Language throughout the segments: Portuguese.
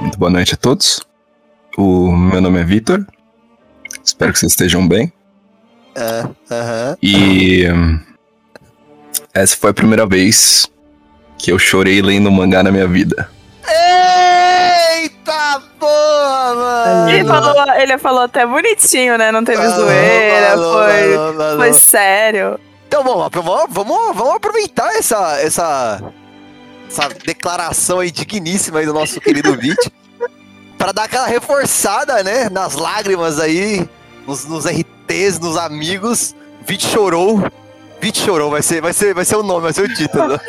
Muito boa noite a todos. O meu nome é Vitor. Espero que vocês estejam bem. É, aham. E hum, essa foi a primeira vez que eu chorei lendo mangá na minha vida. Eita porra, mano! Ele falou, ele falou até bonitinho, né? Não teve Falou, zoeira, falou, foi, falou, falou. foi sério. Então vamos, vamos, vamos, vamos aproveitar essa, essa, essa declaração aí digníssima aí do nosso querido Vit para dar aquela reforçada, né, nas lágrimas aí, nos, nos RTs, nos amigos. Vit chorou. Vit chorou, vai ser, vai ser, vai ser o nome, vai ser o título.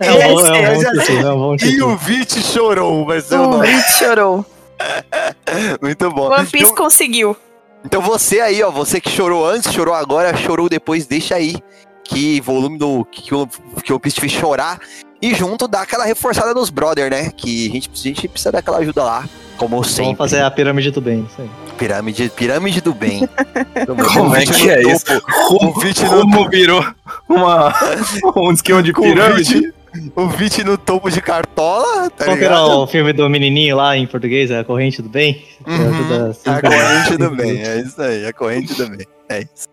É um bom, é bom título, é bom e o Vit chorou, vai ser o O nome. Beat chorou. Muito bom. One Piece Então- conseguiu. Então você aí, ó, você que chorou antes, chorou agora, chorou depois, deixa aí que volume do que o que o Piece te fez chorar e junto dá aquela reforçada nos brother, né? Que a gente, a gente precisa daquela ajuda lá, como sempre. Vamos fazer a pirâmide do bem. Isso aí. pirâmide, pirâmide do bem. Como é Convite que no é isso? topo, Como, Convite no como virou uma, um esquema de pirâmide? convite, o Vit no topo de cartola, tá Qual que era ligado? o filme do menininho lá em português? É a corrente do bem? Que Uhum. ajuda A cinco- corrente do cinco bem, minutos. é isso aí, a corrente do bem. É isso.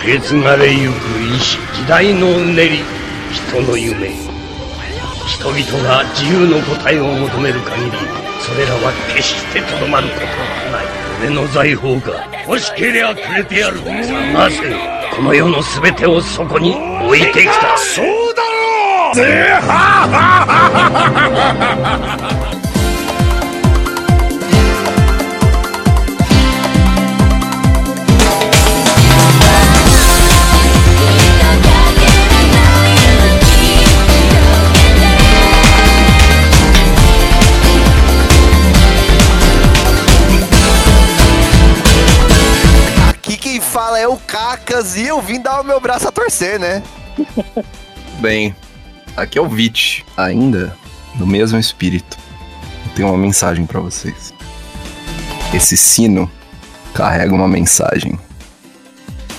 受け継がれゆく意志時代のうねり 人の夢。人々が自由の答えを求める限りそれらは決してとどまることはない。俺の財宝が欲しけりゃくれてやる。探せこの世の全てをそこに置いてきたそうだろう o Cacas e eu vim dar o meu braço a torcer, né? Bem, aqui é o Vit, ainda no mesmo espírito. Eu tenho uma mensagem pra vocês. Esse sino carrega uma mensagem.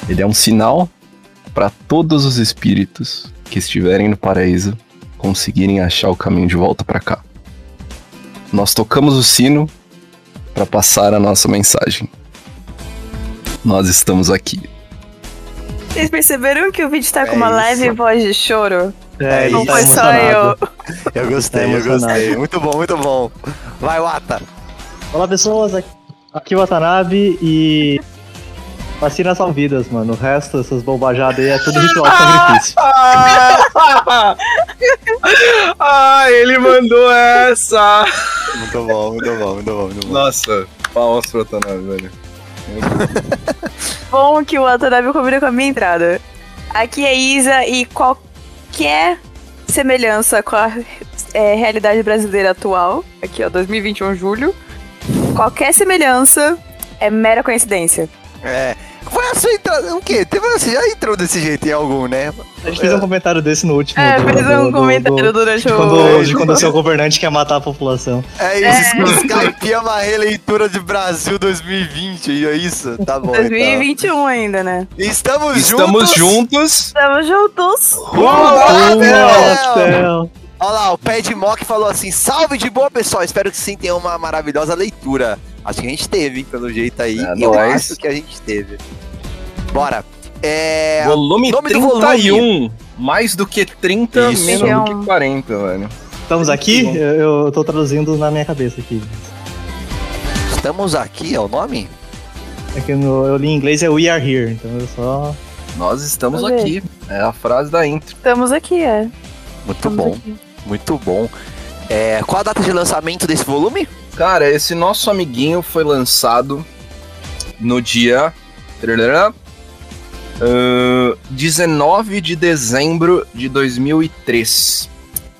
Ele é um sinal para todos os espíritos que estiverem no paraíso conseguirem achar o caminho de volta pra cá. Nós tocamos o sino para passar a nossa mensagem. Nós estamos aqui. Vocês perceberam que o vídeo tá É com uma isso. leve voz de choro? É, Não tá foi só emocionado. Eu gostei, eu gostei. Muito bom, muito bom. Vai, Wata. Olá pessoas, aqui- aqui é o Watanabe e. Vacina são vidas, mano. O resto, essas bobajadas aí, é tudo ritual de sacrifício. ah, ele mandou essa! Muito bom, muito bom, muito bom, muito bom. Nossa, palmas pro Watanabe, velho. Bom que o Watanabe combina com a minha entrada. Aqui é Isa e qualquer semelhança com a é, realidade brasileira atual, aqui ó, 2021 julho, qualquer semelhança é mera coincidência. É. Foi a sua entrada. O quê? Teve, você já entrou desse jeito em algum, né? A gente fez um comentário desse no último. É, do- fez um do- comentário do- durante de o. quando, de quando o seu governante quer matar a população. É isso, é. Skype é uma releitura de Brasil 2020, e é isso? Tá bom. 2021 ainda, né? Então. Estamos, Estamos juntos. juntos. Estamos juntos. Olá. Olha lá, o Pad Mock falou assim: salve de boa, pessoal. Espero que sim tenham uma maravilhosa leitura. Acho que a gente teve, hein, pelo jeito aí. É Eu nóis. acho que a gente teve. Bora. É. Volume nome do 31. Mais do que 30, Isso. menos É do que 40, velho. Estamos aqui? Eu, eu tô traduzindo na minha cabeça aqui. Estamos aqui, é o nome? É que no, eu li em inglês é We Are Here, então eu só. Nós estamos Vamos ver. aqui. É a frase da intro. Estamos aqui, é. Muito Estamos bom, aqui. muito bom. É, qual a data de lançamento desse volume? Cara, esse nosso amiguinho foi lançado no dia. ah, 19 de dezembro de 2003.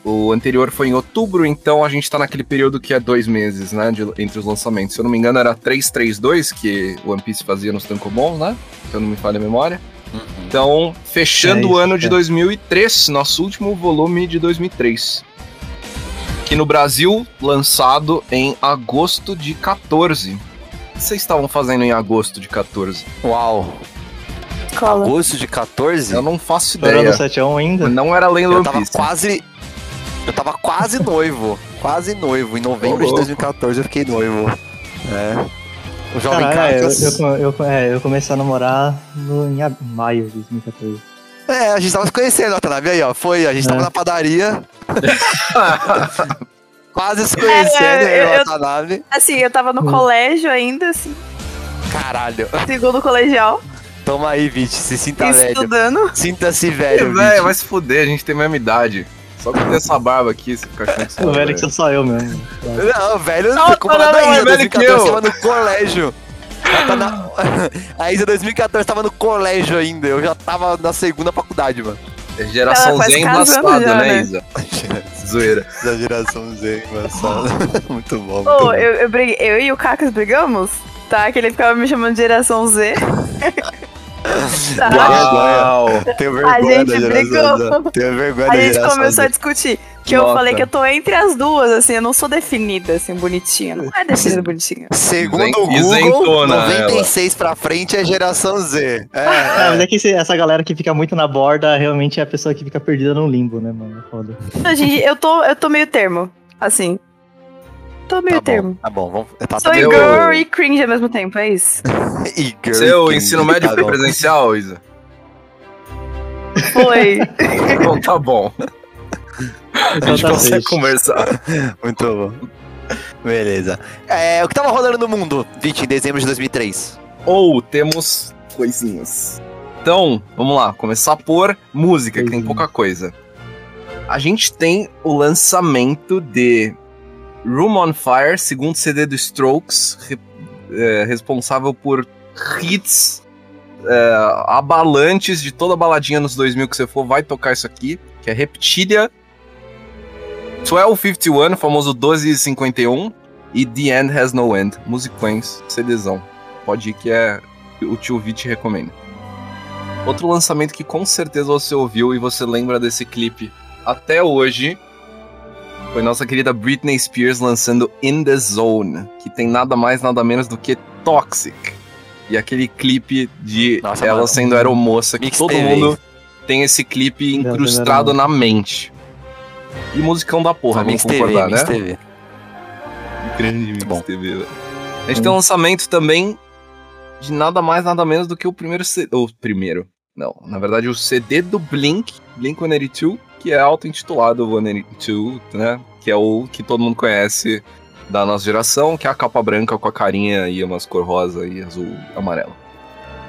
O anterior foi em outubro, então a gente tá naquele período que é dois meses, né? de- entre os lançamentos. Se eu não me engano, era 332 que o One Piece fazia nos Tankobons, né? Se eu não me falha a memória. Então, fechando É o isso, ano de é. 2003, nosso último volume de 2003. Que no Brasil, lançado em agosto de 14. O que vocês estavam fazendo em agosto de 14? Uau, Cola. agosto de 14? Eu não faço ideia. 7 a 1 ainda? Não era lendo Eu One tava quase. Eu tava quase noivo. Quase noivo. Em novembro de louco. 2014 eu fiquei noivo. É. O jovem Caralho, é, eu, eu, eu, é, eu comecei a namorar no, em maio de 2014. É, a gente tava se conhecendo, Watanabe. Aí, ó. Foi, a gente tava É. na padaria. Quase se conhecendo, É, eu eu- Watanabe. Assim, eu tava no Hum. colégio ainda, assim, Caralho. segundo colegial, Toma aí, Vit. Se sinta velho. estudando. Sinta-se É, velho, velho, Vit. vai se fuder, a gente tem a mesma idade. Só que tenho essa barba aqui, você fica achando que O sou velho que sou só eu mesmo. Não, velho, Não, não, comparado não, não, é velho que 2014 eu. tava no colégio. Tá na- A Isa 2014 tava no colégio ainda, eu já tava na segunda faculdade, mano. É geração quase Z embaçada, já, né, né? Isa? Zoeira. da geração Z, engraçado. muito bom, muito Ô, bom. eu, eu, briguei- eu e o Cacas brigamos, tá? Que ele ficava me chamando de geração Z. tá? Uau! Tenho vergonha A gente da geração brigou. Z. Tenho vergonha A da gente começou a discutir. Que eu Nossa. falei que eu tô entre as duas, assim, eu não sou definida, assim, bonitinha. Não é definida bonitinha. Segundo o Isen- Google, isentona 96 pra frente é geração Z. É, É, mas é que esse- essa galera que fica muito na borda realmente é a pessoa que fica perdida no limbo, né, mano? Foda. Gente, eu tô, eu tô meio termo, assim. Tô meio tá termo. bom, tá bom. Vamos, tá, Sou tá eu- girl e cringe ao mesmo tempo, é isso. E girl, Seu ensino médio tá foi presencial, Isa? Foi. Então tá bom. A Então gente tá consegue conversar. Muito bom. Beleza. É, o que tava rolando no mundo, Vit, em dezembro de 2003? Ou temos coisinhas. Então, vamos lá, começar por música, que tem pouca coisa. A gente tem o lançamento de Room on Fire, segundo CD do Strokes, re- é, responsável por hits é, abalantes de toda baladinha nos 2000 que você for, vai tocar isso aqui, que é Reptilia 1251, o famoso 1251, e The End Has No End, musicões, CDzão. Pode ir que é o tio Vit recomenda. Outro lançamento que com certeza você ouviu e você lembra desse clipe até hoje foi nossa querida Britney Spears lançando In The Zone, que tem nada mais nada menos do que Toxic. E aquele clipe de Nossa, ela mano. sendo aeromoça, que Mix todo TV. mundo tem esse clipe incrustado na mente. E musicão da porra, vamos Mix TV, concordar, Mix né? TV. Grande Mix bom. TV, velho. A gente tem um lançamento também de nada mais, nada menos do que o primeiro CD. O primeiro. Não, na verdade, o CD do Blink, Blink 182, que é auto-intitulado 182, né? Que é o que todo mundo conhece da nossa geração, que é a capa branca com a carinha e umas cor rosa e azul e amarelo.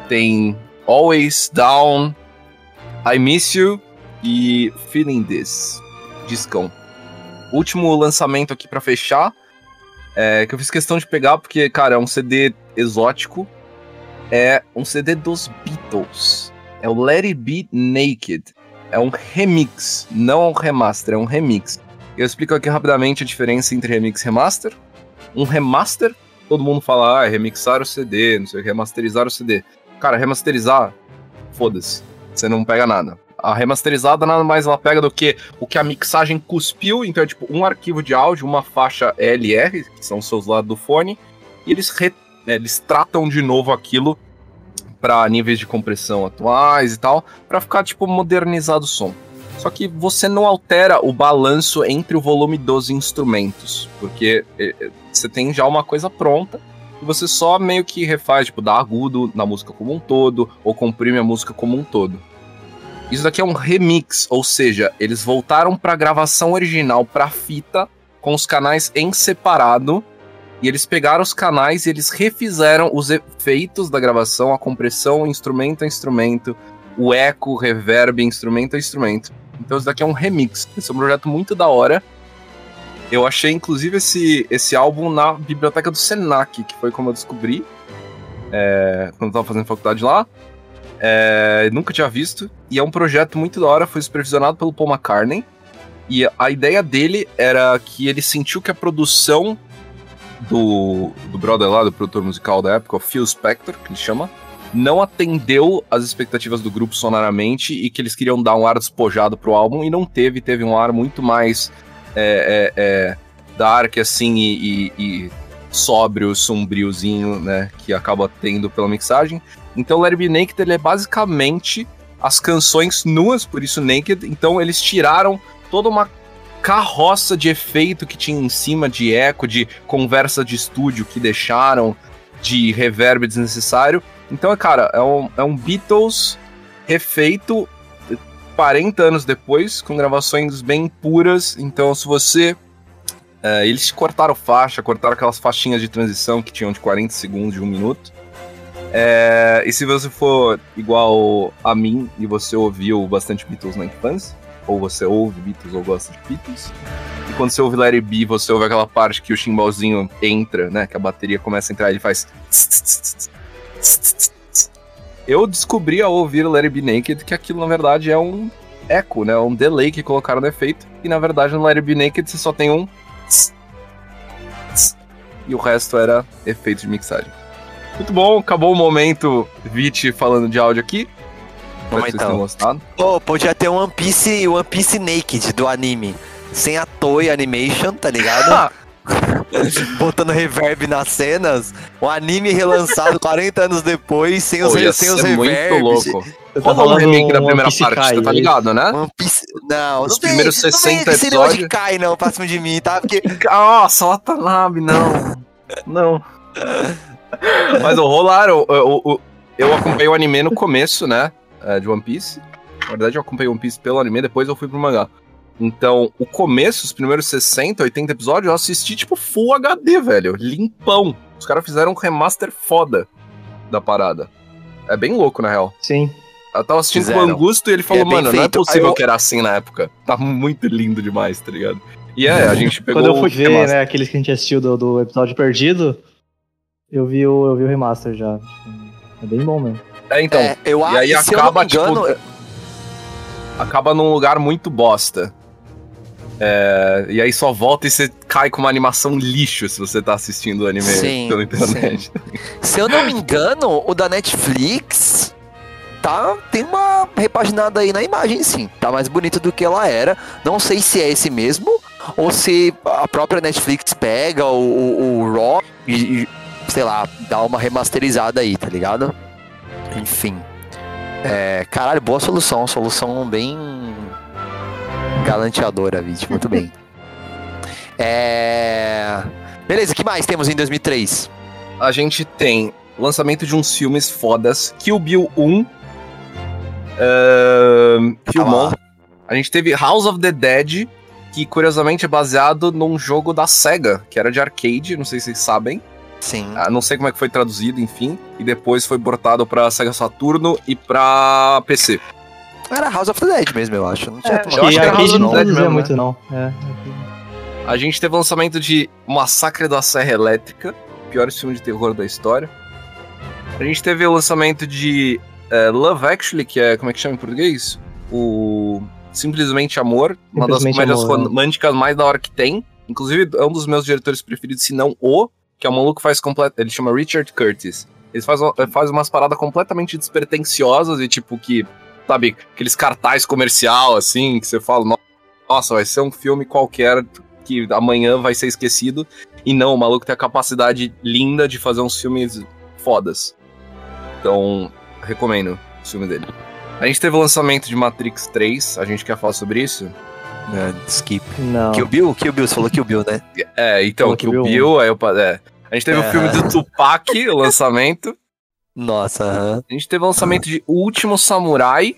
Tem Always Down, I Miss You e Feeling This. Discão. Último lançamento aqui pra fechar é, que eu fiz questão de pegar porque, cara, é um CD exótico. É um CD dos Beatles. É o Let It Be Naked. É um remix, não é um remaster, é um remix. Eu explico aqui rapidamente a diferença entre remix e remaster. Um remaster, todo mundo fala, ah, é remixar o CD, não sei, remasterizar o CD. Cara, remasterizar, foda-se. Você não pega nada. A remasterizada nada mais ela pega do que o que a mixagem cuspiu, então é tipo um arquivo de áudio, uma faixa LR, que são os seus lados do fone, e eles, re- né, eles tratam de novo aquilo para níveis de compressão atuais e tal, para ficar tipo modernizado o som. Só que você não altera o balanço entre o volume dos instrumentos, porque eh, eh, você tem já uma coisa pronta e você só meio que refaz, tipo, dá agudo na música como um todo, ou comprime a música como um todo. Isso daqui é um remix, ou seja, eles voltaram para a gravação original para fita com os canais em separado e eles pegaram os canais e eles refizeram os efeitos da gravação, a compressão instrumento a instrumento, o eco, o reverb instrumento a instrumento. Então isso daqui é um remix. Esse é um projeto muito da hora. Eu achei inclusive esse, esse álbum na biblioteca do Senac, que foi como eu descobri é, quando eu tava fazendo faculdade lá. É, nunca tinha visto. E é um projeto muito da hora, foi supervisionado pelo Paul McCartney. E a ideia dele era que ele sentiu que a produção do, do brother lá, do produtor musical da época, o Phil Spector, que ele chama, não atendeu as expectativas do grupo sonoramente e que eles queriam dar um ar despojado pro álbum e não teve, teve um ar muito mais é, é, é, dark, assim, e, e- e sóbrio, sombriozinho, né, que acaba tendo pela mixagem. Então, Let It Be Naked, ele é basicamente as canções nuas, por isso Naked. Então, eles tiraram toda uma carroça de efeito que tinha em cima, de eco, de conversa de estúdio que deixaram, de reverb desnecessário. Então, cara, é um, é um Beatles refeito 40 anos depois, com gravações bem puras. Então, se você. é, eles cortaram faixa, cortaram aquelas faixinhas de transição que tinham de 40 segundos, de um minuto. É, e se você for igual a mim e você ouviu bastante Beatles na infância, ou você ouve Beatles ou gosta de Beatles, e quando você ouve It Be, você ouve aquela parte que o chimbalzinho entra, né? Que a bateria começa a entrar e ele faz. Eu descobri ao ouvir It Be Naked que aquilo na verdade é um eco, né? Um delay que colocaram no efeito. E na verdade no It Be Naked você só tem um. E o resto era efeito de mixagem. Muito bom, acabou o momento Vit falando de áudio aqui. Vocês então. gostado. Pô, podia ter um One Piece, One Piece Naked do anime. Sem a Toei Animation, tá ligado? Ah, Botando reverb nas cenas. O anime relançado 40 anos depois, sem os, pô, sem os ser muito reverbs. louco. Tá Rolou um falando remake da primeira Piece parte, Kai, tá é ligado, né? One Piece. Não, Os não primeiros não 60 vem esse negócio de. Kai, não, pra cima de mim, tá? Porque Nossa, Watanabe, não. Não. Mas rolaram. Eu, eu, eu acompanhei o anime no começo, né? é, De One Piece. Na verdade, eu acompanhei One Piece pelo anime, depois eu fui pro mangá. Então, o começo, os primeiros 60, 80 episódios, eu assisti tipo Full HD, velho. Limpão. Os caras fizeram um remaster foda da parada. É bem louco, na real. Sim. Eu tava assistindo com o Fizeram. Angusto e ele falou, É mano, não é feito. possível eu- que era assim na época. Tá muito lindo demais, tá ligado? E é, a gente pegou Quando eu fui ver, remaster. né, aqueles que a gente assistiu do, do episódio perdido, eu vi o, eu vi o remaster já. Tipo, É bem bom mesmo. É, então. é, eu E acho aí que se eu não me acaba, engano, tipo. Acaba num lugar muito bosta. É, e aí só volta e você cai com uma animação lixo se você tá assistindo o anime Sim, pela internet. se eu não me engano, o da Netflix tá tem uma repaginada aí na imagem, sim. Tá mais bonito do que ela era. Não sei se é esse mesmo ou se a própria Netflix pega o, o, o Raw e, e, sei lá, dá uma remasterizada aí, tá ligado? Enfim. É, caralho, boa solução. Solução bem galanteadora, Vit. Muito bem. É... Beleza, o que mais temos em 2003? A gente tem lançamento de uns filmes fodas. Kill Bill 1. ahn, filmão. lá. A gente teve House of the Dead, que curiosamente é baseado num jogo da SEGA, que era de arcade, não sei se vocês sabem. Sim. Ah, não sei como é que foi traduzido, enfim. E depois foi portado pra Sega Saturno e pra PC. Era House of the Dead mesmo, eu acho. Não tinha É, Eu acho e que era House não of the Dead mesmo, muito, não. É. A gente teve o lançamento de Massacre da Serra Elétrica, pior filme de terror da história. A gente teve o lançamento de eh, Love Actually, que é, como é que chama em português? O Simplesmente Amor, uma das Simplesmente comédias Amor, né? românticas mais da hora que tem. Inclusive, é um dos meus diretores preferidos, se não o, que é o maluco que faz completo. Ele chama Richard Curtis. Ele faz, faz umas paradas completamente despretensiosas e tipo que, sabe, aqueles cartaz comercial assim, que você fala, "No- nossa, vai ser um filme qualquer que amanhã vai ser esquecido. E não, o maluco tem a capacidade linda de fazer uns filmes fodas. Então, recomendo o filme dele. A gente teve o lançamento de Matrix 3, a gente quer falar sobre isso? É, skip. Não. Kill Bill? Kill Bill, você falou Kill Bill, né? É, então, Falou que o viu Bill, aí eu. É. A gente teve É. o filme do Tupac, o lançamento. Nossa, aham. A gente teve o lançamento de O Último Samurai.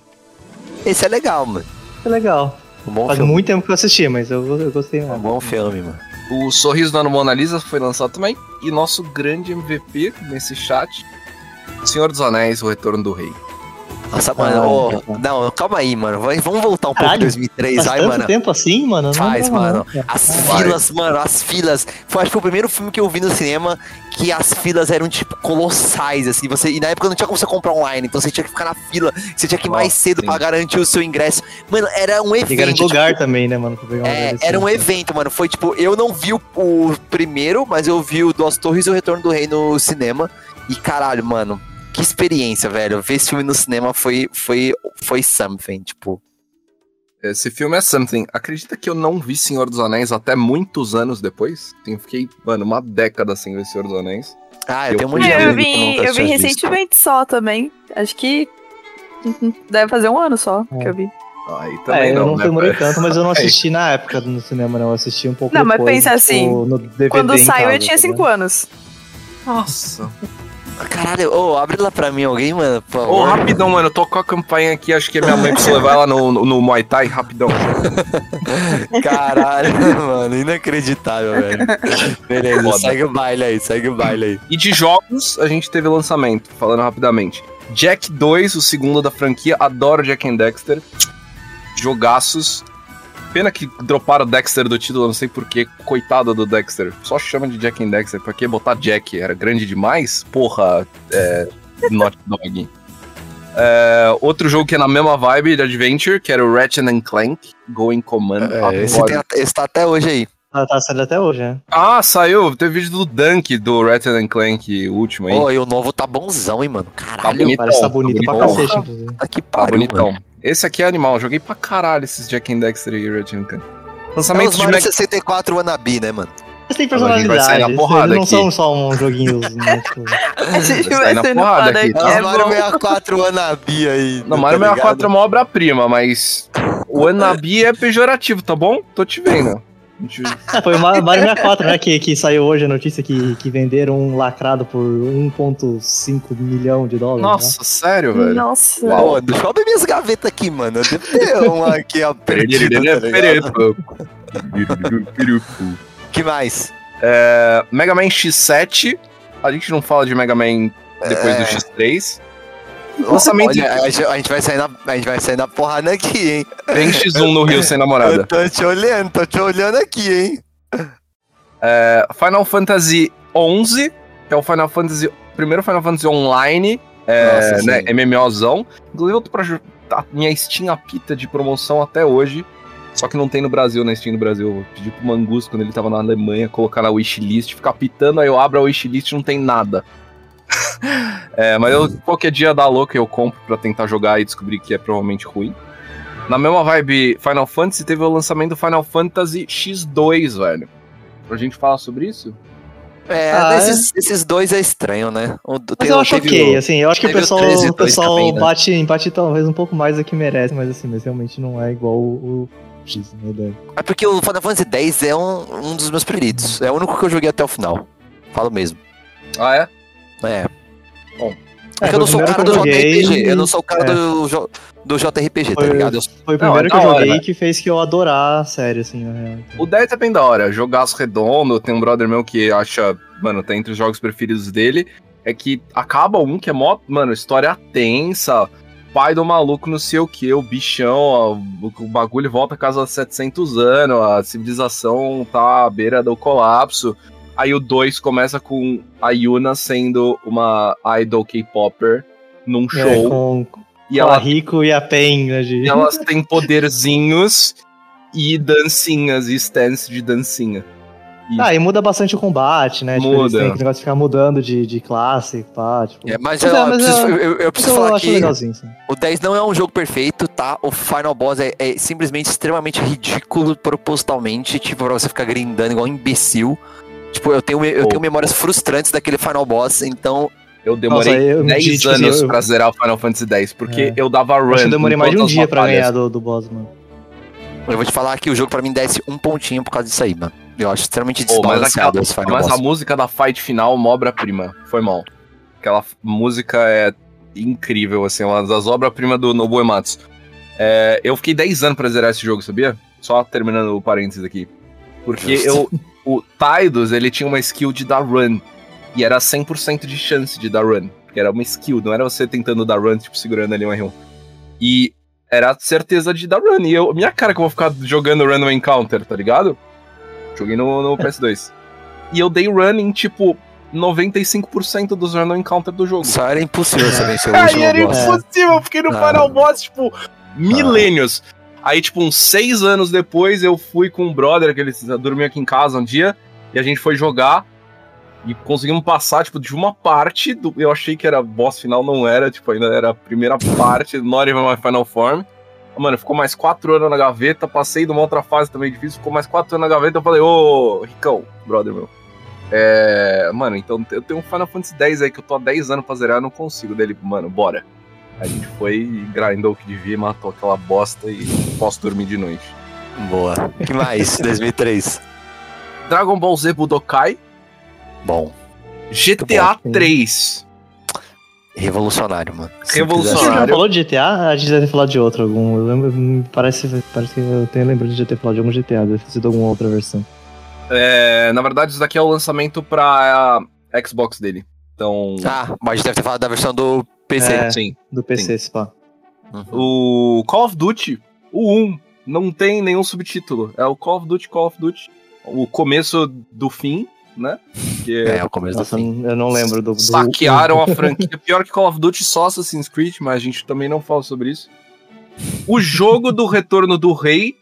Esse é legal, mano. É legal. Um bom Faz filme. muito tempo que eu assisti, mas eu, eu gostei Um mesmo. bom filme, mano. O Sorriso da Mona Lisa foi lançado também. E nosso grande MVP nesse chat, Senhor dos Anéis, O Retorno do Rei. Nossa, Ah, mano. ô, então. não, calma aí, mano. Vai- vamos voltar um pouco em Caralho, 2003, Faz ai, mano. tempo assim, mano? Não Faz, mano. não. As filas, mano, as filas. Foi, acho que foi o primeiro filme que eu vi no cinema que as filas eram, tipo, colossais, assim. Você, e na época não tinha como você comprar online, então você tinha que ficar na fila, você tinha que ir mais Nossa, cedo sim. pra garantir o seu ingresso. Mano, era um evento. garantir lugar também, né, mano? É, era um evento, mano. Foi tipo, eu não vi o, o primeiro, mas eu vi o Duas Torres e o Retorno do Rei no cinema. E caralho, mano, que experiência, velho. Ver esse filme no cinema foi, foi, foi something, tipo. Esse filme é something. Acredita que eu não vi Senhor dos Anéis até muitos anos depois? Eu fiquei, mano, uma década sem ver Senhor dos Anéis. Ah, eu, Eu tenho um de Eu, Não, vi, eu vi visto. recentemente só também. Acho que deve fazer um ano só É. que eu vi. Aí também É, eu não, não né, demorei tanto, mas eu não assisti na época no cinema, não. Eu assisti um pouco Não, mas depois, pensa assim, tipo, no DVD Quando saiu, eu tinha tá 5 ligado? anos. Nossa. Caralho, ô, abre lá pra mim alguém, mano, por Ô, favor. rapidão, mano, eu tô com a campanha aqui, acho que a minha mãe precisa levar ela no, no, no Muay Thai, rapidão. Caralho, mano, inacreditável, velho. Beleza, Foda. segue o baile aí, segue o baile aí. E de jogos, a gente teve lançamento, falando rapidamente. Jack 2, o segundo da franquia, adoro Jack and Dexter. Jogaços. Pena que droparam o Dexter do título, não sei porquê. Coitado do Dexter. Só chama de Jack and Dexter. Pra que botar Jack? Era grande demais? Porra, é. Naughty Dog. É, outro jogo que é na mesma vibe de Adventure, que era o Ratchet and Clank, Going Command. É, esse, tem até- esse tá até hoje aí. Ah, tá saindo até hoje, né? Ah, saiu. Teve vídeo do Dunk, do Ratchet and Clank, o último aí. Ô, e o novo tá bonzão, hein, mano. Caralho, bonito. Parece que tá Então, bonito pra bonitão. cacete, inclusive. tá que Tá pariu, bonitão. mano. Esse aqui é animal. Joguei pra caralho esses Jack and Dexter e Clank. É Lançamento os de Mario Mega... 64 wannabe, né, mano? Eles têm sair personalidade. na porrada Eles não aqui. são só uns joguinhos, né? Tipo, A gente Vai vai na porrada aqui, aqui. tá? É os Mario bom. 64 wannabe aí. Não, Mario tá 64 é uma obra-prima, mas o Anabi é pejorativo, tá bom? Tô te vendo. É, foi o Ma- Mario 64, né? Que, que saiu hoje a notícia que, que venderam um lacrado por 1,5 milhão de dólares. né? Nossa, sério, velho. Nossa. Pô, deixa eu abrir minhas gavetas aqui, mano. Eu devo ter uma aqui, ó, perdida, tá ligado? que mais? É, Mega Man X7. A gente não fala de Mega Man depois É. do X3. Lançamento Olha, a gente, a gente vai sair na, a gente vai sair na porrada aqui, hein? tem X1 no Rio sem Eu namorada. tô te olhando, tô te olhando aqui, hein? É, Final Fantasy XI, que é o Final Fantasy. Primeiro Final Fantasy Online. É, Nossa, né. MMOzão. Inclusive, eu tô pra. A minha Steam apita de promoção até hoje. Só que não tem no Brasil, na Steam do Brasil. Eu pedi pro Mangus, quando ele tava na Alemanha, colocar na wishlist, ficar pitando, aí eu abro a wishlist e não tem nada. É, mas eu, qualquer dia dá louco eu compro pra tentar jogar e descobrir que é provavelmente ruim. Na mesma vibe Final Fantasy, teve o lançamento do Final Fantasy X2, velho. Pra gente falar sobre isso? É, Ah, esses, esses dois é estranho, né? O, Mas tem- eu acho ok, o- assim, eu acho que o pessoal, 13 o pessoal também, né? bate, empate talvez um pouco mais do que merece, mas assim, mas realmente não é igual o, o X, né? É porque o Final Fantasy X é um, um dos meus preferidos. É o único que eu joguei até o final. Falo mesmo. Ah, é? É. Bom. É que eu não sou o cara o do JRPG. Eu não sou o cara é. do, jo- do JRPG, tá Foi- ligado? Eu- Foi o Não, primeiro é que eu hora, joguei velho. que fez que eu adorar a série, assim, na real. O 10 é bem da hora. Jogaço redondo. Tem um brother meu que acha, mano, tá entre os jogos preferidos dele. É que acaba um que é mó, mano, história tensa. Pai do maluco, não sei o que, o bichão, ó, o bagulho volta a casa há 700 anos, a civilização tá à beira do colapso. Aí o 2 começa com a Yuna sendo uma idol K-popper num É, show. com, e com ela a Rico e a Pen, né, de... e elas têm poderzinhos e dancinhas, e stance de dancinha. E- Ah, e muda bastante o combate, né? Tipo, Muda. têm aquele negócio de ficar mudando de, de classe, pá, tipo... É, mas, Mas eu, é, mas preciso, é- eu, eu- eu preciso eu falar que assim. o 10 não é um jogo perfeito, tá? O Final Boss é, é simplesmente extremamente ridículo propositalmente, tipo, pra você ficar grindando igual um imbecil. Tipo, eu tenho, eu Pô. tenho memórias frustrantes daquele Final Boss, então Eu demorei Nossa, eu me 10 digo, tipo assim, anos eu- pra zerar o Final Fantasy X, porque É. eu dava run. Eu demorei em mais de um dia pra ganhar do, do boss, mano. eu vou te falar que o jogo pra mim desce um pontinho por causa disso aí, mano. Eu acho extremamente Pô, mas aquela- esse Final Mas a Boss. música da fight final, uma obra-prima. Foi mal. Aquela música é incrível, assim, uma das obras-primas do Nobuo Ematsu. É, eu fiquei 10 anos pra zerar esse jogo, sabia? Só terminando o parênteses aqui. Porque Justo. eu, o Tidus, ele tinha uma skill de dar run. E era 100% de chance de dar run. Porque era uma skill, não era você tentando dar run, tipo, segurando ali um R1. E era certeza de dar run. E eu, minha cara que eu vou ficar jogando random encounter, tá ligado? Joguei no, no PS2. E eu dei run em, tipo, 95% dos random encounter do jogo. Só era impossível você vencer o Aí último era boss. impossível, eu fiquei no Ah. Final Boss, tipo, milênios. Aí, tipo, uns seis anos depois, eu fui com um brother, que ele dormiu aqui em casa um dia, e a gente foi jogar, e conseguimos passar, tipo, de uma parte, do, eu achei que era boss final, não era, tipo, ainda era a primeira parte, Not Even My Final Form. Mano, ficou mais quatro anos na gaveta, passei de uma outra fase também difícil, ficou mais quatro anos na gaveta, eu falei, ô, Ricão, brother meu. É, mano, então eu tenho um Final Fantasy X aí que eu tô há 10 anos pra zerar, não consigo dele, mano, bora. A gente foi e grindou o que devia, matou aquela bosta e posso dormir de noite. Boa. O que mais? 2003. Dragon Ball Z Budokai, Bom. GTA bom, sim. 3. Revolucionário, mano. Se Revolucionário. Você já falou de GTA? A gente deve ter falado de outro algum. Eu lembro, parece, parece que eu tenho lembrado de ter falado de algum GTA, deve ter sido alguma outra versão. É, na verdade, isso daqui é o lançamento pra Xbox dele. Então, Ah, mas a gente deve ter falado da versão do PC. É. sim. Do PC, pá. Uhum. O Call of Duty, o 1, não tem nenhum subtítulo. É o Call of Duty, Call of Duty. O começo do fim, né? Que É, o começo Nossa, do fim. eu não lembro do. do saquearam a franquia. Pior que Call of Duty, só Assassin's Creed, mas a gente também não fala sobre isso. O jogo do Retorno do Rei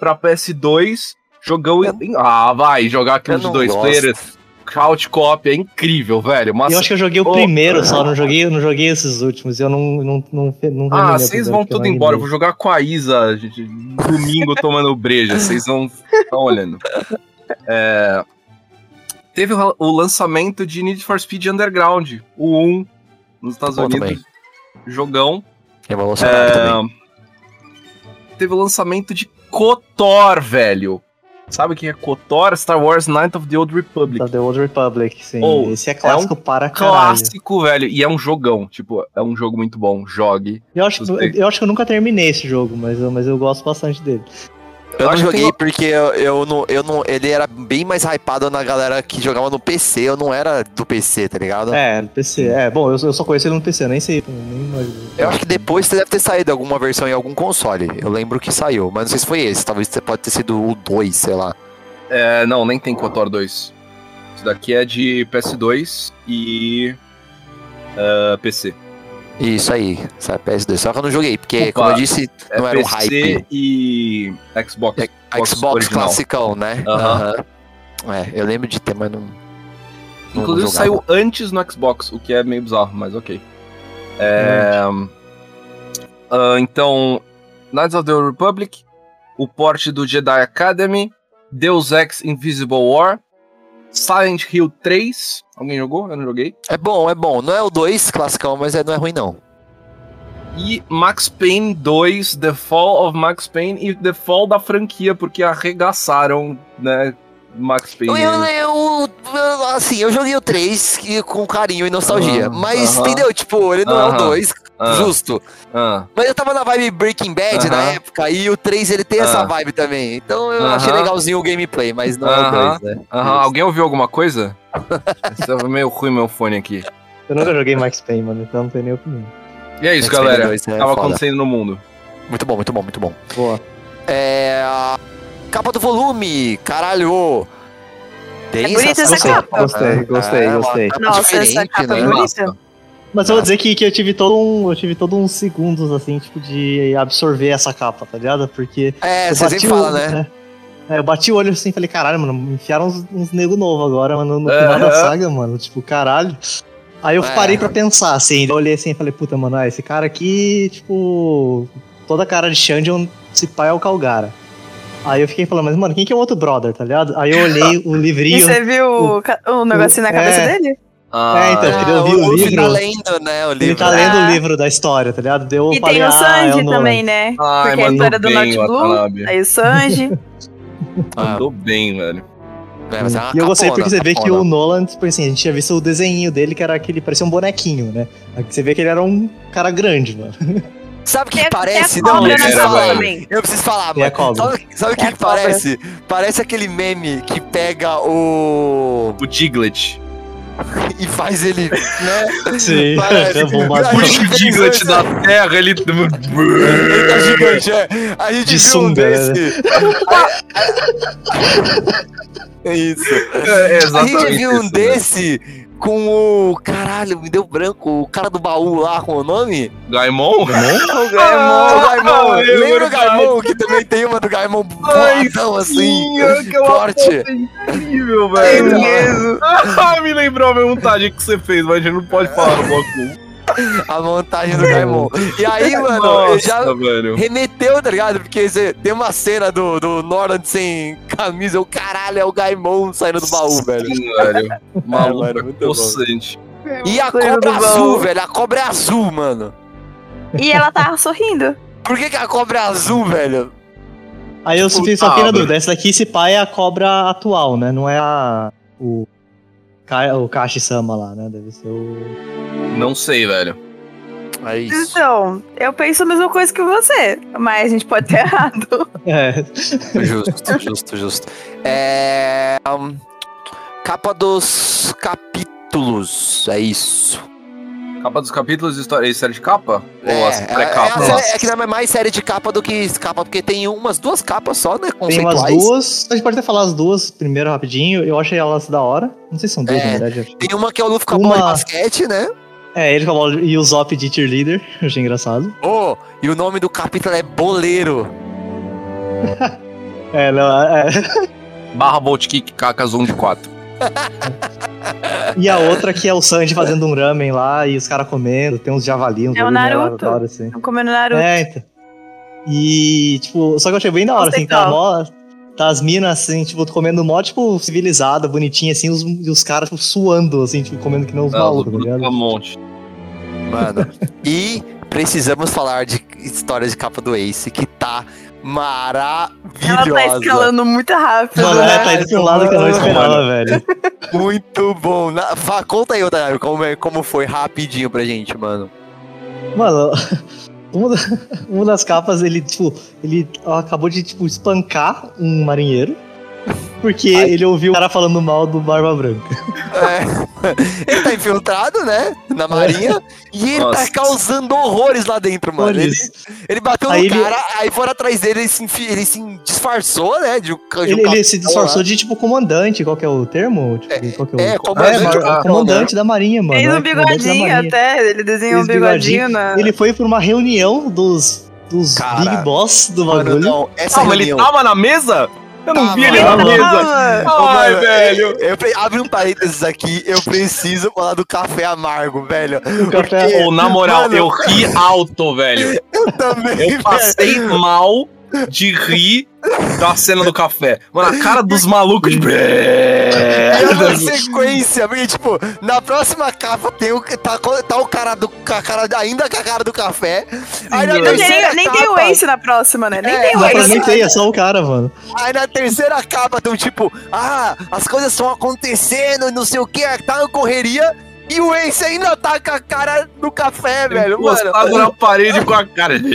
pra PS2. Jogão. em- Ah, vai, jogar aquilo Eu de dois gosto. players. Couch Cop é incrível, velho. Mas Eu acho que eu joguei o Ô, primeiro só, não joguei, não joguei esses últimos. Eu não, não, não, não Ah, vocês vão tudo não embora. Eu vou jogar com a Isa gente, domingo tomando breja. Vocês vão estão olhando. É, Teve o o lançamento de Need for Speed Underground, o 1, nos Estados Bom Unidos. também. Jogão. Revolucionário também. É, Teve o lançamento de KOTOR, velho. Sabe o que é KOTOR? Star Wars Knight of the Old Republic. Tá, The Old Republic, sim. Ou, Esse é clássico para caralho. Clássico, velho. E é um jogão. Tipo, é um jogo muito bom. Jogue. Eu acho, Gostei. eu acho que eu nunca terminei esse jogo, mas eu, mas eu gosto bastante dele. Eu não acho que joguei tem- porque eu, eu não, eu não. Ele era bem mais hypado na galera que jogava no PC. Eu não era do PC, tá ligado? É, no PC. É, bom, eu, eu só conheço ele no PC, eu nem sei. Nem. Eu acho que depois deve ter saído alguma versão em algum console. Eu lembro que saiu, mas não sei se foi esse. Talvez pode ter sido o 2, sei lá. É, não, nem tem KOTOR 2. Isso daqui é de PS2 e. ah, PC. Isso aí, sabe, PS2. Só que eu não joguei, porque, Opa, como eu disse, É não era um PC hype. e Xbox. É, Xbox original. classicão, né? Aham. Aham. É, eu lembro de ter, mas não. não Inclusive jogava. saiu antes no Xbox, o que é meio bizarro, mas ok. É, ah, então, Knights of the Republic, o porte do Jedi Academy, Deus Ex Invisible War, Silent Hill 3. Alguém jogou? Eu não joguei. É bom, é bom. Não é o 2 classicão, mas é, não é ruim, não. E Max Payne 2, The Fall of Max Payne e The Fall da franquia, porque arregaçaram, né, Max Payne. Eu, eu, eu- assim, eu joguei o 3 que- com carinho e nostalgia. Aham, mas, aham. entendeu? Tipo, ele não é o Aham. 2, Ah, justo. ah. Mas eu tava na vibe Breaking Bad na época, e o 3 ele tem essa Ah. vibe também. Então eu achei legalzinho o gameplay, mas não é o 2, né? Aham, Alguém ouviu alguma coisa? Estava meio ruim meu fone aqui. Eu nunca joguei Max Payne, mano, então não tenho nem opinião. E é isso, Max galera. 2 é acontecendo no mundo. Muito bom, muito bom, muito bom. Boa. É. Capa do volume, caralho! Tem É bonita essa Gostei, capa. gostei, gostei, É gostei. capa Nossa, essa capa é né? bonita. Mas eu vou dizer que, que eu tive todo um. Eu tive todos uns segundos, assim, tipo, de absorver essa capa, tá ligado? Porque. É, você sempre fala, né? É, eu bati o olho assim e falei, caralho, mano, enfiaram uns, uns nego novo agora, mano, no final da saga, mano. Tipo, caralho. Aí eu É. parei pra pensar, assim, eu olhei assim e falei, puta, mano, ah, esse cara aqui, tipo. Toda cara de Shandion, esse pai é o Calgara. Aí eu fiquei falando, mas, mano, quem que é o outro brother, tá ligado? Aí eu olhei o E livrinho. você viu o, ca- o negocinho na é. cabeça dele? Ah, então, eu queria Ah, ouvir o livro. tá lendo, né? O livro. Ele tá lendo Ah. o livro da história, tá ligado? Deu, eu E falei, tem o ah, é Sanji Nolan. também, né? Ai, Porque a história do Blue, Watanabe. aí o Sanji. Ah, Mandou bem, velho. é, mas é E eu gostei capona, porque você vê que capona. o Nolan, tipo assim, a gente tinha visto o desenho dele, que era aquele, parecia um bonequinho, né? Aqui você vê que ele era um cara grande, mano. Sabe o que Tem a- parece? tem a cobra eu preciso falar. Eu preciso falar, a mano. cobra. Sabe, sabe o que, a que parece? Parece aquele meme que pega o. O Diglett. e faz ele, né? Sim, Parece. é. Aí- Puxa o Diglett da terra, ele. Ele tá gigante, é. A gente De viu um sunga, né? desse. É isso. É, A exatamente. gente viu um isso, velho. desse com o. Caralho, me deu branco. O cara do baú lá com o nome? Gaimon? O Gaimon. Ah, o Gaimon. é Lembra o. Gaimon? Que também tem uma do Gaimon Ai, boladão assim. Sim, aquela forte. foto é incrível, velho. Ah, me lembrou a minha montagem que você fez, mas a gente não pode falar no bloco. A montagem do Gaimon. E aí, mano, já Nossa, velho. remeteu, tá ligado? Porque você tem uma cena do, do Norland sem camisa. O caralho, é o Gaimon saindo do baú, velho. Sim, velho. Maluco, mano, é possante. E a cobra azul, baú. velho. A cobra é azul, mano. E ela tá sorrindo. Por que, que a cobra é azul, velho? Aí eu Tipo, só fiquei na ah, dúvida. Essa daqui, esse pai é a cobra atual, né? Não é a. O. Ka- O Kashi-sama lá, né? Deve ser o. Não sei, velho. É isso. Então, eu penso a mesma coisa que você, mas a gente pode ter errado. É. Justo, justo, justo. É. hum, Capa dos capítulos. É isso. Capa dos capítulos de história. Isso era de capa? É, Ou as é, é, pré-capas? a série- é que não é mais série de capa do que capa, porque tem umas duas capas só, né? Tem umas duas. A gente pode até falar as duas primeiro rapidinho. Eu achei elas da hora. Não sei se são duas, É. na verdade. eu acho. Tem uma que é o Luffy com a bola de Uma- basquete, né? É, ele com a bola e o Zop de cheerleader. Eu achei engraçado. Oh, e o nome do capítulo é Boleiro. É, não, é. Barra Bolt Kick Kakas 1 de 4. E a outra que é o Sanji fazendo um ramen lá e os caras comendo. Tem uns javali, uns É o Naruto. hora, assim. Não comendo Naruto. É, então. E, tipo, só que eu achei bem da hora, assim, tá, mó, tá as minas, assim, tipo, comendo mó, tipo, civilizada, bonitinha, assim, os, e os caras, tipo, suando, assim, tipo, comendo que nem uns malucos, tá ligado? um monte. Mano. e precisamos falar de história de capa do Ace, que tá Ela maravilhosa. tá escalando muito rápido. Mano, né? ela tá indo um lado que eu não esperava, velho. Muito bom. Na- fa- conta aí, Otário, como, é- como foi rapidinho pra gente, mano. Mano, uma, da- uma das capas, ele, tipo, ele acabou de, tipo, espancar um marinheiro. Porque ele ouviu o cara falando mal do Barba Branca. É. Ele tá infiltrado, né? Na marinha. E ele Nossa. tá causando horrores lá dentro, mano. Ele, ele bateu no Aí ele- cara, aí foram atrás dele, ele se, enfi- ele se disfarçou, né? De, um ca- de um Ele, ele se disfarçou lá. de, tipo, comandante, qual que é o termo? Tipo, qual que é, o... é, comandante do capitão, comandante da marinha, mano. Fez é, um bigodinho até, ele desenhou um bigodinho na... Ele foi pra uma reunião dos, dos Cara, Big Boss do Mano, bagulho. não, essa Ah, mas ele reunião... tava na mesa? Eu não Tava, vi ele na mesa. Ah, Ai, velho. Eu, eu abre um parênteses aqui, eu preciso falar do café amargo, velho. Café- Ô, na moral, Mano. eu ri alto, velho. Eu também, Eu velho. passei mal de rir da cena do café. Mano, a cara dos malucos de. É uma sequência, porque, tipo, na próxima capa tem o, tá, tá o cara do a cara, ainda com a cara do café. Aí na tem, terceira nem, nem tem o capa- Ace na próxima, né? Nem É, tem o Ace. mim tem, é só o cara, mano. Aí na terceira capa tão tipo, ah, as coisas estão acontecendo, não sei o que, tá na correria. E o Ace ainda tá com a cara no café, velho, mano. Encostado na parede com a cara.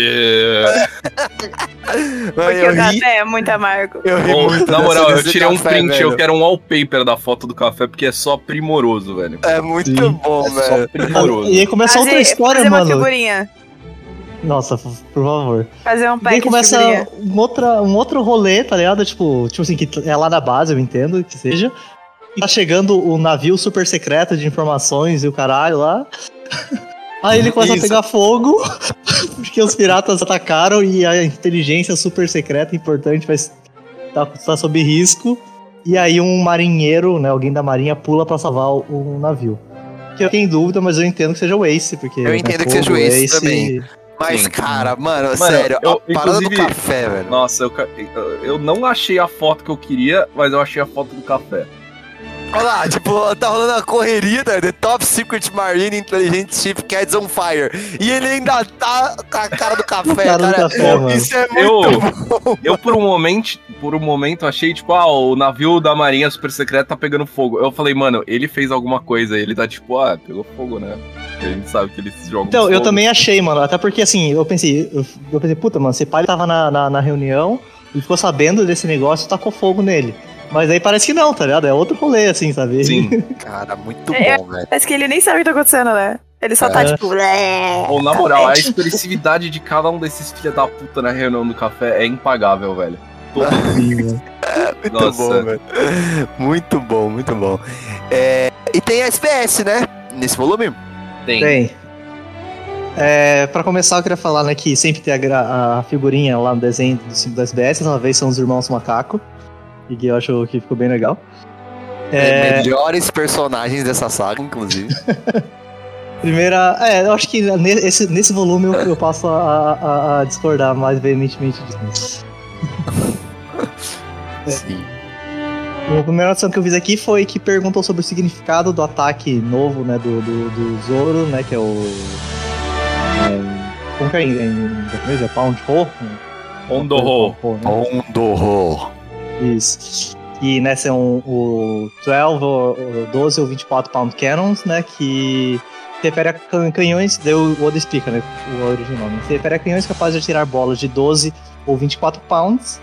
Mano, Porque eu o ri, café é muito amargo. eu ri Ô, muito na moral, eu tirei um café, print, velho. eu quero um wallpaper da foto do café, porque é só primoroso, velho. É muito Sim. bom, É velho. só primoroso. E aí começa outra história, fazer uma mano. figurinha. Nossa, por favor. Fazer um E aí pack de começa um, outra, um outro rolê, tá ligado? Tipo, tipo assim, que é lá na base, eu entendo que seja. E tá chegando o navio super secreto de informações e o caralho lá. Aí ele começa Isso. a pegar fogo, porque os piratas atacaram e a inteligência super secreta importante vai estar tá, tá sob risco. E aí um marinheiro, né, alguém da marinha, pula pra salvar o, o navio. Que eu tenho em dúvida, mas eu entendo que seja o Ace, porque... Eu né, entendo que fogo, seja o Ace também. Mas, Sim. cara, mano, Mano, sério, eu- a parada do café, velho. Nossa, eu- eu não achei a foto que eu queria, mas eu achei a foto do café. Olha lá, tipo, tá rolando a correria da The Top Secret Marine Intelligent Ship Cats on Fire. E ele ainda tá com a cara do café, cara do cara. café, mano. Isso é muito Eu- bom. Eu, por um momento, por um momento, achei, tipo, ah, o navio da Marinha Super Secreta tá pegando fogo. Eu falei, mano, ele fez alguma coisa. Ele tá tipo, ah, pegou fogo, né? Porque a gente sabe que eles jogam Então, eu fogo. também achei, mano. Até porque, assim, eu pensei, eu, eu pensei, puta, mano, esse pai tava na, na, na reunião e ficou sabendo desse negócio e tacou fogo nele. Mas aí parece que não, tá ligado? É outro rolê, assim, sabe? Sim. Cara, muito É, bom, velho. Parece que ele nem sabe o que tá acontecendo, né? Ele só tá É. tipo. "Lé". Ou, na moral, a expressividade de cada um desses filha da puta na reunião do café é impagável, velho. Todo Sim, mano. Muito Nossa. bom, velho. Muito bom, muito bom. É, e tem a SPS, né? Nesse volume? tem. Tem. É, pra começar, eu queria falar, né, que sempre tem a, a figurinha lá no desenho do 5 do SBS, uma vez são os irmãos macaco, e que eu acho que ficou bem legal. É, Melhores personagens dessa saga, inclusive. primeira, é, eu acho que nesse, nesse volume eu, eu passo a, a- a discordar mais veementemente disso. Sim. A primeira noção que eu fiz aqui foi que perguntou sobre o significado do ataque novo, né, do, do, do Zoro, né, que é o... é, Como que é em, japonês? É Pound Ho? Né? Ondorro. Isso. E né, são o 12, ou- ou 12 ou 24 Pound Cannons, né? Que refere a can- canhões, daí o Oda explica, né? O original. Né, se refere a canhões capazes de atirar bolas de 12 ou 24 pounds.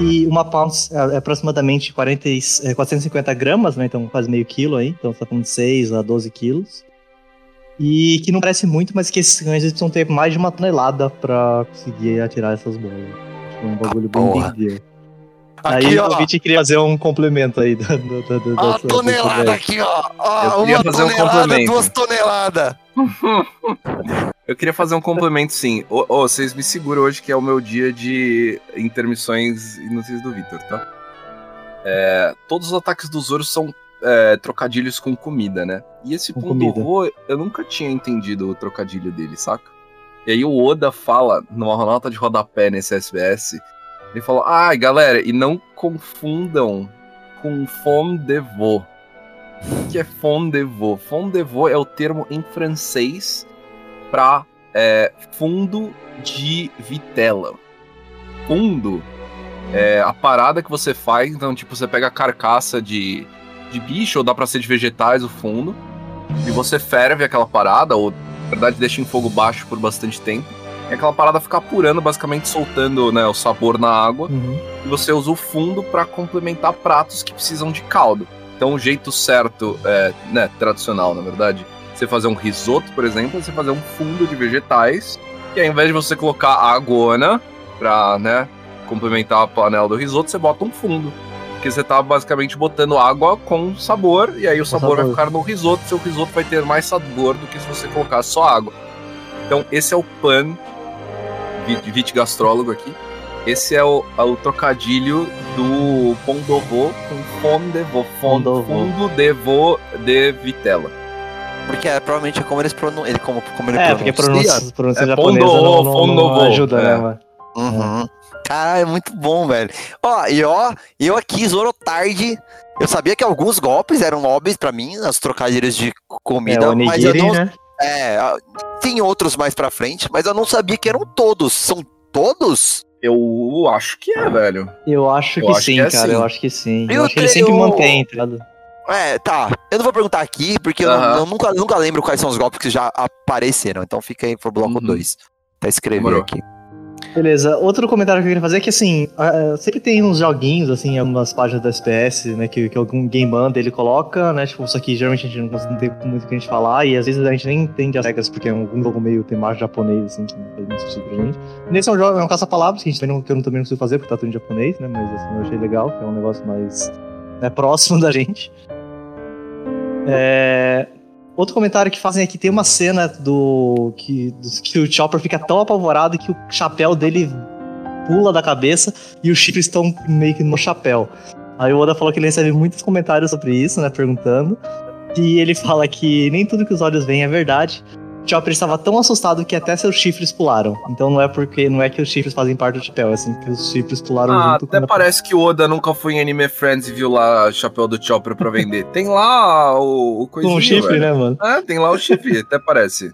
E uma pound é é aproximadamente 40, e- é, 450 gramas, né? Então quase meio quilo aí. Então tá de 6 a 12 quilos. E que não parece muito, mas que esses canhões precisam ter mais de uma tonelada pra conseguir atirar essas bolas. É um bagulho bem porra. big deal. Aqui, Aí ó. o Vit queria fazer um complemento aí da, da, da, da, Ó, a tonelada aqui, ó. Ó, uma fazer um tonelada, complemento. duas toneladas. Eu queria fazer um complemento, sim. Ô, ô, vocês me seguram hoje que é o meu dia de intermissões inúteis do Victor, tá? É, todos os ataques do Zoro são é, trocadilhos com comida, né? E esse Com Pondorô, eu nunca tinha entendido o trocadilho dele, saca? E aí o Oda fala, numa nota de rodapé nesse SBS, ele fala, ai galera, e não confundam com fond de. O que é fond de? Fond de é o termo em francês para fundo de vitela. Fundo é a parada que você faz, então tipo, você pega a carcaça de, de bicho, ou dá pra ser de vegetais o fundo, e você ferve aquela parada, ou na verdade deixa em fogo baixo por bastante tempo, e aquela parada fica apurando, basicamente soltando né, o sabor na água, Uhum. e você usa o fundo para complementar pratos que precisam de caldo. Então, o jeito certo, é, né, tradicional, na verdade, você fazer um risoto, por exemplo, é você fazer um fundo de vegetais, e ao invés de você colocar a agona pra, né, complementar a panela do risoto, você bota um fundo. Porque você tá basicamente botando água com sabor, e aí o sabor, vai sabor. ficar no risoto, seu risoto vai ter mais sabor do que se você colocar só água. Então, esse é o pan, vitigastrólogo aqui, esse é o, é o trocadilho do Pondovô com fond de Pondovô. fundo de de vitela. Porque é, provavelmente é como eles pronunciam. Ele, como, como ele É, porque pronuncia. pronúncia, pronúncia É japonesa não, não, não Pondovô, ajuda, é. né, mano? Uhum. Caralho, é muito bom, velho. Ó, e ó, eu aqui, Zoro tarde. Eu sabia que alguns golpes eram óbvios pra mim, as trocadilhos de É, comida, o mas eu onigiri, não. né? É, ah, tem outros mais pra frente, mas eu não sabia que eram todos. São todos? Eu acho que é, velho. Eu acho Eu que acho sim, que é cara. sim. Eu acho que sim. Eu Eu acho que ele sempre mantém, tá ligado? É, tá. Eu não vou perguntar aqui, porque eu, eu nunca, nunca lembro quais são os golpes que já apareceram. Então fica aí pro bloco Uhum. 2. Pra escrever Demorou. aqui. Beleza, outro comentário que eu queria fazer é que, assim, ah, sempre tem uns joguinhos, assim, algumas páginas da SPS, né, que, que algum game manda, ele coloca, né, tipo, isso aqui geralmente a gente não consegue muito o que a gente falar, e às vezes a gente nem entende as regras, porque é um jogo meio temático japonês, assim, que não muito sentido pra gente. Nesse é um jogo, é um caça-palavras, que a gente também não, que eu também não consigo fazer, porque tá tudo em japonês, né, mas, assim, eu achei legal, que é um negócio mais, né, próximo da gente. É... Outro comentário que fazem aqui tem uma cena do que, do- que o Chopper fica tão apavorado que o chapéu dele pula da cabeça e os chifres estão meio que no chapéu. Aí o Oda falou que ele recebe muitos comentários sobre isso, né? Perguntando. E ele fala que nem tudo que os olhos veem é verdade. Chopper estava tão assustado que até seus chifres pularam. Então não é porque não é que os chifres fazem parte do chapéu, é assim que os chifres pularam Ah, junto até com parece que o Oda nunca foi em Anime Friends e viu lá o chapéu do Chopper pra vender. tem lá o, o coisinho, com o chifre, velho. né, mano? É, tem lá o chifre, até parece.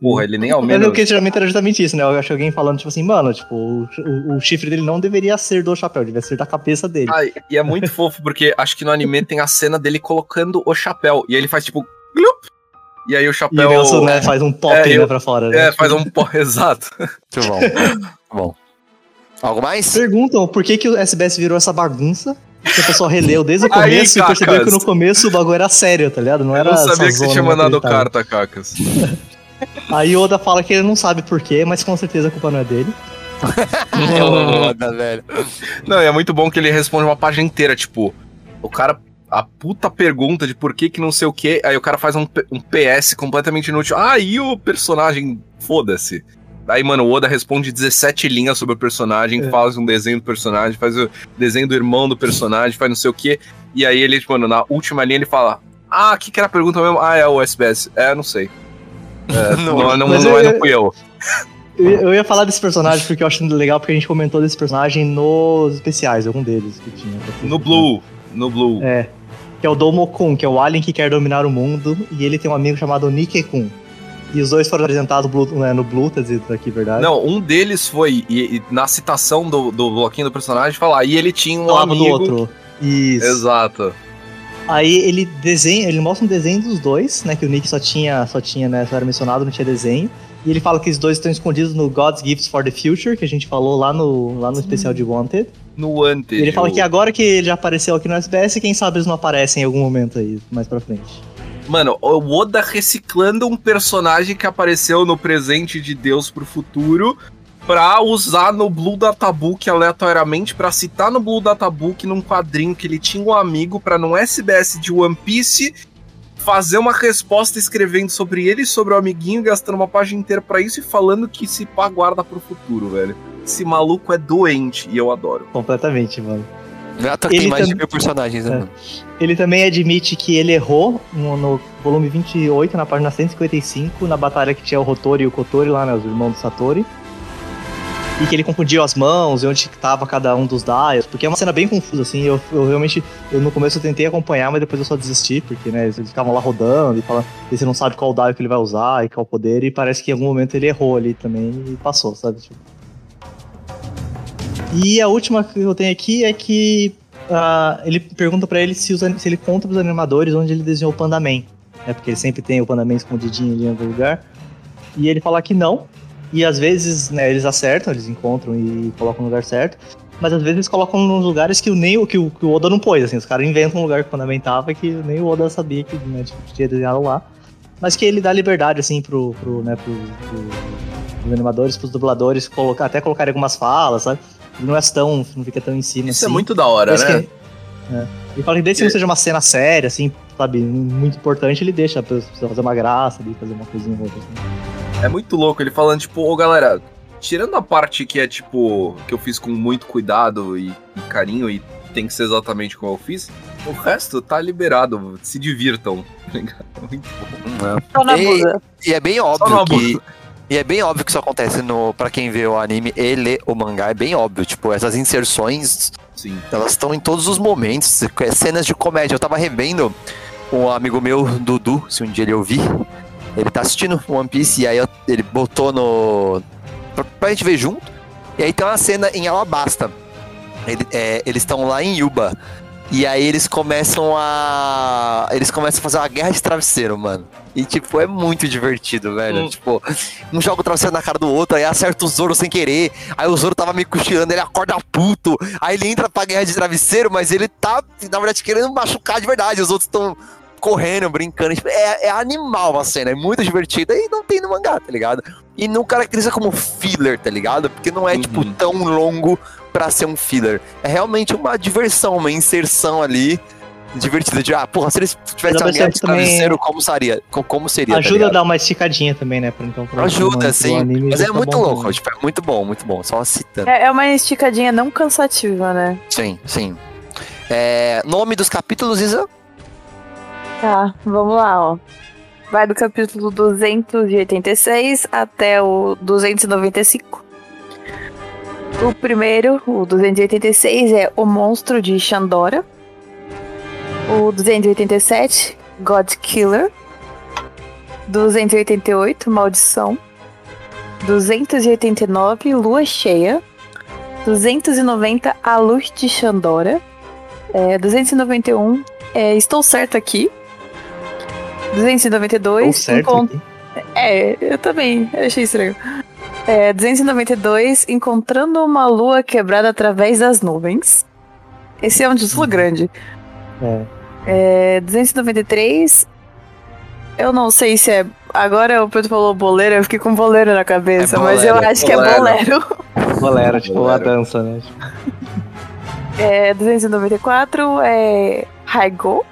Porra, ele nem ao Mas é menos... o questionamento era justamente isso, né? Eu acho alguém falando, tipo assim, mano, tipo, o, o- o chifre dele não deveria ser do chapéu, deveria ser da cabeça dele. Ai, e é muito fofo, porque acho que no anime tem a cena dele colocando o chapéu. E aí ele faz tipo. Glup, e aí o e chapéu. o Nelson, né, faz um pop, É, né, eu- pra fora, né? É, faz um pó. Exato. Muito bom. bom. Algo mais? Perguntam por que, que o SBS virou essa bagunça. Que a pessoa releu desde o Aí, começo e percebeu que no começo o bagulho era sério, tá ligado? Não Eu era não sabia que você tinha mandado carta, Cacas. Aí o Oda fala que ele não sabe por quê, mas com certeza a culpa não é dele. É o Oda, velho. Não, e é muito bom que ele responde uma página inteira, tipo, o cara. A puta pergunta de por que que não sei o que, aí o cara faz um, um PS completamente inútil. Ah, e o personagem? Foda-se. Aí, mano, o Oda responde 17 linhas sobre o personagem, É. faz um desenho do personagem, faz o desenho do irmão do personagem, faz não sei o que. E aí ele, mano, na última linha ele fala: Ah, o que, que era a pergunta mesmo? Ah, é o SBS. É, não sei. É, Não, não, não, não, é, eu- não fui eu. Eu, eu ia falar desse personagem porque eu acho legal porque a gente comentou desse personagem nos especiais, algum deles que tinha. No Blue. No Blue. É. Que é o Domokun, que é o alien que quer dominar o mundo, e ele tem um amigo chamado Nikekun. E os dois foram apresentados né, no Blue, tá dito aqui, verdade? Não, um deles foi, e, e na citação do, do bloquinho do personagem, falar, e ele tinha um Falava amigo. do outro. Isso. Exato. Aí ele desenha, ele mostra um desenho dos dois, né? Que o Nick só tinha, só tinha, né? Só era mencionado, não tinha desenho. E ele fala que os dois estão escondidos no God's Gifts for the Future, que a gente falou lá no, lá no especial de Wanted. No ante. E ele fala que agora que ele já apareceu aqui no SBS, quem sabe eles não aparecem em algum momento aí, mais pra frente. Mano, o Oda reciclando um personagem que apareceu no presente de Deus pro futuro pra usar no Blue Databook aleatoriamente, pra citar no Blue Databook num quadrinho que ele tinha um amigo pra no SBS de One Piece fazer uma resposta escrevendo sobre ele, sobre o amiguinho, gastando uma página inteira pra isso e falando que se pá guarda pro futuro, velho. Esse maluco é doente e eu adoro. Completamente, mano. Não é tem mais de mil personagens, né, É. mano? Ele também admite que ele errou no, no volume 28, na página 155, na batalha que tinha o Rotori e o Kotori lá, né? Os irmãos do Satori. E que ele confundiu as mãos e onde que tava cada um dos Dials, porque é uma cena bem confusa, assim. Eu, eu realmente, eu no começo eu tentei acompanhar, mas depois eu só desisti, porque, né, eles ficavam lá rodando e falando, e você não sabe qual dial que ele vai usar e qual poder, e parece que em algum momento ele errou ali também e passou, sabe? Tipo. E a última que eu tenho aqui é que ah, ele pergunta pra ele se, os se ele conta pros animadores onde ele desenhou o Panda Man. Né, porque ele sempre tem o Panda Man escondidinho ali em algum lugar. E ele fala que não. E às vezes né, eles acertam, eles encontram e colocam no lugar certo. Mas às vezes eles colocam nos lugares que o, nem, que o, que o Oda não pôs. Assim, os caras inventam um lugar que o Panda Man tava que nem o Oda sabia que né, tipo, tinha desenhado lá. Mas que ele dá liberdade, assim, pro, pro, né, pro, pro, pros animadores, pros dubladores, colocar, até colocar algumas falas, sabe? Ele não é tão. não fica tão em cima Isso assim. é muito da hora, Desde né? que- é. Ele fala que desde que não seja uma cena séria, assim, sabe, muito importante, ele deixa pra pra fazer uma graça ali, fazer uma coisinha ou outra. Assim. É muito louco ele falando, tipo, ô galera, tirando a parte que é, tipo, que eu fiz com muito cuidado e, e carinho e tem que ser exatamente como eu fiz, o resto tá liberado, se divirtam. tá ligado? Muito bom. E-. E é bem óbvio que. E é bem óbvio que isso acontece no. Pra quem vê o anime e lê o mangá, é bem óbvio. Tipo, essas inserções, Sim. elas estão em todos os momentos. é Cenas de comédia. Eu tava revendo um amigo meu, Dudu, se um dia ele ouvir. Ele tá assistindo One Piece e aí ele botou no. Pra, pra gente ver junto. E aí tem uma cena em Alabasta. Ele- é, eles estão lá em Yuba. E aí eles começam a. Eles começam a fazer uma guerra de travesseiro, mano. E, tipo, é muito divertido, velho. Hum. Tipo, um joga o travesseiro na cara do outro, aí acerta o Zoro sem querer. Aí o Zoro tava meio cochilando, ele acorda puto. Aí ele entra pra guerra de travesseiro, mas ele tá, na verdade, querendo machucar de verdade. Os outros estão correndo, brincando. Tipo, é, é animal a cena, é muito divertida e não tem no mangá, tá ligado? E não caracteriza como filler, tá ligado? Porque não é, Uhum. tipo, tão longo pra ser um filler. É realmente uma diversão, uma inserção ali divertida. De, ah, porra, se eles tivessem uma guerra de travesseiro, como seria? Co- Como seria? tá Ajuda a ligado? dar uma esticadinha também, né? Então, pra, Ajuda, sim. Mas é ficar muito bom louco, também. tipo, é muito bom, muito bom. Só citando. É, é uma esticadinha não cansativa, né? Sim, sim. É, nome dos capítulos, Isa? Tá, vamos lá, ó. Vai do capítulo 286 até o 295. O primeiro, o 286, é O Monstro de Xandora. O 287, God Killer. 288, Maldição. 289, Lua Cheia. 290, A Luz de Xandora. É, 291, é, Estou Certo Aqui. 292, Ou certo Encon- aqui. é, eu também achei estranho. É, 292, Encontrando uma Lua Quebrada através das nuvens. Esse é um título grande. É. É, 293, eu não sei se é. Agora o Pedro falou boleiro, eu fiquei com boleiro na cabeça, É mas eu bolero, acho que é bolero. bolero. Bolero, tipo, a Bolero. dança, né? É, 294 é Raigo.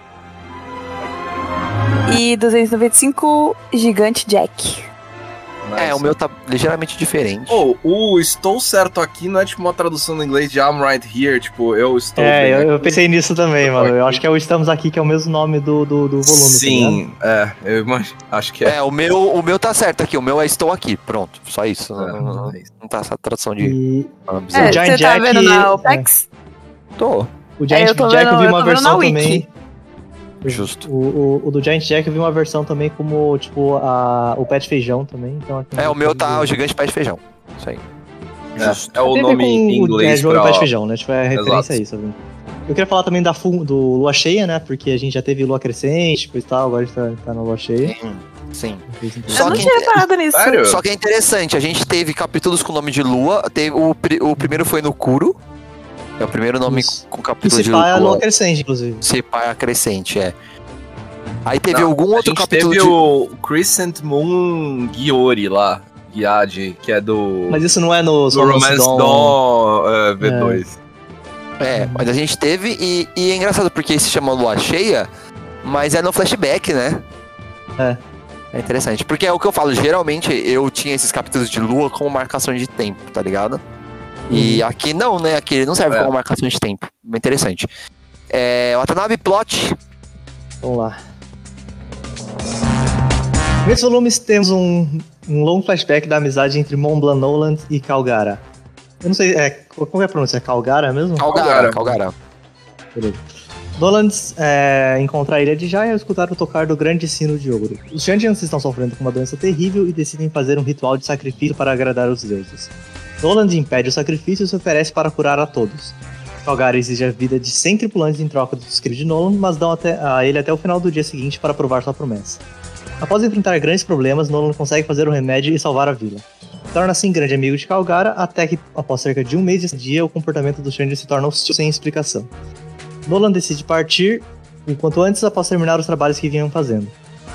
E 295, Gigante Jack. É, o meu tá ligeiramente diferente. Ô, o estou certo aqui não é tipo uma tradução do inglês de I'm right here, tipo, eu estou É, eu, eu pensei nisso também, mano. Eu acho que é o Estamos Aqui, que é o mesmo nome do, do, do volume. tá? Sim, é, eu imagino, acho que é. É, o meu, o meu tá certo aqui, o meu é Estou Aqui, pronto, só isso. É, Não, não- é não tá essa tradução de. E ah, É, você tá Jack, vendo na é. OPEX? Tô. o Giant É, eu tô Jack vendo- eu vi uma versão também. Wiki. Justo. O, o, o do Giant Jack eu vi uma versão também como, tipo, a, o Pet Feijão também. Então aqui É, o meu tá o o gigante pé de feijão. Isso aí. É, é o nome em inglês é, João pra... do Pet Feijão, né? Tipo, é referência Exato. a isso. sabe? Eu queria falar também da do Lua Cheia, né? Porque a gente já teve Lua Crescente, coisa e tal, agora a gente tá, tá na Lua Cheia. Sim. Sim. Eu Só não que- tinha reparado nisso. Sério? Só que é interessante, a gente teve capítulos com nome de lua. Teve, o, o primeiro foi no Kuro. É o primeiro nome Isso. com capítulo se de pá é a Lua lua. Crescente, inclusive. Se pá é a crescente, é. Aí teve Não, algum a outro gente capítulo teve de. o Crescent Moon Giori lá, Giade, que é do, Mas isso não é no do Romance Dawn. Dawn é, V2. É, mas a gente teve e, e é engraçado porque se chama lua cheia, mas é no flashback, né? É. É interessante, porque é o que eu falo, geralmente eu tinha esses capítulos de lua como marcação de tempo, tá ligado? E aqui não, né? Aqui ele não serve É. como marcação de tempo. Bem interessante. É, Watanabe Plot, Vamos lá. Nesses volumes temos um, um longo flashback da amizade entre Mont Blanc Noland e Calgara. Eu não sei, é, qual é a pronúncia? É Calgara mesmo? Calgara, Calgara. Beleza. Noland é, encontra a ilha de Jaya e escutar o tocar do grande sino de ouro. Os Shandians estão sofrendo com uma doença terrível e decidem fazer um ritual de sacrifício para agradar os deuses. Noland impede o sacrifício e se oferece para curar a todos. Calgara exige a vida de 100 tripulantes em troca dos crimes de Nolan, mas dão até, a ele até o final do dia seguinte para provar sua promessa. Após enfrentar grandes problemas, Nolan consegue fazer o remédio e salvar a vila. Torna-se um grande amigo de Calgara, até que, após cerca de um mês de dia, o comportamento do Shandy se torna hostil sem explicação. Nolan decide partir o quanto antes após terminar os trabalhos que vinham fazendo.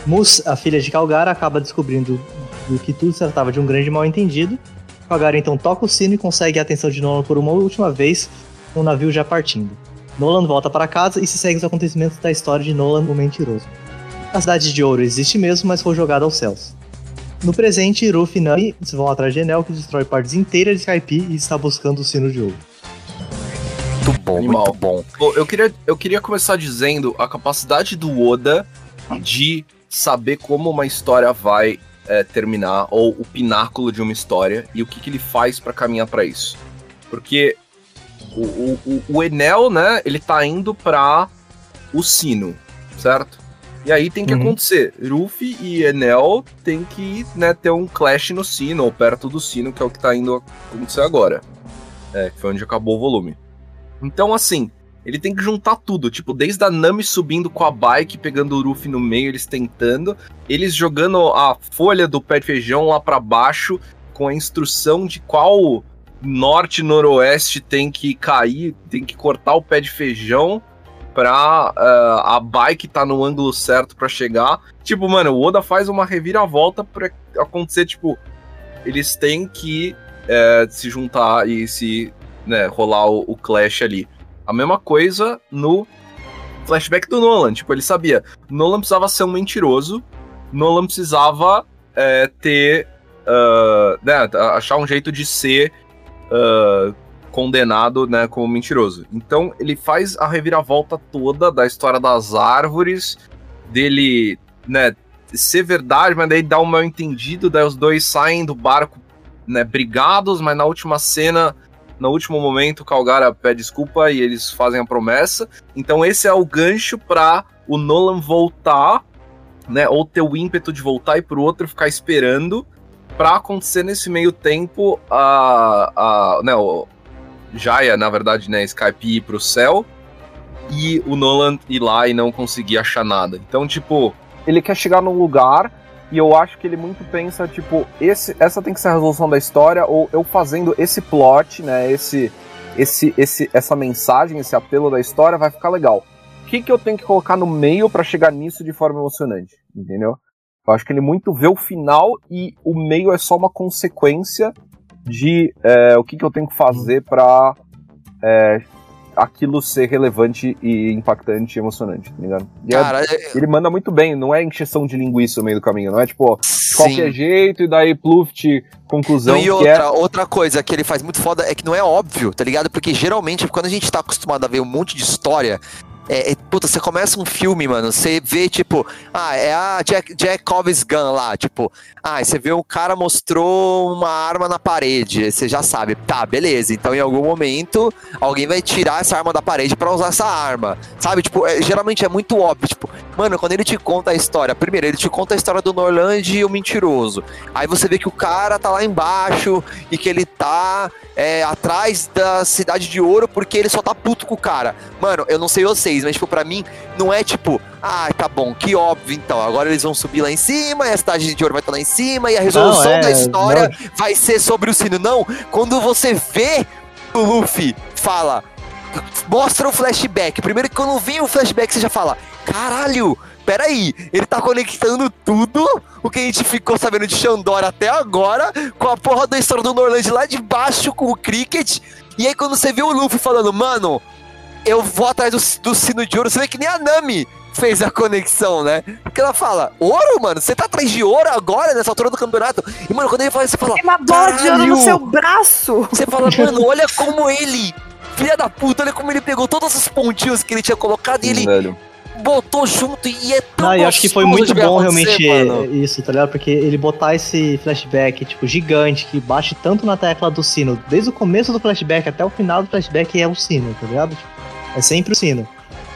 Mus, a filha de Calgara, acaba descobrindo do que tudo se tratava de um grande mal-entendido. Calgara então toca o sino e consegue a atenção de Nolan por uma última vez, com o navio já partindo. Nolan volta para casa e se segue os acontecimentos da história de Nolan, o mentiroso. A cidade de ouro existe mesmo, mas foi jogada aos céus. No presente, Ruff e Nami vão atrás de Enel, que destrói partes inteiras de Kaipi e está buscando o sino de ouro. Muito bom, Animal. muito bom. Bom, eu queria, eu queria começar dizendo a capacidade do Oda de saber como uma história vai é, terminar, ou o pináculo de uma história, e o que, que ele faz pra caminhar pra isso. Porque o, o, o- o Enel, né, ele tá indo pra o sino, certo? E aí tem que Uhum. acontecer. Ruffy e Enel tem que né, ter um clash no sino, ou perto do sino, que é o que tá indo acontecer agora. É, que foi onde acabou o volume. Então, assim, ele tem que juntar tudo. Tipo, desde a Nami subindo com a bike, pegando o Ruffy no meio, eles tentando. Eles jogando a folha do pé de feijão lá pra baixo, com a instrução de qual norte noroeste tem que cair, tem que cortar o pé de feijão pra ah, a bike tá no ângulo certo pra chegar. Tipo, mano, o Oda faz uma reviravolta pra acontecer, tipo, eles têm que eh, se juntar e se né, rolar o, o clash ali. A mesma coisa no flashback do Nolan. Tipo, ele sabia. Nolan precisava ser um mentiroso. Nolan precisava é, ter. ah, né, achar um jeito de ser ah, condenado né, como mentiroso. Então, ele faz a reviravolta toda da história das árvores, dele né, ser verdade, mas daí dá um mal entendido, daí os dois saem do barco né, brigados, mas na última cena no último momento o Calgara pede desculpa e eles fazem a promessa. Então esse é o gancho para o Nolan voltar, né, ou ter o ímpeto de voltar e pro outro ficar esperando para acontecer nesse meio tempo a, a né, o Jaya, na verdade, né, Skype ir pro céu e o Nolan ir lá e não conseguir achar nada. Então, tipo, ele quer chegar num lugar e eu acho que ele muito pensa, tipo, esse, essa tem que ser a resolução da história, ou eu fazendo esse plot, né? Esse, esse, esse, essa mensagem, esse apelo da história vai ficar legal. O que, que eu tenho que colocar no meio para chegar nisso de forma emocionante? Entendeu? Eu acho que ele muito vê o final e o meio é só uma consequência de é, o que, que eu tenho que fazer pra é, aquilo ser relevante e impactante e emocionante, tá ligado? E é- Cara, é- ele manda muito bem, não é encheção de linguiça no meio do caminho, não é tipo, sim. qualquer jeito e daí Pluft, conclusão Não, e que outra, é. outra coisa que ele faz muito foda é que não é óbvio, tá ligado? Porque geralmente, quando a gente tá acostumado a ver um monte de história, É, é, puta, você começa um filme, mano, você vê, tipo, ah, é a Jack, Jacob's Gun lá, tipo, ah, você vê o cara mostrou uma arma na parede, você já sabe, tá, beleza, então em algum momento alguém vai tirar essa arma da parede para usar essa arma, sabe? Tipo, é, geralmente é muito óbvio, tipo, mano, quando ele te conta a história, primeiro, ele te conta a história do Norland e o mentiroso, aí você vê que o cara tá lá embaixo e que ele tá é, atrás da cidade de ouro porque ele só tá puto com o cara. Mano, eu não sei vocês, mas, tipo, pra mim, não é tipo, ah, tá bom, que óbvio então. Agora eles vão subir lá em cima e a cidade de ouro vai estar lá em cima e a resolução Não, é, da história não. vai ser sobre o sino. Não, quando você vê o Luffy fala, mostra o flashback. Primeiro que quando vem o flashback, você já fala, caralho. Peraí, ele tá conectando tudo o que a gente ficou sabendo de Xandora até agora com a porra da história do Norland lá de baixo com o Cricket. E aí quando você vê o Luffy falando, mano, eu vou atrás do, do sino de ouro, você vê que nem a Nami fez a conexão, né? Porque ela fala, ouro, mano? Você tá atrás de ouro agora, nessa altura do campeonato? E, mano, quando ele fala isso, você fala, Tem uma bola de ouro no seu braço. Você fala, mano, olha como ele, filha da puta, olha como ele pegou todos os pontinhos que ele tinha colocado e ele velho. botou junto e é tão Não, e eu acho que foi muito bom realmente mano. isso, tá ligado? Porque ele botar esse flashback, tipo, gigante, que bate tanto na tecla do sino, desde o começo do flashback até o final do flashback é o sino, tá ligado? É sempre o sino.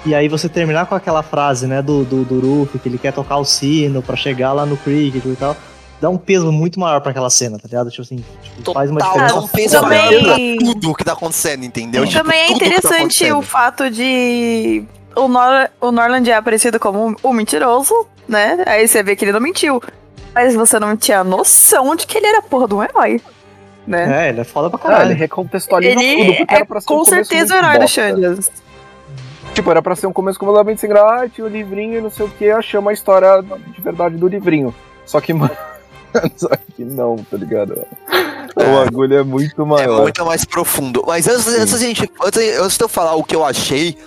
E aí você terminar com aquela frase, né, do, do, do Ruffy, que ele quer tocar o sino pra chegar lá no Cricket e tal, dá um peso muito maior pra aquela cena, tá ligado? Tipo assim, tipo, faz uma diferença. Também- maior pra tudo que tá acontecendo, entendeu? E Tipo, também é tá interessante acontecendo. o fato de o, Nor o Norland é aparecido como o mentiroso, né? Aí você vê que ele não mentiu. Mas você não tinha noção de que ele era porra de um herói. Né? É, ele é foda pra Ah, ele caralho. recontextualiza tudo, Ele porque é era pra ser um com certeza o herói do. Xandias. Tipo, era pra ser um começo completamente sem graça, tinha o livrinho e não sei o que, achamos a história de verdade do livrinho. Só que, mano. Só que não, tá ligado? O bagulho é muito É maior. muito mais profundo. Mas antes, antes, da gente, antes, antes de eu falar o que eu achei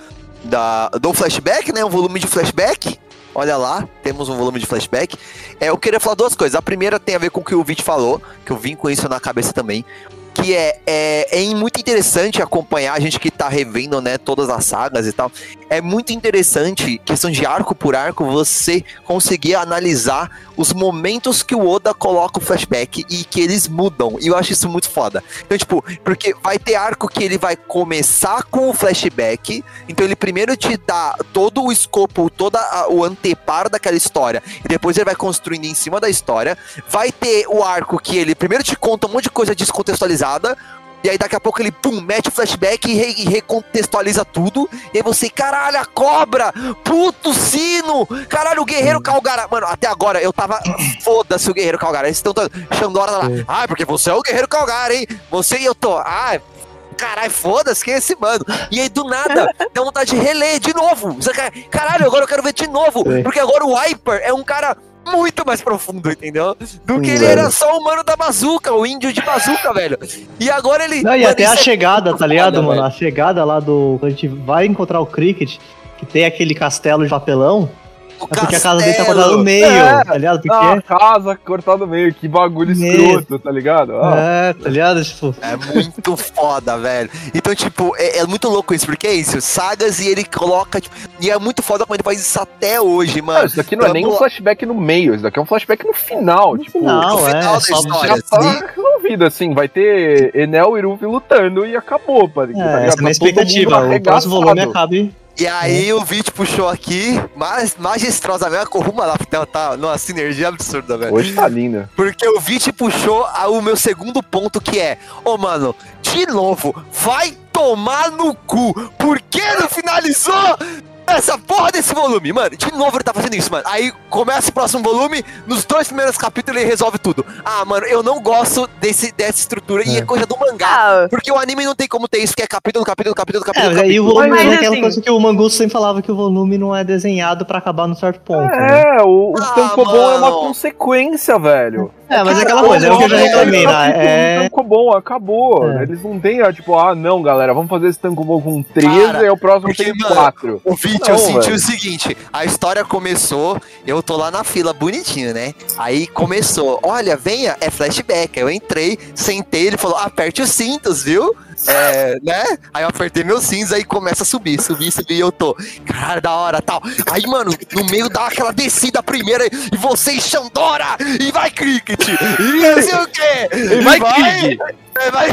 da, do flashback, né? Um volume de flashback. Olha lá, temos um volume de flashback. É, eu queria falar duas coisas. A primeira tem a ver com o que o Vit falou, que eu vim com isso na cabeça também. Que é, é, é muito interessante acompanhar a gente que tá revendo, né, todas as sagas e tal. É muito interessante, questão de arco por arco, você conseguir analisar os momentos que o Oda coloca o flashback e que eles mudam. E eu acho isso muito foda. Então, tipo, porque vai ter arco que ele vai começar com o flashback. Então ele primeiro te dá todo o escopo, todo o anteparo daquela história. E depois ele vai construindo em cima da história. Vai ter o arco que ele primeiro te conta um monte de coisa descontextualizada. E aí daqui a pouco ele, pum, mete o flashback e, re- e recontextualiza tudo. E aí você, caralho, a cobra! Puto sino! Caralho, o guerreiro Calgara. Mano, até agora eu tava. Foda-se o guerreiro Calgara. Eles estão. Xandora lá. Sim. Ah, porque você é o guerreiro Calgara, hein? Você e eu tô. Ah, caralho, foda-se, quem é esse mano? E aí do nada, dá vontade de reler de novo. Caralho, agora eu quero ver de novo. Porque agora o Hyper é um cara. Muito mais profundo, entendeu? Do que ele velho. era só o mano da bazuca, o índio de bazuca, velho. E agora ele. Não, e Mano, até a é chegada, tá ligado, foda, mano? velho. A chegada lá do. Quando a gente vai encontrar o Cricket, que tem aquele castelo de papelão, é porque a casa dele tá cortada no meio, É. tá ligado? Porque. Ah, casa cortada no meio, que bagulho Meu. escroto, tá ligado? Ah, É, tá ligado? Tipo. É muito foda, velho. Então, tipo, é, é muito louco isso, porque é isso, sagas e ele coloca, tipo, e é muito foda como ele faz isso até hoje, Não, mano. isso daqui não é nem um flashback no meio, isso daqui é um flashback no final. No tipo, final, no é. final da só- história. já tá resolvido, assim. Vai ter Enel e Ruffy lutando e acabou, tá ligado? É, Tá essa é a minha mundo expectativa. O próximo volume acabe. E aí o Vit puxou aqui, mas magistrosamente, a Corruma lá tá, tá numa sinergia absurda, velho. Hoje tá linda. Porque o Vit puxou o meu segundo ponto, que é, ô mano, de novo, vai tomar no cu. Por que não finalizou essa porra desse volume? Mano, de novo ele tá fazendo isso, mano. Aí começa o próximo volume, nos dois primeiros capítulos ele resolve tudo. Ah, mano, eu não gosto desse, dessa estrutura e é coisa do mangá. Ah, Porque o anime não tem como ter isso, que é capítulo, capítulo, capítulo, É, capítulo. mas aí o capítulo. volume Mas, é aquela assim- coisa que o Mangusto sempre falava que o volume não é desenhado pra acabar num certo ponto. né? É, o, o Ah, Tankobon é uma consequência, velho. É, mas é aquela coisa, é o que eu já reclamei, né? tipo, É. O Tankobon acabou. É. Eles não têm, tipo, ah, não, galera, vamos fazer esse Tankobon com 13 Cara, e o próximo porque, tem mano, 4. O Vit, Não, eu senti velho. o seguinte: a história começou, eu tô lá na fila bonitinho, né? Aí começou, olha, venha, é flashback. Eu entrei, sentei, ele falou, aperte os cintos, viu? É, né? Aí eu apertei meu cinza e começa a subir, subir, subir, e eu tô, cara, da hora, tal. Aí, mano, no meio dá aquela descida primeira, e você e Xandora, e vai Cricket, e não sei o quê, e vai, vai, é, vai...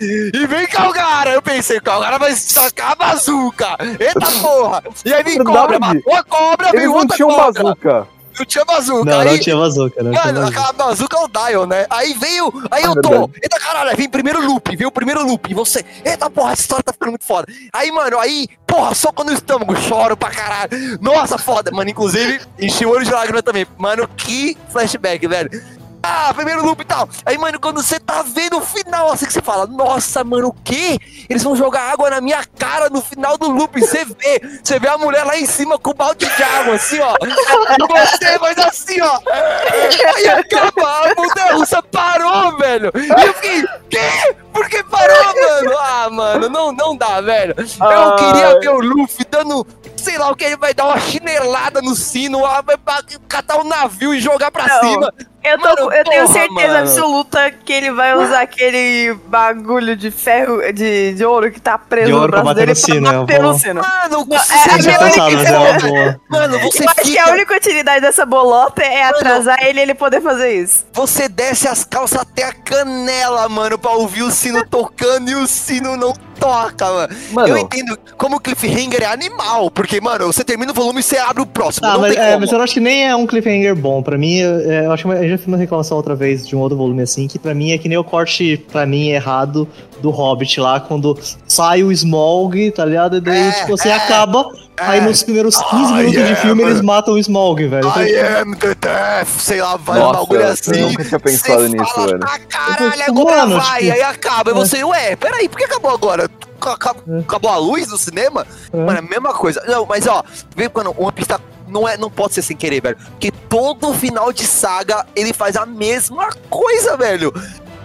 e vem Calgara, eu pensei, Calgara vai sacar a bazuca, eita porra, e aí vem cobra, matou a cobra, Eles veio outra cobra, bazuca. Não tinha bazuca, Não, aí... não tinha bazuca, não tinha Mano, aquela bazuca é o Dial, né? Aí veio. Aí eu tô. Eita caralho, vem primeiro loop, veio o primeiro loop. E você. Eita porra, essa história tá ficando muito foda. Aí, mano, aí, porra, soco no estômago, choro pra caralho. Nossa, foda, mano. Inclusive, enchi o olho de lágrima também. Mano, que flashback, velho. Ah, primeiro loop e tal. Aí, mano, quando você tá vendo o final, assim que você fala, nossa, mano, o quê? Eles vão jogar água na minha cara no final do loop. Você vê, você vê a mulher lá em cima com o balde de água, assim, ó. E você, mas assim, ó. Aí acaba, a montanha russa parou, velho. E eu fiquei, quê? Por que parou, mano? Ah, mano, não, não dá, velho. Eu Ai. queria ver o Luffy dando, sei lá o que, ele vai dar uma chinelada no sino, ah, vai catar um navio e jogar pra Não. cima. Eu, tô, Mano, eu tenho porra, certeza mano. absoluta que ele vai usar aquele bagulho de ferro, de, de ouro que tá preso De no ouro pra braço bater dele no sino, pra é bater no sino. Mano, você é- é única mas é fica, boa. Mano, você Eu acho que a fica, única utilidade dessa bolota é atrasar ele e ele poder fazer isso. você desce as calças até a canela, mano, pra ouvir o sino tocando e o sino não toca, mano. Mano, Eu entendo como o cliffhanger é animal, porque, mano, você termina o volume e você abre o próximo, Ah, mas, é, mas eu acho que nem é um cliffhanger bom. Pra mim, é, eu acho que eu já fiz uma reclamação outra vez de um outro volume assim, que pra mim é que nem o corte, pra mim, errado do Hobbit lá, quando sai o Smaug, tá ligado? E daí, É, tipo, você é, acaba, aí nos primeiros 15 Ah, minutos de yeah, filme mano. eles matam o Smaug, velho. Então, I tipo, am the death, sei lá, vai Nossa, um bagulho eu assim. nunca tinha pensado Cê nisso, fala, velho. Ah, caralho, Eu agora falando, vai, tipo, aí acaba. E você, ué, peraí, por que acabou agora? É. Acabou a luz do cinema? É. Mano, é a mesma coisa. Não, mas ó, vê quando uma pista não, é, não pode ser sem querer, velho. Porque todo final de saga ele faz a mesma coisa, velho.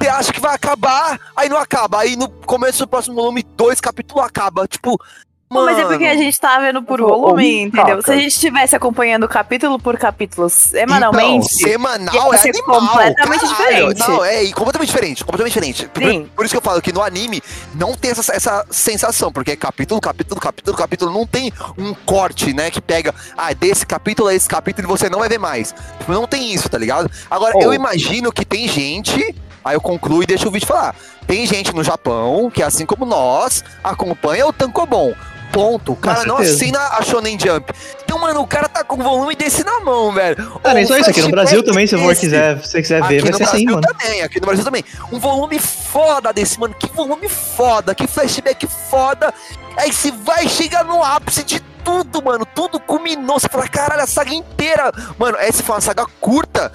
Você acha que vai acabar, aí não acaba. Aí no começo do próximo volume, dois capítulos acaba. Tipo. Pô, mas é porque a mano, gente tá vendo por volume, entendeu? Caca. Se a gente estivesse acompanhando capítulo por capítulo semanalmente. Então, semanal ia é animal. completamente caralho. diferente. Não, é e completamente diferente, completamente diferente. Por, Sim. por isso que eu falo que no anime não tem essa, essa sensação, porque é capítulo, capítulo, capítulo, capítulo, não tem um corte, né, que pega, ah, desse capítulo a esse capítulo e você não vai ver mais. Tipo, não tem isso, tá ligado? Agora, Oh. eu imagino que tem gente, aí eu concluo e deixo o vídeo falar. Tem gente no Japão que, assim como nós, acompanha o Tankobon. Ponto. O cara não assina a Shonen Jump. Então, mano, o cara tá com o volume desse na mão, velho. Cara, Ou isso é isso aqui no Brasil também, se desse. quiser, se você quiser ver, Aqui vai no ser assim, Brasil mano. também, aqui no Brasil também. Um volume foda desse, mano. Que volume foda, que flashback foda. Aí você vai chegar no ápice de tudo, mano. Tudo culminou. Você fala, caralho, a saga inteira. Mano, essa foi uma saga curta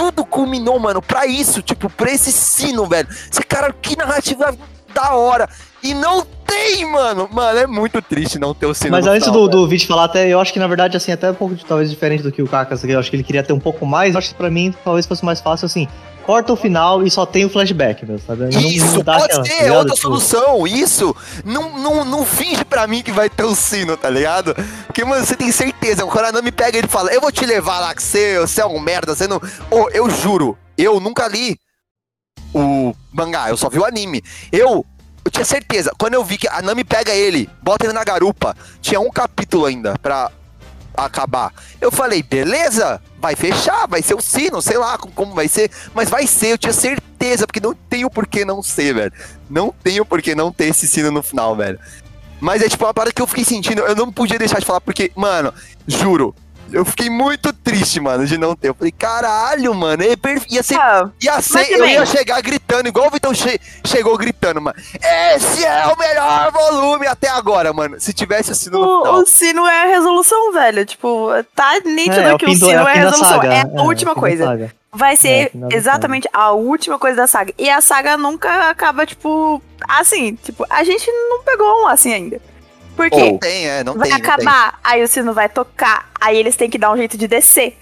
tudo culminou, mano, pra isso. Tipo, pra esse sino, velho. Você, cara, que narrativa da hora. E não tem, mano. Mano, é muito triste não ter o sino Mas antes final, do, do Vit falar, até, eu acho que na verdade, assim, até um pouco de- talvez diferente do que o Kakas, eu acho que ele queria ter um pouco mais. Eu acho que pra mim talvez fosse mais fácil assim. Corta o final e só tem o flashback, mesmo, sabe? Não- Isso, não pode aquela, ser, tá é outra Tipo, solução, isso. Não, não, não finge pra mim que vai ter o sino, tá ligado? Porque, mano, você tem certeza, o Coronel me pega e ele fala, eu vou te levar lá que você, você é um merda, você não... Ô, eu juro, eu nunca li o mangá, eu só vi o anime. Eu, eu tinha certeza, quando eu vi que a Nami pega ele, bota ele na garupa, tinha um capítulo ainda pra acabar. Eu falei, beleza, vai fechar, vai ser o sino, sei lá como, vai ser, mas vai ser, eu tinha certeza, porque não tem o porquê não ser, velho. Não tem o porquê não ter esse sino no final, velho. Mas é tipo uma parada que eu fiquei sentindo, eu não podia deixar de falar, porque, mano, juro, eu fiquei muito triste, mano, de não ter. Eu falei, caralho, mano, é ia ser Ah, Ia ser, eu ia chegar gritando, igual o Vitão che- chegou gritando, mano. Esse é o melhor volume até agora, mano. Se tivesse sido no o, o sino é a resolução, velho. Tipo, tá nítido é, o que o do- sino o é, fim a resolução. saga, é a o última da coisa. Vai É, ser o da exatamente a última coisa da saga. E a saga nunca acaba, tipo, assim. Tipo, a gente não pegou um assim ainda. Por quê? Ou- Não tem, é, não vai tem. não tem. acabar, aí o sino vai tocar, aí eles têm que dar um jeito de descer.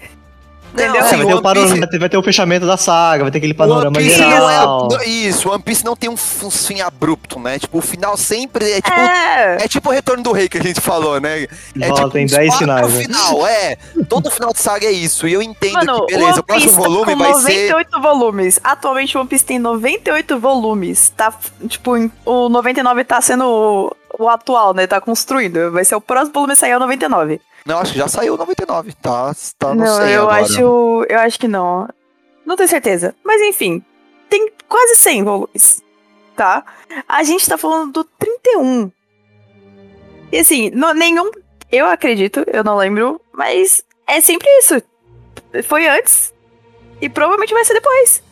Entendeu? Não, É, vai, ter o Piece- vai ter- vai ter o fechamento da saga, vai ter aquele panorama One Piece geral. não é. Isso, One Piece não tem um, um fim abrupto, né? Tipo, o final sempre é tipo. É. É tipo o Retorno do Rei que a gente falou, né? É Volta, tipo tem um 10 quatro finais, né? final, é. Todo final de saga é isso. E eu entendo Mano, que, beleza, o próximo tá volume com vai ser. 98 volumes. Atualmente o One Piece tem 98 volumes. Tá, tipo, o 99 tá sendo o, o atual, né? Tá construindo. Vai ser o próximo volume a sair é o 99. Não, acho que já saiu o 99. Tá, tá não, 100 eu agora. acho. Eu acho que não. Não tenho certeza. Mas enfim, tem quase 100 volumes. Tá? A gente tá falando do 31. E assim, no- nenhum. Eu acredito, eu não lembro, mas é sempre isso. Foi antes. E provavelmente vai ser depois.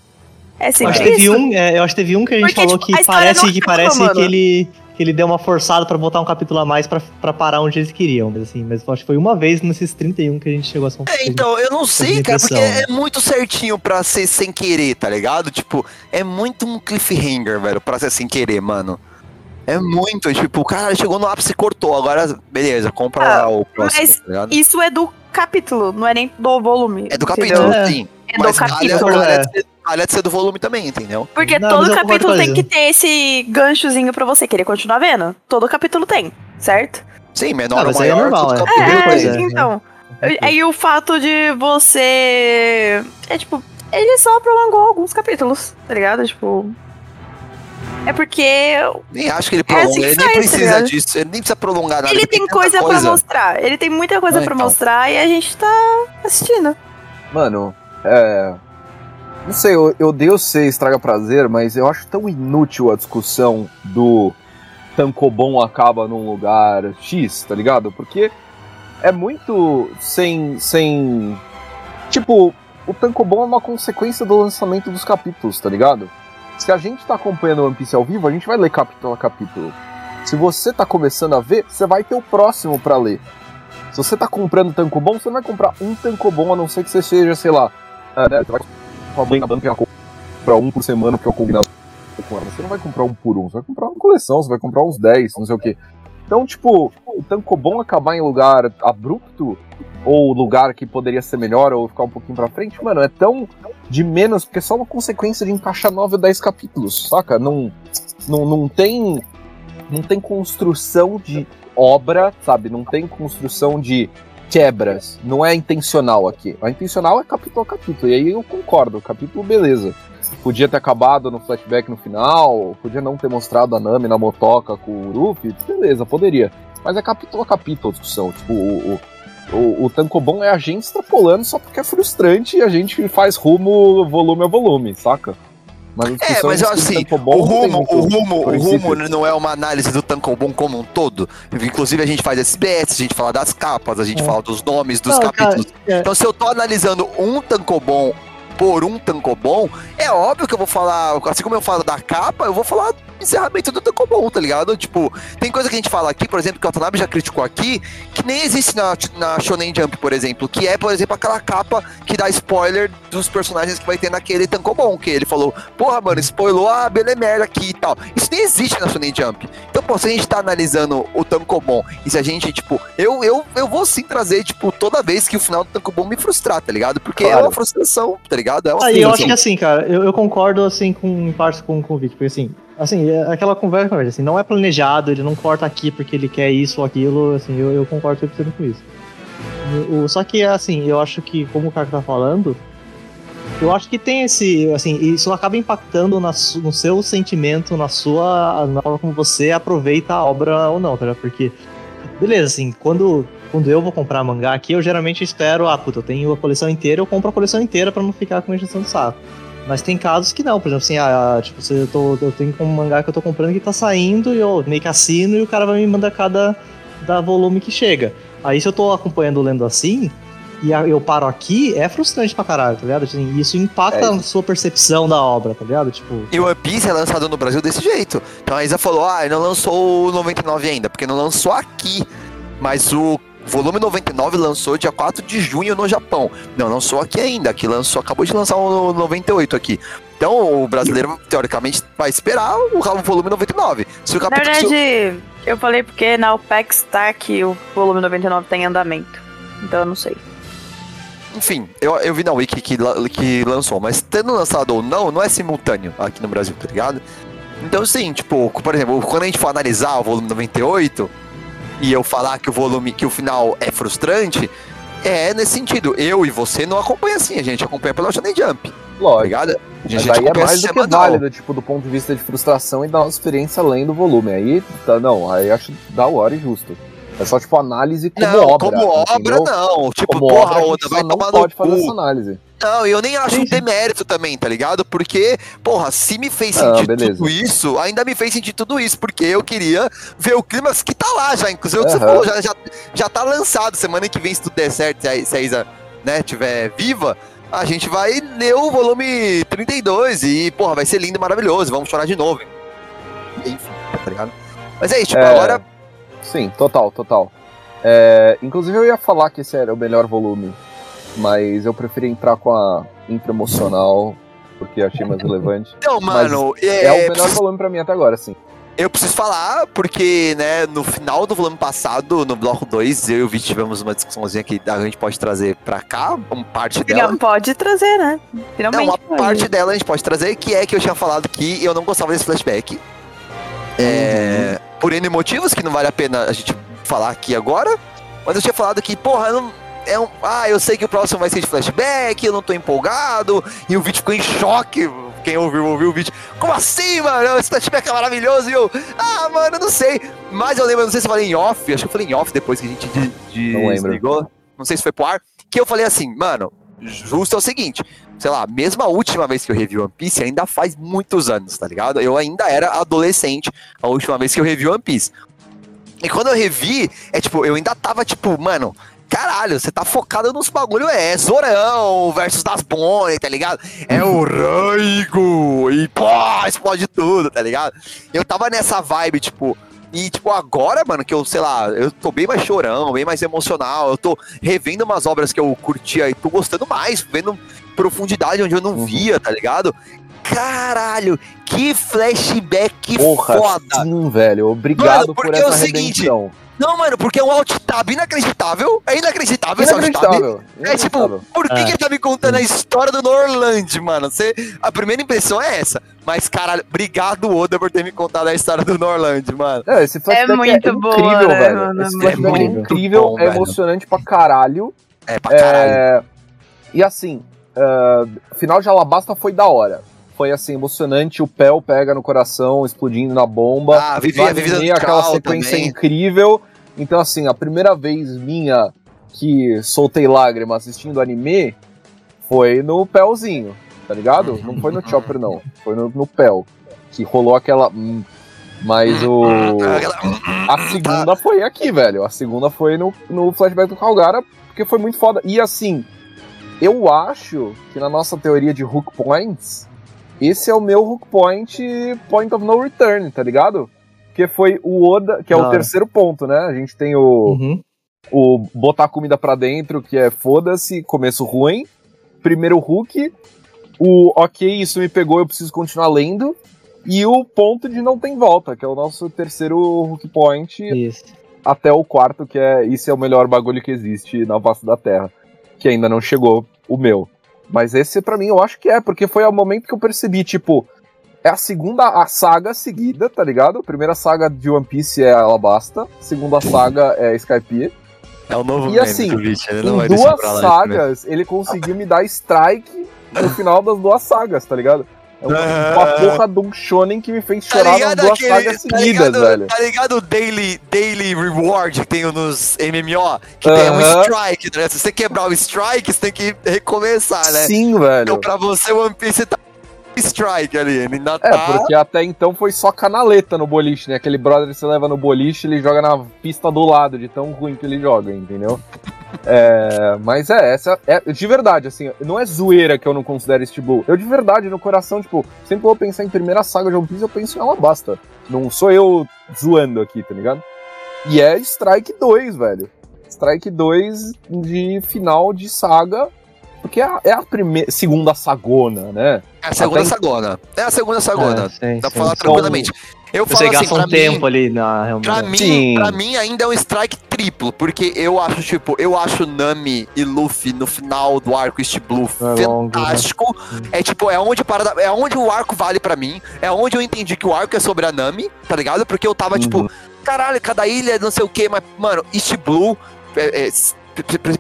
É Eu sempre acho, que teve isso. um, é, eu acho que teve um que a gente Porque, falou tipo, que parece, não que, acaba, parece que, ele, que ele deu uma forçada pra botar um capítulo a mais pra, pra parar onde eles queriam. Mas assim, mas eu acho que foi uma vez nesses 31 que a gente chegou a São É, então, eu não sei, cara, porque é muito certinho pra ser sem querer, tá ligado? Tipo, é muito um cliffhanger, velho, pra ser sem querer, mano. É muito, tipo, o cara chegou no ápice e cortou, agora, beleza, compra Ah, lá o próximo, mas tá? Isso é do capítulo, não é nem do volume. É do entendeu? capítulo, É. sim. É do Mas capítulo. calha, calha, É. calha de ser do volume também, entendeu? Porque Não, todo capítulo tem que ter esse ganchozinho pra você querer continuar vendo. Todo capítulo tem, certo? Sim, menor Ah, ou é maior, normal, todo é. capítulo É, coisa, né? então. Aí o fato de você. É tipo, ele só prolongou alguns capítulos, tá ligado? Tipo. É porque Nem acho que ele É assim prolonga, que ele nem faz, tá precisa ligado? disso, ele nem precisa prolongar nada. ele porque tem tanta coisa, pra mostrar. Ele tem muita coisa Ah, pra então. mostrar e a gente tá assistindo. Mano, é. Não sei, eu, eu odeio ser estraga prazer, mas eu acho tão inútil a discussão do Tancobon acaba num lugar X, tá ligado? Porque é muito sem. sem. Tipo, o Tancobon é uma consequência do lançamento dos capítulos, tá ligado? Se a gente tá acompanhando One Piece ao vivo, a gente vai ler capítulo a capítulo. Se você tá começando a ver, você vai ter o próximo pra ler. Se você tá comprando Tancobon, você não vai comprar um Tancobon, a não ser que você seja, sei lá, é, né, você vai com a mãe na banca comprar um por semana, porque é o combinado com ela. Você não vai comprar um por um, você vai comprar uma coleção, você vai comprar uns 10, não sei o quê. Então, tipo, o Tancobon acabar em lugar abrupto, ou lugar que poderia ser melhor, ou ficar um pouquinho pra frente, mano, é tão de menos, porque é só uma consequência de encaixar 9 ou 10 capítulos, saca? Não, não, não tem. Não tem construção de obra, sabe? Não tem construção de quebras. Não é intencional aqui. A intencional é capítulo a capítulo. E aí eu concordo. Capítulo, beleza. Podia ter acabado no flashback no final, podia não ter mostrado a Nami na motoca com o Ruffy, beleza, poderia. Mas é capítulo a capítulo a discussão. Tipo, o, o, o, o é a gente extrapolando só porque é frustrante e a gente faz rumo volume a volume, saca? Mas É, mas eu assim, o rumo, o rumo, o rumo não é uma análise do Tankobon como um todo. Inclusive a gente faz SBS, a gente fala das capas, a gente É. fala dos nomes dos Não, cara, capítulos. é. Então se eu tô analisando um Tankobon por um Tankobon, é óbvio que eu vou falar, assim como eu falo da capa, eu vou falar encerramento do Tankobon, tá ligado? Tipo, tem coisa que a gente fala aqui, por exemplo, que o Watanabe já criticou aqui, que nem existe na, na Shonen Jump, por exemplo, que é, por exemplo, aquela capa que dá spoiler dos personagens que vai ter naquele Tankobon, que ele falou, porra, mano, spoilou a Belemer aqui e tal. Isso nem existe na Shonen Jump. Então, pô, se a gente tá analisando o Tankobon, e se a gente, tipo, eu, eu, eu vou sim trazer, tipo, toda vez que o final do Tankobon me frustrar, tá ligado? Porque é Claro. uma frustração, tá ligado? É uma Ah, e eu acho frustração. que assim, cara, eu, eu concordo assim com em parte com, com o Vic, porque assim, assim, é aquela conversa, assim, não é planejado, ele não corta aqui porque ele quer isso ou aquilo, assim, eu, eu concordo 100% com isso. O, só que assim, eu acho que, como o cara tá falando, eu acho que tem esse, assim, isso acaba impactando na no seu sentimento, na sua, na forma como você aproveita a obra ou não, tá ligado? Porque, beleza, assim, quando, quando eu vou comprar mangá aqui, eu geralmente espero, ah, puta, eu tenho a coleção inteira, eu compro a coleção inteira pra não ficar com encheção de saco. Mas tem casos que não, por exemplo, assim, ah, tipo, se eu, tô, eu tenho um mangá que eu tô comprando que tá saindo e eu meio que assino e o cara vai me mandar cada da volume que chega. Aí se eu tô acompanhando lendo assim, e eu paro aqui, é frustrante pra caralho, tá ligado? Assim, isso impacta É a sua percepção da obra, tá ligado? Tipo, E o One Piece é lançado no Brasil desse jeito. Então a Isa falou, ah, não lançou o 99 ainda, porque não lançou aqui. Mas o volume 99 lançou dia 4 de junho no Japão. Não lançou aqui ainda, aqui lançou, acabou de lançar o 98 aqui. Então o brasileiro, teoricamente, vai esperar o volume 99. Se o Na verdade, eu falei porque na OPEX tá que o volume 99 tá em andamento. Então eu não sei. enfim, eu, eu vi na Wiki que, que lançou, mas tendo lançado ou não, não é simultâneo aqui no Brasil, tá ligado? Então, sim, tipo, por exemplo, quando a gente for analisar o volume 98 e eu falar que o volume, que o final é frustrante, é nesse sentido. Eu e você não acompanha assim, a gente acompanha pela Shonen Jump, tá Lógico. ligado? A Mas gente aí é mais do que válido, tipo, do ponto de vista de frustração e da nossa experiência além do volume. Aí, tá, não, aí acho da hora e justo. É só, tipo, análise como não, obra. como obra, entendeu? não. Tipo, Como porra, Oda, vai só não tomar pode fazer essa análise. Não, eu nem acho Sim, um demérito também, tá ligado? Porque, porra, se me fez Ah, sentir beleza. tudo isso, ainda me fez sentir tudo isso, porque eu queria ver o clímax que tá lá já. Inclusive, o que você falou, já, já, já tá lançado. Semana que vem, se tudo der certo, se a, se a Isa, né, tiver viva, a gente vai ler o volume 32 e, porra, vai ser lindo e maravilhoso. Vamos chorar de novo. Enfim, tá ligado? Mas é isso, tipo, É. agora. Sim, total, total. É, inclusive eu ia falar que esse era o melhor volume, mas eu preferi entrar com a intro emocional, porque achei mais relevante. Então, mano, é, É o melhor preciso- volume pra mim até agora, sim. Eu preciso falar, porque, né, no final do volume passado, no bloco 2, eu e o Vit tivemos uma discussãozinha que a gente pode trazer pra cá, uma parte dela. Não, pode trazer, né? Não, Finalmente. uma pode. parte dela a gente pode trazer, que é que eu tinha falado que eu não gostava desse flashback. É, Por N motivos, que não vale a pena a gente falar aqui agora. Mas eu tinha falado que, porra, não. É um, ah, eu sei que o próximo vai ser de flashback, eu não tô empolgado. E o Vit ficou em choque. Quem ouviu, ouviu o Vit. Como assim, mano? Esse flashback é maravilhoso. E eu, ah, mano, eu não sei. Mas eu lembro, não sei se eu falei em off, acho que eu falei em off depois que a gente de, de Não desligou. Não sei se foi pro ar. Que eu falei assim, mano, justo é o seguinte sei lá, mesmo a última vez que eu revi One Piece, ainda faz muitos anos, tá ligado? Eu ainda era adolescente a última vez que eu revi One Piece. E quando eu revi, é tipo, eu ainda tava tipo, mano, caralho, você tá focado nos bagulho, é Zorão versus das Bonnie, tá ligado? É o Raigo, e pô, explode tudo, tá ligado? Eu tava nessa vibe, tipo, e, tipo, agora, mano, que eu, sei lá, eu tô bem mais chorão, bem mais emocional, eu tô revendo umas obras que eu curtia e tô gostando mais, vendo profundidade onde eu não Uhum. via, tá ligado? Caralho, que flashback Porra, foda! sim, velho. Obrigado Mano, por porque é essa o seguinte, redenção. Não, mano, porque é um alt tab inacreditável. É inacreditável esse alt tab. Inacreditável. É tipo, inacreditável. por que, É. que ele tá me contando a história do Norland, mano? Você, a primeira impressão é essa. Mas, caralho, obrigado, Oda, por ter me contado a história do Norland, mano. É, esse flashback é, muito boa, incrível, né, velho. mano? Esse É é muito incrível, bom, é velho. emocionante pra caralho. É pra caralho. É, E assim, o final de Alabasta foi da hora. Foi assim, emocionante, o Pel pega no coração, explodindo na bomba. Ah, vivi No a vida anime, do aquela sequência também. incrível. Então, assim, a primeira vez minha que soltei lágrima assistindo anime foi no Pelzinho, tá ligado? Não foi no Chopper, não. Foi no, no Pel. Que rolou aquela. hum, Mas o. A segunda foi aqui, velho. A segunda foi no, no flashback do Calgara, porque foi muito foda. E assim, eu acho que na nossa teoria de hook points, esse é o meu hook point, point of no return, tá ligado? Que foi o Oda, que é Da o terceiro ponto, né? A gente tem o, Uhum. o botar comida pra dentro, que é foda-se, começo ruim. Primeiro hook. O ok, isso me pegou, eu preciso continuar lendo. E o ponto de não tem volta, que é o nosso terceiro hook point Isso. até o quarto, que é esse é o melhor bagulho que existe na face da Terra. Que ainda não chegou o meu. Mas esse pra mim eu acho que é, porque foi o momento que eu percebi, tipo, é a segunda a saga seguida, tá ligado? A primeira saga de One Piece é Alabasta, a segunda saga é Skype. É o novo E meme assim, do ele não Em duas sagas, ele conseguiu me dar strike no final das duas sagas, tá ligado? É uma, uma porra de um shonen que me fez Tá chorar nas ligado duas aquele, sagas tá seguidas, ligado, velho. Tá ligado o daily, daily reward que tem nos MMO? Que tem um strike, né? Se você quebrar o strike, você tem que recomeçar, né? Sim, velho. Então pra você, One Piece tá strike ali, ele ainda É, tá... porque até então foi só canaleta no boliche, né? Aquele brother que você leva no boliche, ele joga na pista do lado, de tão ruim que ele joga, entendeu? É, mas é, essa é de verdade, assim, não é zoeira que eu não considero este Blue. Eu de verdade, no coração, tipo, sempre vou pensar em primeira saga de One Piece, eu penso em Alabasta. Não sou eu zoando aqui, tá ligado? E é Strike 2, velho. Strike 2 de final de saga, porque é a, é a primeira, segunda sagona, né? É a segunda até- sagona. É a segunda sagona. É, sim, Dá pra sim. falar Então, tranquilamente. Eu Você falo assim, gasta pra um mim, tempo ali na realmente. Pra mim, Sim. pra mim ainda é um strike triplo, porque eu acho, tipo, eu acho Nami e Luffy no final do arco East Blue É longo, né? fantástico. É tipo, é onde, a parada, é onde o arco vale pra mim. É onde eu entendi que o arco é sobre a Nami, tá ligado? Porque eu tava, tipo, caralho, cada ilha, não sei o que, mas, mano, East Blue. é- é,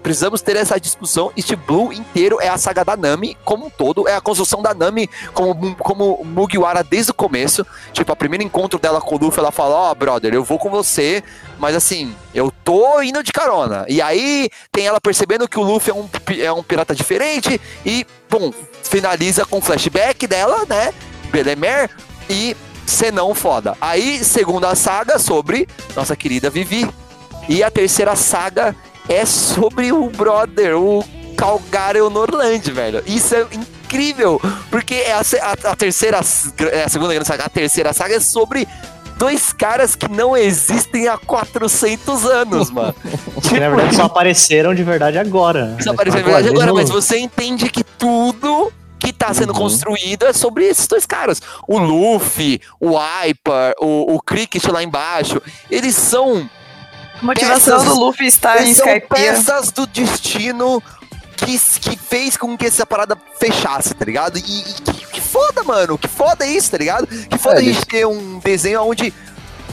precisamos ter essa discussão. East Blue inteiro é a saga da Nami, como um todo, é a construção da Nami como, como Mugiwara desde o começo. Tipo, o primeiro encontro dela com o Luffy, ela fala: Ó, brother, eu vou com você, mas assim, eu tô indo de carona. E aí tem ela percebendo que o Luffy é um, é um pirata diferente e, bom, finaliza com o flashback dela, né? Belemer e Senão foda. Aí, segunda saga sobre nossa querida Vivi. E a terceira saga é sobre o brother, o Calgary Norland, velho. Isso é incrível, porque é a, a- a terceira, é a segunda grande saga, a terceira saga é sobre dois caras que não existem há 400 anos, mano. Que na verdade só apareceram de verdade agora. Isso apareceu na Agora, verdade agora, mas você entende que tudo que tá sendo Uhum. construído é sobre esses dois caras. O Luffy, o Hyper, o, o Cricket lá embaixo, eles são motivação Peças- do Luffy estar em Eles são Skypiea. peças do destino que, que fez com que essa parada fechasse, tá ligado? E, e que, que foda, mano. Que foda isso, tá ligado? Que foda É, a gente ter um desenho onde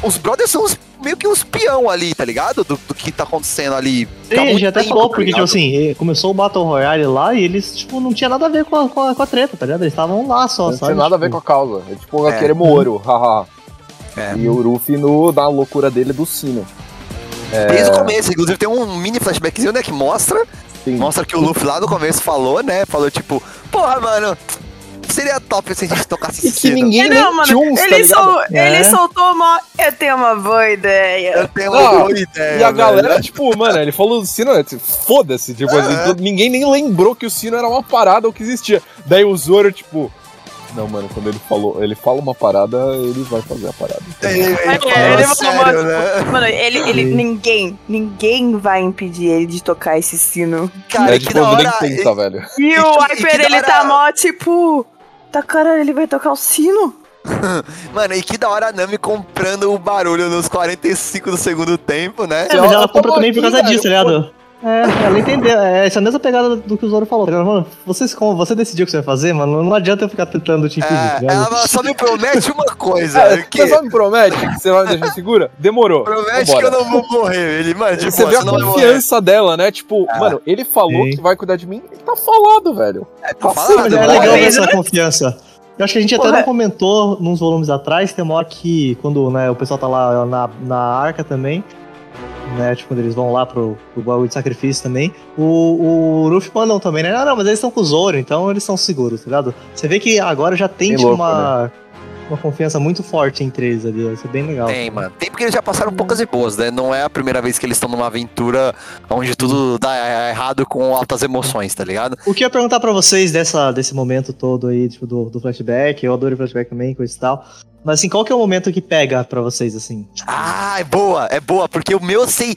os brothers são os- meio que os peão ali, tá ligado? Do, do que tá acontecendo ali. Tá Sim, a gente até tempo, falou, tá porque, tipo assim, eh, começou o Battle Royale lá e eles, tipo, não tinha nada a ver com a, com a, com a treta, tá ligado? Eles estavam lá só, Não sabe? tem nada a ver Tipo, com a causa. É tipo, É. queremos ouro, haha. É. E o Ruffy no, na loucura dele do sino. Desde o começo, inclusive tem um mini flashbackzinho, né, que mostra, Sim. mostra que o Luffy lá no começo falou, né, falou tipo, porra, mano, seria top se a gente tocasse E esse que ninguém Não, mano, tchuns, tá ele, ligado? sol, É. ele soltou uma. Eu tenho uma boa ideia. Eu tenho uma Não, boa ideia, E a velho. galera, tipo, mano, ele falou do sino, tipo, foda-se, tipo assim, todo- ninguém nem lembrou que o sino era uma parada ou que existia. Daí o Zoro, tipo, não, mano, quando ele falou, ele fala uma parada, ele vai fazer a parada. Ele, é, ele sério, mano, né? Mano, ele, ele, ninguém, ninguém vai impedir ele de tocar esse sino. Cara, é que tipo, da nem hora. tenta, velho. E E o que Hyper, ele hora- tá mó, tipo. Tá caralho, ele vai tocar o sino? Mano, e que da hora a Nami comprando o barulho nos 45 do segundo tempo, né? É, mas ela Ela compra também por causa disso, tá ligado? É, ela entendeu. É essa mesma pegada do que o Zoro falou. Mano, vocês, como você decidiu o que você vai fazer, mano, não adianta eu ficar tentando te impedir, É, ela só me promete uma coisa, É, que Você só me promete que você vai me deixar segura? Demorou. promete Vambora. que eu não vou morrer. Ele, mano, tipo, Você vê a confiança dela, né? Tipo, mano, ele falou Sim. que vai cuidar de mim, ele tá falado, velho. É, tá Sim, falado, Mas é legal essa né? confiança. Eu acho que a gente até Porra. não comentou nos volumes atrás, tem uma hora que quando né, o pessoal tá lá na, na arca também, né? Tipo, quando eles vão lá pro, pro bagulho de sacrifício também, o, o Luffy mandam também, né? Não, não, mas eles estão com o Zoro, então eles estão seguros, tá ligado? Você vê que agora já tem, Bem tipo, louco, uma, uma confiança muito forte entre eles ali, isso é bem legal. Tem, mano. Tem porque eles já passaram poucas e boas, né? Não é a primeira vez que eles estão numa aventura onde tudo dá errado com altas emoções, tá ligado? O que eu ia perguntar pra vocês dessa, desse momento todo aí, tipo, do, do flashback, eu adoro flashback também, coisa e tal. Mas assim, qual que é o momento que pega pra vocês, assim? Ah, é boa, é boa, porque o meu eu sei.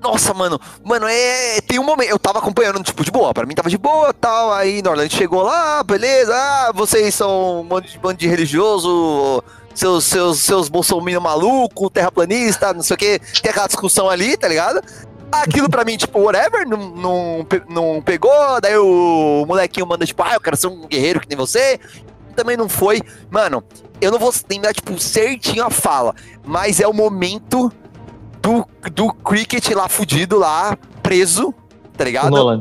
Nossa, mano, mano, é. Tem um momento. Eu tava acompanhando, tipo, de boa. Pra mim tava de boa tal. Aí Norland chegou lá, beleza. Ah, vocês são um monte de, bando de religioso. Seus, seus, seus bolsominion maluco, terraplanista, não sei o que. Tem aquela discussão ali, tá ligado? Aquilo pra mim, tipo, whatever, não, não, não pegou. Daí o molequinho manda, tipo, ah, eu quero ser um guerreiro que nem você. Também não foi. Mano, eu não vou lembrar, tipo, certinho a fala. Mas é o momento do, do Cricket lá fudido, lá, preso, tá O ligado? Nolan.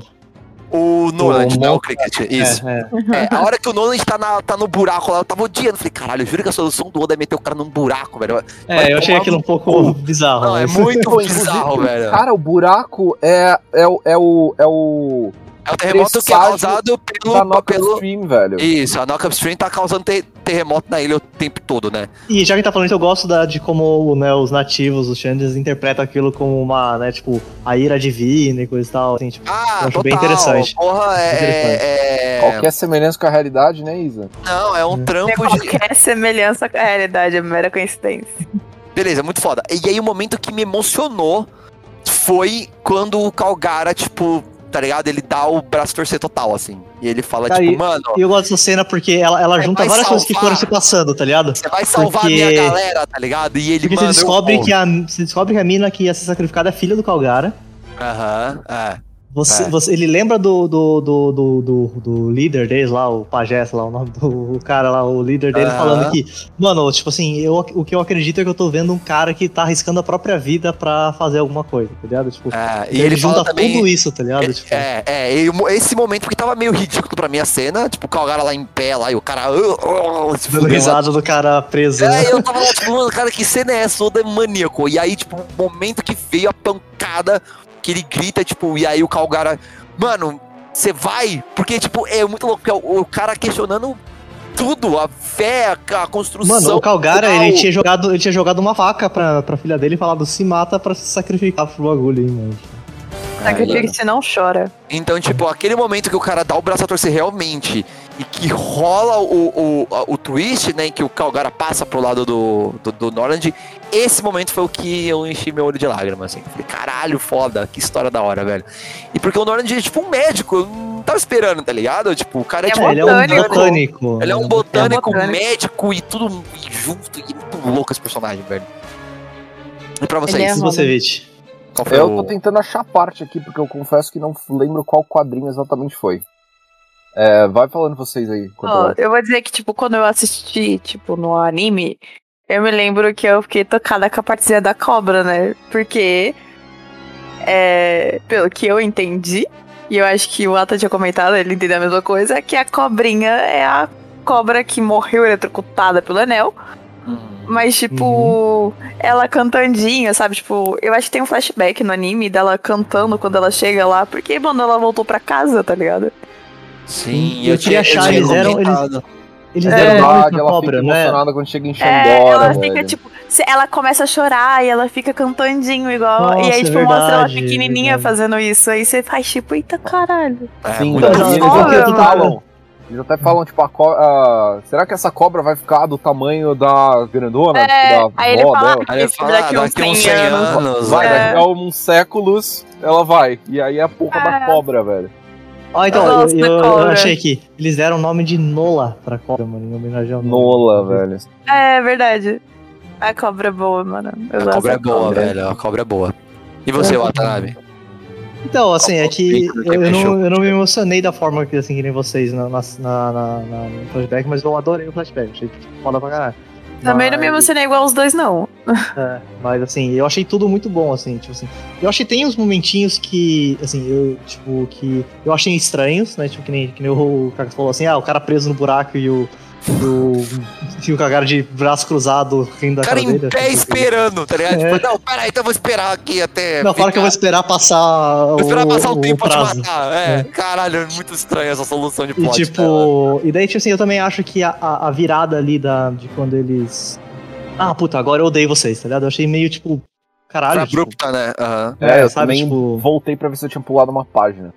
O Noland, O não o Cricket, isso. É, é. É, a hora que o Noland tá, na, tá no buraco lá, eu tava odiando. Falei, caralho, eu juro que a solução do Oda é meter o cara num buraco, velho. É, eu achei aquilo um pouco bizarro. Não, é muito bizarro, velho. Cara, o buraco é, é, o- é o. É o. É o terremoto que é causado Da pelo. Knock pelo... Stream, velho. Isso, a Knock Upstream tá causando ter- terremoto na ilha o tempo todo, né? E já que tá falando isso, eu gosto da- de como né, os nativos, os Xandes, interpretam aquilo como uma, né, tipo, a ira divina e coisa e tal, assim, tipo, Ah, Eu acho total. bem interessante. Porra, é. Interessante. é- Qualquer semelhança com a realidade, né, Isa? Não, é um trampo de. Qualquer semelhança com a realidade é mera coincidência. Beleza, muito foda. E aí o momento que me emocionou foi quando o Calgara, tipo, tá ligado? Ele dá o braço torcer total, assim. E ele fala, Cara, tipo, e- mano, E eu gosto dessa cena porque ela, ela junta várias coisas que salvar. foram se passando, tá ligado? você vai salvar porque- a minha galera, tá ligado? E ele, Porque mano, você descobre, que a, você descobre que a mina que ia ser sacrificada é filha do Calgara. Aham, é. Você, É. você- ele lembra do, do, do, do, do, líder deles lá, o pajé, sei lá, o nome do o cara lá, o líder dele, Aham. falando que, mano, tipo assim, eu, o que eu acredito é que eu tô vendo um cara que tá arriscando a própria vida pra fazer alguma coisa, tá ligado? Tipo, É, e ele, ele, junta também. tudo isso, tá ligado? Tipo, É, é, e esse momento, porque tava meio ridículo pra mim a cena, tipo, o Calgara lá em pé lá e o cara. Uh, uh, dando risada do cara preso. né? É, e eu tava lá, tipo, mano, cara, que cena é essa? Oda é maníaco. E aí, tipo, o momento que veio a pancada, que ele grita, tipo, e aí o Calgara, mano, você vai? Porque, tipo, é muito louco, porque o, o cara questionando tudo, a fé, a, a construção. Mano, o Calgara, ele tinha jogado, ele tinha jogado uma faca pra, pra filha dele e falado se mata pra se sacrificar pro bagulho, hein, mano. Sacrifica-se não chora. Então, tipo, aquele momento que o cara dá o braço a torcer realmente e que rola o, o, o twist, né? Em que o Calgara passa pro lado do, do, do Norland, esse momento foi o que eu enchi meu olho de lágrimas, assim. Falei, caralho, foda, que história da hora, velho. E porque o Norland é tipo um médico, eu não tava esperando, tá ligado? Tipo, o cara é, É tipo. É, ele é um botânico. Ele é um botânico, botânico. médico e tudo junto. E muito louco esse personagem, velho. E pra Ele vocês, é E você, Vit? qual foi Eu o... tô tentando achar a parte aqui, porque eu confesso que não lembro qual quadrinho exatamente foi. É, vai falando vocês aí. eu- eu vou dizer que, tipo, quando eu assisti, tipo, no anime, eu me lembro que eu fiquei tocada com a partezinha da cobra, né? Porque, é, pelo que eu entendi, e eu acho que o Ata tinha comentado, ele entendeu a mesma coisa, que a cobrinha é a cobra que morreu eletrocutada pelo anel, Hum. mas, tipo, Uhum. ela cantandinha, sabe? Tipo, eu acho que tem um flashback no anime dela cantando quando ela chega lá, porque, mano, ela voltou pra casa, tá ligado? Sim, Eu queria tinha- tinha eles eram- comentado. Eles É. deram nome Verdade, pra ela cobra, fica né? emocionada quando chega em É, Xandora, ela velho. fica, tipo, se- ela começa a chorar e ela fica cantandinho igual. e Nossa, aí, tipo, é mostra ela verdade, pequenininha verdade. fazendo isso. Aí você faz, tipo, eita caralho. É, Sim, muito eles, falam, eles até falam, tipo, a co- a- será que essa cobra vai ficar do tamanho da grandona? É, da aí ele fala, dela? Aí ele Esse fala, daqui ah, uns daqui uns 100 100 anos. anos. Vai, É. daqui a uns séculos ela vai. E aí é a porra da É. cobra, velho. Ó, então, Eu eu, eu- achei aqui. Eles deram o nome de Nola pra cobra, mano, em homenagem ao. Nola, velho. É verdade. A cobra é boa, mano. Eu A gosto cobra é boa, cobra. velho. A cobra é boa. E você, É. Watanabe? Então, assim, é que eu, não, eu não me emocionei da forma que, assim, que nem vocês na, na, na, na- na- no flashback, mas eu adorei o flashback. Achei tipo, foda pra caralho. Também não me Mas- emocionei igual os dois, não. É, mas assim, eu achei tudo muito bom, assim, tipo assim. Eu achei tem uns momentinhos que, assim, eu, tipo, que eu achei estranhos, né? Tipo, que nem, que nem o cara falou assim, ah, o cara preso no buraco e o. E o, e o cara de braço cruzado rindo da O cara cara em dele. pé assim, esperando, tá ligado? É. Tipo, não, peraí, então eu vou esperar aqui até. Não, fala que eu vou ficar- esperar passar Vou esperar passar o, tempo pra te matar. É, É. caralho, é muito estranha essa solução de E plot. tipo, e daí, tipo assim, eu também acho que a, a, a virada ali da, de quando eles. Ah, puta, agora eu odeio vocês, tá ligado? Eu achei meio tipo. cara. Caralho. Foi tipo, abrupta, né? Aham. É, eu sabe, também tipo- voltei pra ver se eu tinha pulado uma página.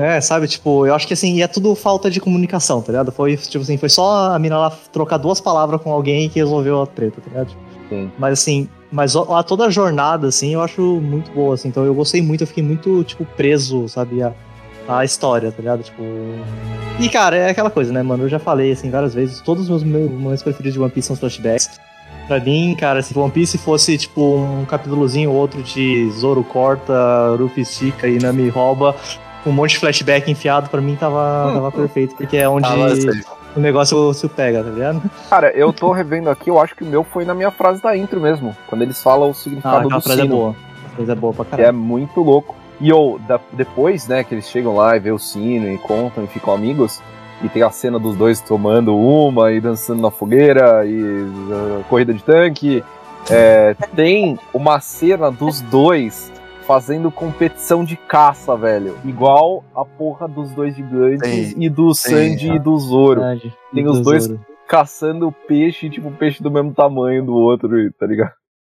É, sabe, tipo, eu acho que assim, é tudo falta de comunicação, tá ligado? Foi, tipo assim, foi só a mina lá trocar duas palavras com alguém que resolveu a treta, tá ligado? Sim. Mas assim, mas a, toda a jornada, assim, eu acho muito boa, assim, então eu gostei muito, eu fiquei muito, tipo, preso, sabe, a, a história, tá ligado? Tipo. E, cara, é aquela coisa, né, mano? Eu já falei, assim, várias vezes, todos os meus momentos preferidos de One Piece são os flashbacks. Pra mim, cara, se One Piece fosse, tipo, um capítulozinho ou outro de Zoro corta, Ruffy estica e Nami rouba, um monte de flashback enfiado, pra mim tava, tava perfeito, porque é onde Ah, mas, o negócio se pega, tá ligado? Cara, eu tô revendo aqui, eu acho que o meu foi na minha frase da intro mesmo, quando eles falam o Ah, significado aquela do frase é sino. boa. A frase é boa pra Que caralho. é muito louco. E ou, da- depois, né, que eles chegam lá e vê o sino e contam e ficam amigos, e tem a cena dos dois tomando uma e dançando na fogueira e uh, corrida de tanque. É, tem uma cena dos dois fazendo competição de caça, velho. Igual a porra dos dois gigantes Tem, e do tem. Sandy e do Zoro. Verdade. tem Do os dois- Zoro. Caçando peixe, tipo, peixe do mesmo tamanho do outro, tá ligado?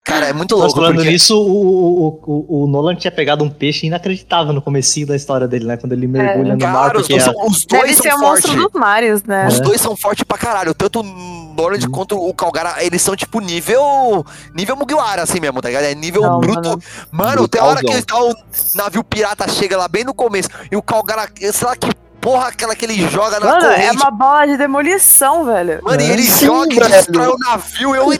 Cara, é muito Mas louco. falando porque... nisso, o, o, o, o Nolan tinha pegado um peixe inacreditável no comecinho da história dele, né? Quando ele mergulha no mar, Cara, os porque dois, é, são, os dois Deve ser são o monstro fortes. dos mares, né? Os É. dois são fortes pra caralho. Tanto o Norland Uhum. quanto o Calgara, eles são tipo nível. Nível Mugiwara, assim mesmo, tá ligado? É nível Não, bruto. mano. Mano, tem hora que tá, o navio pirata chega lá bem no começo e o Calgara, sei lá que porra aquela que ele joga na Mano, corrente. é uma bola de demolição, velho. Mano, e ele Sim, joga e velho. destrói o navio. Eu,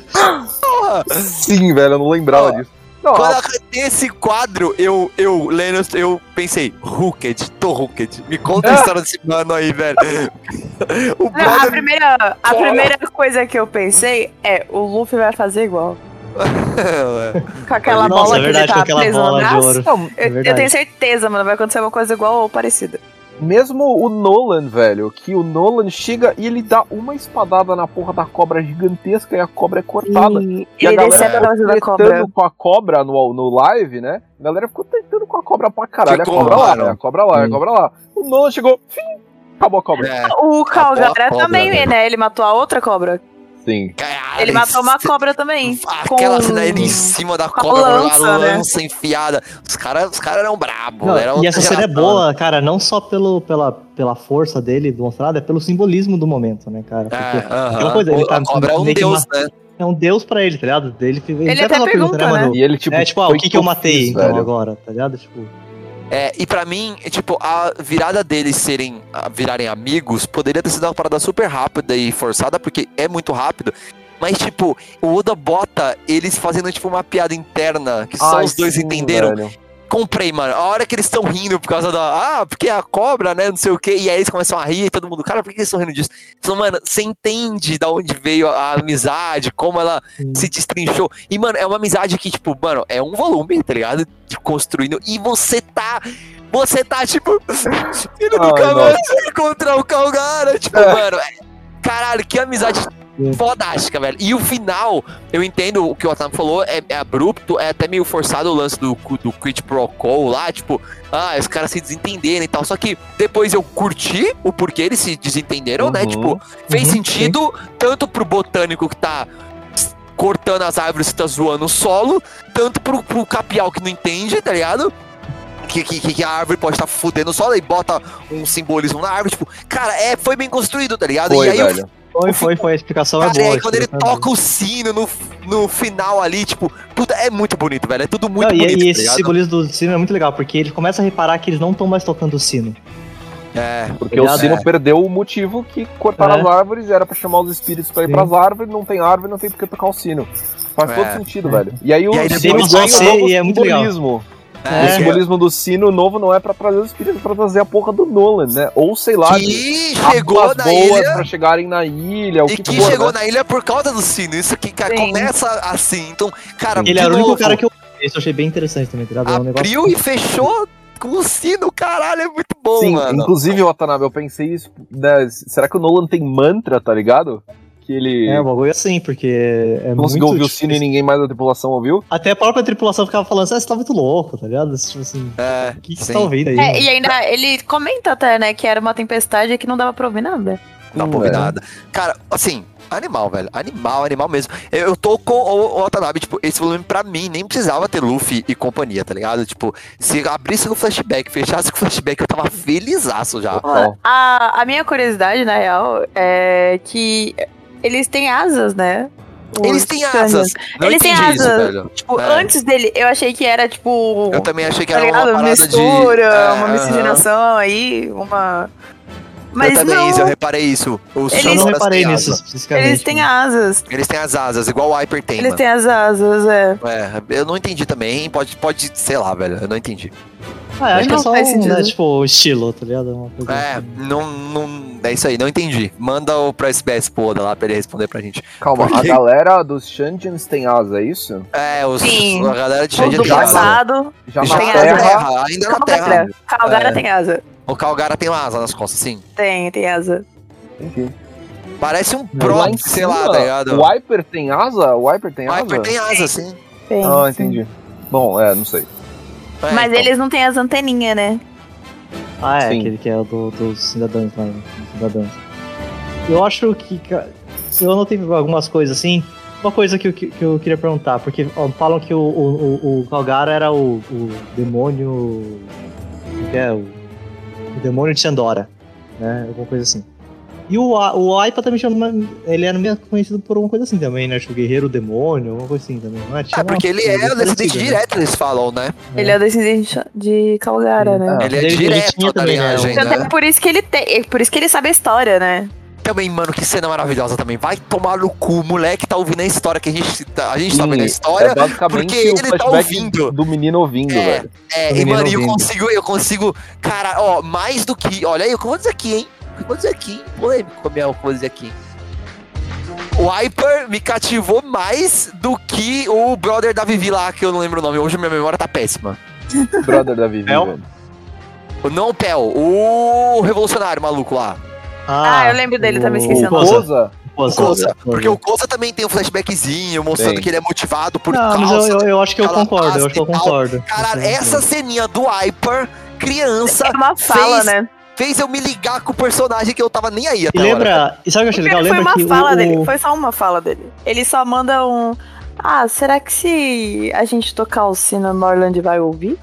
porra! Sim, velho, eu não lembrava disso. Não, Quando eu esse quadro, eu, eu, lendo, eu pensei, Hooked, tô Hooked. Me conta a história desse mano aí, velho. O Não, a brother. primeira, a primeira coisa que eu pensei é o Luffy vai fazer igual. Com aquela Nossa, bola é verdade, que com ele tá aquela preso no bola de braço. ouro. não, Eu, eu verdade. tenho certeza, mano, vai acontecer uma coisa igual ou parecida. Mesmo o Nolan, velho, que o Nolan chega e ele dá uma espadada na porra da cobra gigantesca e a cobra é cortada. E E a ele galera recebe a ficou cobra. com a cobra no, no live, né? A galera ficou tentando com a cobra pra caralho. Ficou, a cobra lá, né? a cobra lá, a Sim. cobra lá. O Nolan chegou, fim, acabou a cobra. É, O Calgara a cobra, também, né? Ele matou a outra cobra. Sim. caralho, Ele matou uma cobra também. Aquela com- cena ele em cima da com a cobra, com a lança, né? lança enfiada. Os caras os cara eram brabos. Não, era e essa cena é boa, cara, não só pelo, pela, pela força dele demonstrada, é pelo simbolismo do momento, né, cara? É, Porque aham. aquela coisa, ele tá a cobra é um deus, ma- né? é um deus pra ele, tá ligado? Ele, ele, Ele até faz uma pergunta, né, mano? E ele, tipo, é tipo, ah, o que que eu matei fiz, então velho? agora, tá ligado? Tipo, É, e pra mim, é, tipo, a virada deles serem, virarem amigos poderia ter sido uma parada super rápida e forçada, porque é muito rápido. Mas, tipo, o Oda bota eles fazendo, tipo, uma piada interna, que só Ai, os dois sim, entenderam. velho. Comprei, mano. A hora que eles estão rindo por causa da. Ah, porque é a cobra, né? Não sei o quê. E aí eles começam a rir e todo mundo, cara, por que eles estão rindo disso? Então, mano, você entende da onde veio a amizade, como ela Sim. se destrinchou. E, mano, é uma amizade que, tipo, mano, é um volume, tá ligado? De construindo. E você tá. Você tá, tipo. Ele nunca mais vai encontrar o Calgara. Tipo, É. mano. Caralho, que amizade. Fodástica, velho. E o final, eu entendo o que o Otávio falou, é, é abrupto, é até meio forçado o lance do, do Quid Pro Quo lá, tipo, ah, os caras se desentenderem e tal. Só que depois eu curti o porquê eles se desentenderam, né? Uhum. Tipo, fez Uhum, sentido tanto pro botânico que tá cortando as árvores e tá zoando o solo, tanto pro, pro capial que não entende, tá ligado? Que, que, que a árvore pode estar fudendo o solo e bota um simbolismo na árvore, tipo, cara, é, foi bem construído, tá ligado? Foi, e aí velho. Foi, foi, foi, a explicação Cara, é boa. e aí quando ele é toca o sino no, no final ali, tipo, puta, é muito bonito, velho. É tudo muito Não, e, bonito, e tá esse ligado? simbolismo do sino é muito legal, porque ele começa a reparar que eles não estão mais tocando o sino. É, Porque o Obrigado. Sino É. perdeu o motivo que cortaram É. as árvores, era pra chamar os espíritos pra ir Sim. pras árvores, não tem árvore, não tem porque tocar o sino. Faz É. todo sentido, velho. E aí o E aí Sino ganha novo e é muito legal. É, O simbolismo do sino novo não é pra trazer os espíritos, é pra trazer a porra do Nolan, né? Ou sei lá, que chegou na boas ilha pra chegarem na ilha, o e que, que for, chegou né? na ilha por causa do sino. Isso que cara, Sim. começa assim. Então, cara, ele de era o único cara que eu. Isso eu achei bem interessante também, tá ligado? É um negócio. abriu e fechou com o sino, caralho, é muito bom, Sim, mano. inclusive, Watanabe, eu pensei isso, né? Será que o Nolan tem mantra, tá ligado? Que ele É, o bagulho é assim, porque é conseguiu muito ouvir o sino e ninguém mais da tripulação ouviu? Até a própria tripulação ficava falando assim, ah, você tá muito louco, tá ligado? Tipo assim, É, o que, que você tá ouvindo aí? É, e ainda ele comenta até, né, que era uma tempestade e que não dava pra ouvir nada. Não dá pra ouvir nada. Cara, assim, animal, velho. Animal, animal mesmo. Eu, eu tô com o, o Watanabe, tipo, esse volume pra mim nem precisava ter Luffy e companhia, tá ligado? Tipo, se abrisse no flashback, fechasse com o flashback, eu tava felizaço já. A, a minha curiosidade, na real, é que eles têm asas, né? Eles têm asas. Não Eles têm isso, asas. velho. Tipo, É. antes dele, eu achei que era, tipo... Eu também achei que tá era uma parada Mistura, de... É, uma miscigenação aí, uma... Mas eu também, não, eu reparei isso. Os Eles- Eu não reparei têm nisso especificamente. eles têm asas. Eles têm as asas, igual o Hyper tem, Eles mano. têm as asas, é. É, eu não entendi também. Pode, pode, sei lá, velho. Eu não entendi. Ah, acho que é Não só faz um, sentido. né, tipo, estilo, tá ligado? Uma coisa É, assim. não, não. É isso aí, não entendi. Manda o pra SBS Poda lá pra ele responder pra gente. Calma, Porque- a galera dos Shantians tem asa, é isso? É, os, Sim. a galera de O do tem asa. passado, Já Já na tem na asa. Terra, ainda na Terra. Calgara É. tem asa. O Calgara tem uma asa nas costas, sim. Tem, tem asa. Enfim. Parece um lá Pro, sei lá, tá ligado? O Viper tem asa? O Viper tem O asa? Hyper tem asa, sim. Tem, Ah, sim. entendi. Bom, é, não sei. É, Mas então. eles não têm as anteninhas, né? Ah, é, Sim. aquele que é o do, dos cidadãos lá, dos cidadãos. Eu acho que. Eu anotei algumas coisas assim. Uma coisa que eu, que eu queria perguntar, porque ó, falam que o, o, o, o Calgara era o, o demônio. como que é? O, o demônio de Sandora, né? Alguma coisa assim. E o, o Aipa também chama. Ele era meio conhecido por uma coisa assim também, né? Acho que o Guerreiro Demônio, alguma coisa assim também. Não é? É, porque ele é o descendente né? direto, eles falam, né? Ele é descendente de Calgara, né? Ah, Ele é Ele- ele direto da também, né, linhagem, é né? por isso que ele tem. é Por isso que ele sabe a história, né? Também, mano, que cena maravilhosa também. Vai tomar no cu, moleque tá ouvindo a história que a gente, tá- a gente tá ouvindo a história. é porque ele o tá ouvindo. do menino ouvindo, É, velho. É, O e mano, eu ouvindo. consigo, eu consigo, cara, ó, mais do que, olha aí, eu aqui, hein? Eu vou dizer aqui, hein? Polêmico com a minha vou dizer aqui. O Hyper me cativou mais do que o brother da Vivi lá, que eu não lembro o nome. Hoje minha memória tá péssima. Brother da Vivi, Pel? velho. O não Pel, o revolucionário maluco lá. Ah, eu lembro dele também, esqueci o O. Koza, O Koza, porque o Koza. Também tem um flashbackzinho mostrando Tem. que ele é motivado por Não, mas causa. eu, eu, eu acho que eu concordo, eu acho que eu concordo. Cara, essa ceninha do Hyper, criança, É uma fala, fez- né? Fez eu me ligar com o personagem que eu tava nem aí até E a hora. lembra. E sabe o que eu achei legal? foi Lembra uma que fala o, dele, o- foi só uma fala dele. Ele só manda um. Ah, será que se a gente tocar o sino no Orlando vai ouvir?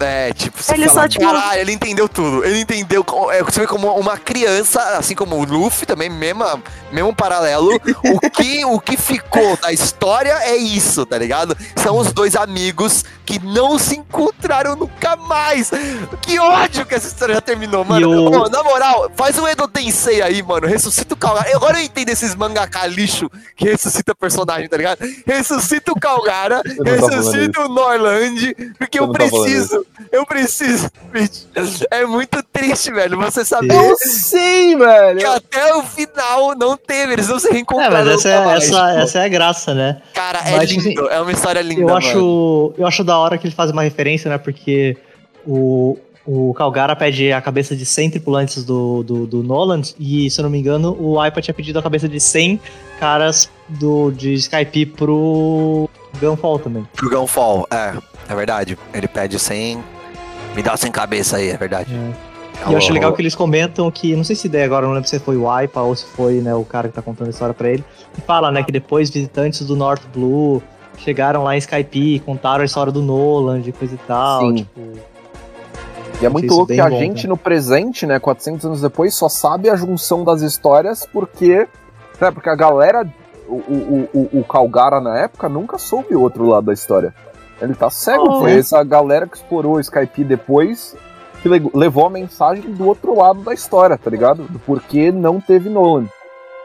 É, tipo, você Ele fala, só, tipo- caralho, ele entendeu tudo. Ele entendeu, é, você vê como uma criança, assim como o Luffy também, mesma, mesmo paralelo, o que, o que ficou da história é isso, tá ligado? São os dois amigos que não se encontraram nunca mais. Que ódio que essa história já terminou, mano. E Ô, na moral, faz um Edo Tensei aí, mano, ressuscita o Calgara. Agora eu entendo esses mangaka lixo que ressuscita personagem, tá ligado? Ressuscita o Calgara, Eu ressuscita o Norland, porque Eu eu, preciso, eu preciso, bicho. É muito triste, velho, você saber Eu sei, velho. que até o final não teve, eles não se É, reencontraram mas essa é, mais, essa, tipo. essa é a graça, né? Cara, é mas, tipo lindo, é uma história linda, Eu mano. acho, eu acho da hora que eles fazem uma referência, né? Porque o, o Calgara pede a cabeça de 100 tripulantes do, do, do Nolan e, se eu não me engano, o Aipa tinha pedido a cabeça de 100 caras do, de Skype pro Gunfall também. Pro Gunfall, é, é verdade. Ele pede sem... Me dá sem cabeça aí, é verdade. E eu acho legal que eles comentam que, não sei se ideia agora, não lembro se foi o Aipa ou se foi né, o cara que tá contando a história pra ele, que fala, né, que depois visitantes do North Blue chegaram lá em Skype, contaram a história do Nolan, de coisa e tal, Sim. tipo... E é muito Isso louco que a bom, gente cara. no presente, né, 400 anos depois, só sabe a junção das histórias porque. Né, porque a galera. O, o, o, o Calgara na época nunca soube o outro lado da história. Ele tá cego, Oh. foi essa galera que explorou o Skype depois que le- levou a mensagem do outro lado da história, tá ligado? Do porquê não teve Nolan.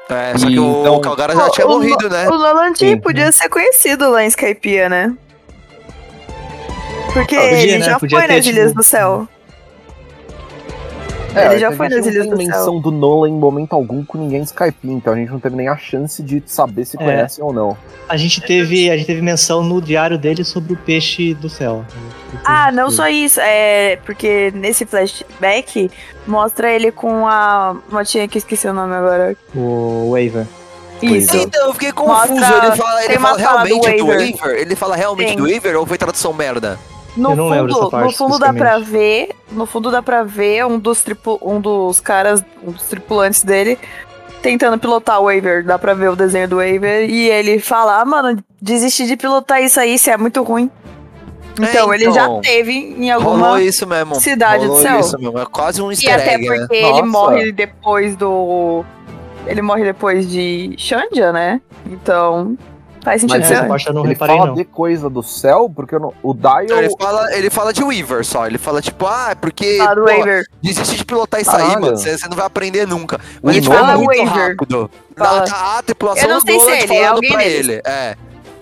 É, só que o Então- Calgara já tinha o, morrido, né? O Nolan Sim. podia ser conhecido lá em Skypiea, né? Porque Ah, podia, ele né? já Podia foi nas Ilhas tipo, do Céu. É, Ele já a foi gente nas não Ilhas do menção do Nolan em momento algum com ninguém em Skype, então a gente não teve nem a chance de saber se É. conhecem ou não. A gente teve, a gente teve menção no diário dele sobre o peixe do céu. Ah, não só isso. É porque nesse flashback mostra ele com a motinha que eu esqueci o nome agora. O Waver. Isso. Então, eu fiquei confuso. Mostra- ele fala, ele fala fala do realmente do waiver. waiver? Ele fala realmente Tem. do waiver ou foi tradução merda? No Eu não lembro fundo, dessa parte no fundo dá pra ver, no fundo dá pra ver um dos tripu, um dos caras, um dos tripulantes dele tentando pilotar o Waver, dá pra ver o desenho do Waver e ele fala: "Ah, mano, desiste de pilotar isso aí, isso é muito ruim". Então, É, ele já então. teve em alguma isso mesmo. cidade do Rolou céu. isso mesmo. É quase um e easter até egg, né? porque ele Nossa. morre depois do ele morre depois de Shandia, né? Então, faz sentido Mas essa parte eu não ele reparei, fala não. de coisa do céu, porque eu não- o Dial. Ele, fala, ele fala de Weaver só. Ele fala, tipo, ah, é porque. Ah, do pô, Waver. desiste de pilotar isso aí, mano. Você você não vai aprender nunca. Mas ele fala muito Waver. rápido. Fala. Da, a tripulação Eu não do sei se Nolan ele, é falando alguém pra deles. ele. É.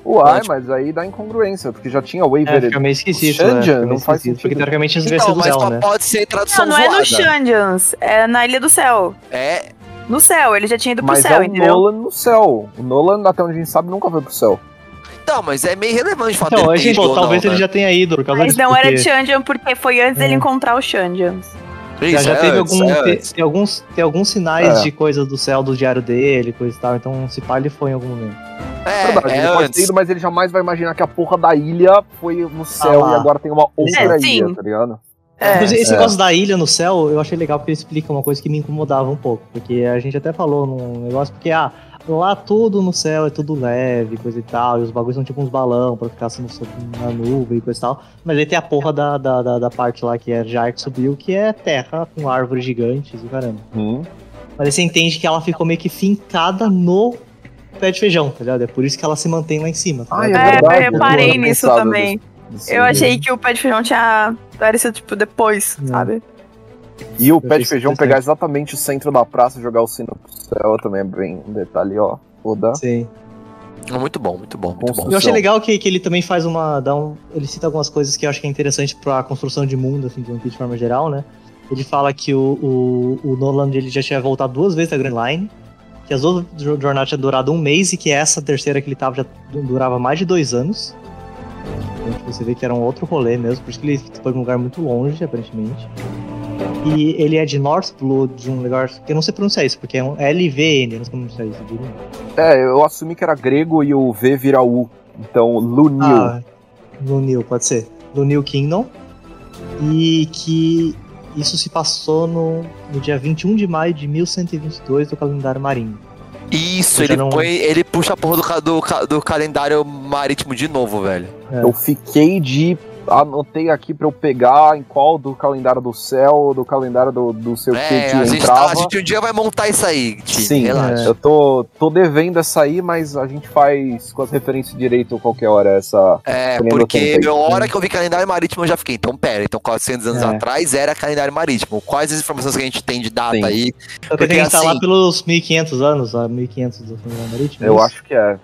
Uai, mas aí dá incongruência, porque já tinha É, Waver. fica meio esquisito, Shandian né? Fica meio não faz esquisito, sentido. Porque teoricamente eles Então, do mas céu, só né? pode ser tradução Não, não é no zoada. Shandians, é na Ilha do Céu. É, No céu, ele já tinha ido pro mas céu, é o entendeu? Nolan no céu. O Nolan, até onde a gente sabe, nunca foi pro céu. Então, mas é meio relevante o fato Então, a gente, ido ou talvez não, ele né? já tenha ido por causa Mas disso. não era porque Shandian porque foi antes dele É. encontrar o Shandians. Já, já é teve antes, algum, é te- tem, alguns, tem alguns sinais É. de coisa do céu do diário dele, coisa e tal. Então, se pá, ele foi em algum momento. É, Verdade, é ele pode ter antes. ido, mas ele jamais vai imaginar que a porra da ilha foi no céu Ah e agora tem uma outra É, sim. ilha, tá ligado? É. Esse É. negócio da ilha no céu, eu achei legal porque ele explica uma coisa que me incomodava um pouco. Porque a gente até falou num negócio, porque, ah, lá tudo no céu é tudo leve, coisa e tal, e os bagulhos são tipo uns balão pra ficar assim na nuvem e coisa e tal. Mas aí tem a porra da, da, da, da parte lá que é já que subiu, que é terra com árvores gigantes e caramba. Hum. Mas aí você entende que ela ficou meio que fincada no pé de feijão, tá ligado? É por isso que ela se mantém lá em cima. Tá Ah, é É, eu reparei nisso também. Eu achei que o pé de feijão tinha aparecido, tipo, depois, Não. sabe? E o Eu pé de feijão pegar exatamente o centro da praça e jogar o sino pro céu também é bem um detalhe, ó. Foda. Sim. Muito bom, muito bom, muito bom. Eu achei legal que, que ele também faz uma. Dá um, ele cita algumas coisas que eu acho que é interessante pra construção de mundo, assim, de Piece de forma geral, né? Ele fala que o, o, o Nolan ele já tinha voltado duas vezes da Grand Line, que as duas jo- jornadas tinham durado um mês e que essa terceira que ele tava já du- durava mais de dois anos. Então, tipo, você vê que era um outro rolê mesmo, por isso que ele foi pra um lugar muito longe, aparentemente. E ele é de North Blue, de um lugar que eu não sei pronunciar isso, porque é um LVN, eu não sei pronunciar isso, diria. É, eu assumi que era grego e o V vira U. Então, Lunil. Ah, Lunil, pode ser. Lunil Kingdom. E que isso se passou no, no dia 21 de maio de 1122 do calendário marinho. Isso, ele, não- põe, ele puxa a porra do, do, do calendário marítimo de novo, velho. É. Eu fiquei de. Anotei aqui pra eu pegar em qual do calendário do céu, do calendário do, do seu É, que a gente, tá- entrava. a gente um dia vai montar isso aí, time, Sim, relaxa. eu tô, tô devendo essa aí, mas a gente faz com as referências direito qualquer hora essa. É, porque a hora que eu vi calendário marítimo eu já fiquei, então pera, então 400 anos É. atrás era calendário marítimo. Quais as informações que a gente tem de data Sim. aí? Porque tem que estar lá assim- pelos 1500 anos, a 1500 do calendário marítimo. Eu isso? acho que é.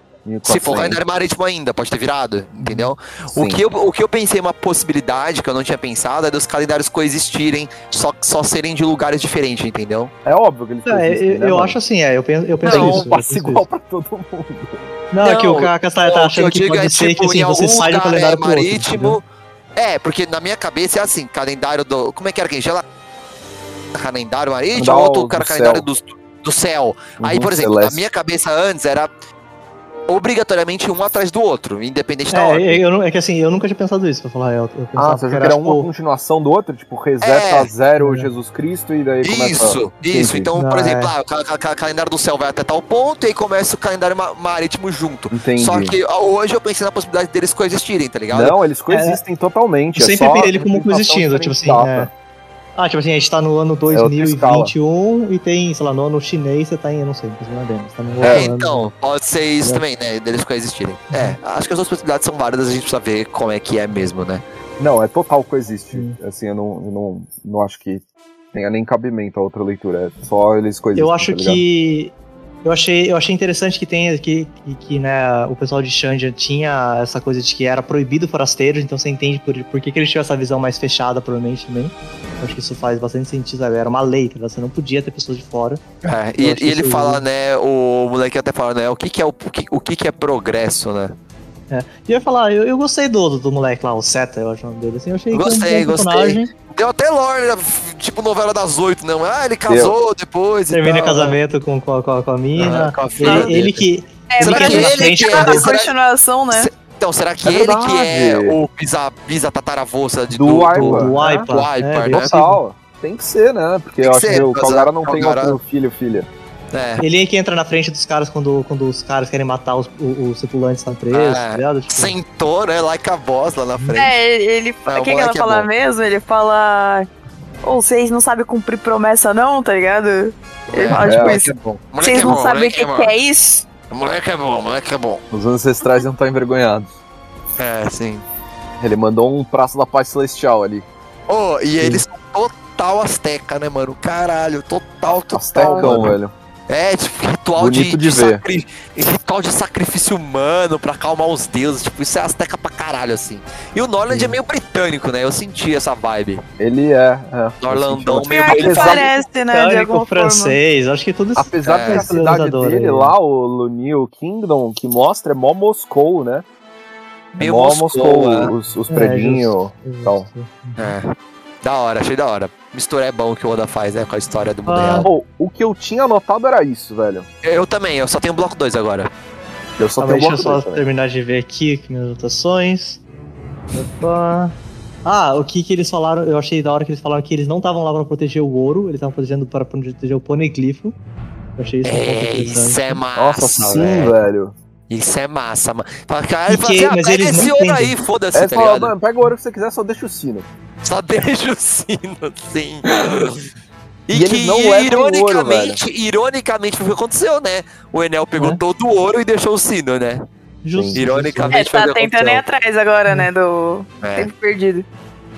Se for 1400. calendário marítimo ainda, pode ter virado, entendeu? O que, eu, o que eu pensei uma possibilidade que eu não tinha pensado é dos calendários coexistirem, só, só serem de lugares diferentes, entendeu? É óbvio que eles É, coexistem, eu, né, eu mano? acho assim, é, eu penso, eu penso Não, isso. eu passa igual isso. pra todo mundo. Não, é que o Não, Castanha tá achando que, digo pode ser que assim, você sai do calendário é outro, marítimo. entendeu? é, porque na minha cabeça é assim, calendário do. Como é que era que a gente chama? Calendário marítimo, outro cara, calendário do, do céu. Aí, Uhum, por exemplo, celeste. na minha cabeça antes era obrigatoriamente um atrás do outro, independente da É, ordem. eu, não- é que assim, eu nunca tinha pensado isso, pra falar real. Ah, você achou que era uma tipo, continuação do outro? Tipo, reseta É. zero É. Jesus Cristo e daí começa... Isso, isso. Então, Não, por é. exemplo, ah, o ca- ca- ca- calendário do céu vai até tal ponto e aí começa o calendário ma- marítimo junto. Entendi. Só que ah, hoje eu pensei na possibilidade deles coexistirem, tá ligado? Não, eles coexistem totalmente. eu é sempre só vi ele como coexistindo, tipo assim, é. Ah, tipo assim, a gente tá no ano outra 2021 e tem, sei lá, no ano chinês você tá em, eu não sei, não é bem, você tá no É, ano. então, pode ser isso É. também, né? Deles coexistirem. É, acho que as duas possibilidades são válidas, a gente precisa ver como é que é mesmo, né? Não, é total coexiste. Hum. Assim, eu não, eu não, não acho que tenha nem cabimento a outra leitura. É só eles coexistem. Eu acho tá que. Eu achei, eu achei interessante que tenha que, que, que, né, o pessoal de Xandia tinha essa coisa de que era proibido forasteiros, então você entende por, por que, que eles tinham essa visão mais fechada, provavelmente também. Eu acho que isso faz bastante sentido, sabe? Era uma lei, tá você não podia ter pessoas de fora. É, e, e ele fala, né? O moleque até fala, né? O que, que é o, o que, o que, que é progresso, né? E eu ia falar, eu, eu gostei do, do moleque lá, o Seta, eu acho o nome dele. Assim, eu achei Gostei, que é um personagem. Deu até lore, né, tipo novela das oito, não? Ah, ele casou depois. e Termina o né? casamento com, com, a- com, a- com a mina. Ah, com a filha ele, ele que. É, Será que ele, que que é- é a continuação, né? Então, será que É ele que é o bisa, bisa tataravôça de, Do do, Aiba. Do, do né? Waipa. Do é, bem né? Total. Tem que ser, né? Porque Tem eu que acho ser, que o Calgara não tem outro filho, filha. É. Ele é que entra na frente dos caras quando, quando os caras querem matar os, os, os tripulantes estão presos, É. tá ligado? Tipo, Sentou, né? Like a boss lá na frente. É, ele. É, O que, que ela é fala bom. mesmo? Ele fala. Ou vocês não sabem cumprir promessa, não, tá ligado? Ele fala, é, tipo isso. é. Vocês não sabem o que, que é isso? Moleque é bom, moleque é bom. Os ancestrais não estão envergonhados. É, sim. Ele mandou um praça da paz celestial ali. Oh, e eles são total asteca, né, mano? Caralho, total, total. Astecão, mano. velho. É, tipo, ritual Bonito de, de ver. sacri- ritual de sacrifício humano pra acalmar os deuses. Tipo, isso é asteca pra caralho, assim. E o Norland é meio britânico, né? Eu senti essa vibe. Ele é. é. Norlandão meio É, parece, né? De alguma forma. francês, acho que tudo isso. Apesar É. de que a cidade dele aí. lá, o Lunil Kingdom, que mostra é mó Moscou, né? É Meio mó Moscou, Moscou, é. os, os É, predinhos. Então. É. Da hora, achei da hora. Mistura é bom que o Oda faz, né? Com a história do mundo Ah. real. Pô, o que eu tinha anotado era isso, velho. Eu também, eu só tenho bloco 2 agora. Eu só Calma tenho aí, deixa eu bloco só dois também. terminar de ver aqui aqui minhas anotações. Opa. Ah, o que que eles falaram, eu achei da hora que eles falaram que eles não estavam lá pra proteger o ouro, eles estavam protegendo para proteger o poneglypho. Eu achei isso um pouco É, interessante. isso é massa. Nossa, sim, velho. velho. Isso é massa, mano. Fala, cara, ele E fala assim, ah, mas pega esse ouro aí, foda-se, É, tá fala, ligado? mano, pega o ouro que você quiser, só deixa o sino. Só deixa o sino, sim. E, E que não levam ouro, ironicamente, ironicamente foi o que aconteceu, né? O Enel pegou É. todo o ouro e deixou o sino, né? Justo. Ironicamente. É, tá tentando ir atrás agora, né? Do É. tempo perdido.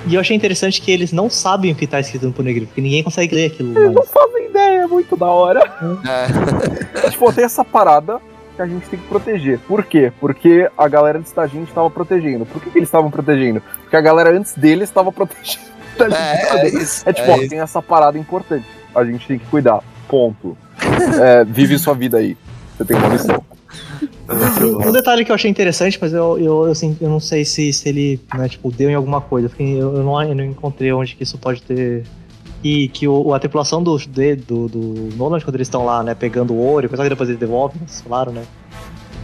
E eu achei interessante que eles não sabem o que tá escrito no Poneglyph, porque ninguém consegue ler aquilo. Eles não fazem ideia, é muito da hora. É. tipo, tem essa parada que a gente tem que proteger. Por quê? Porque a galera antes da gente estava protegendo. Por que, que eles estavam protegendo? Porque a galera antes deles estava protegendo. É, é isso. É tipo, é ó, isso. tem essa parada importante. A gente tem que cuidar. Ponto. É, vive sua vida aí. Você tem uma missão. Um detalhe que eu achei interessante, mas eu, eu, eu, assim, eu não sei se, se ele né, tipo, deu em alguma coisa. Porque eu, eu, não, eu não encontrei onde que isso pode ter. E que o, a tripulação do, de- do, do Nolan, quando eles estão lá, né, pegando o ouro, e coisa que depois eles devolvem, eles falaram, né?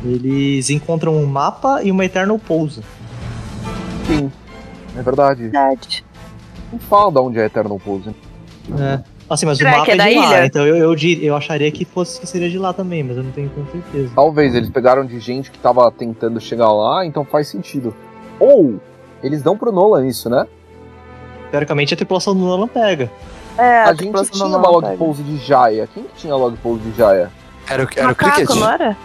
Eles encontram um mapa e uma Eternal Pose. Sim. É verdade. Verdade. Não fala de onde é Eternal Pose. É. Assim, mas Será o mapa que é é, da de lá, ilha? então eu, eu, eu acharia que fosse que seria de lá também, mas eu não tenho tanta certeza. Talvez eles pegaram de gente que tava tentando chegar lá, então faz sentido. Ou eles dão pro Nolan isso, né? Teoricamente a tripulação do Nolan pega. É, a a gente tinha não uma log pega. pose de Jaya. Quem que tinha log pose de Jaya? Era, o- era o Macaco, Cricket? não era?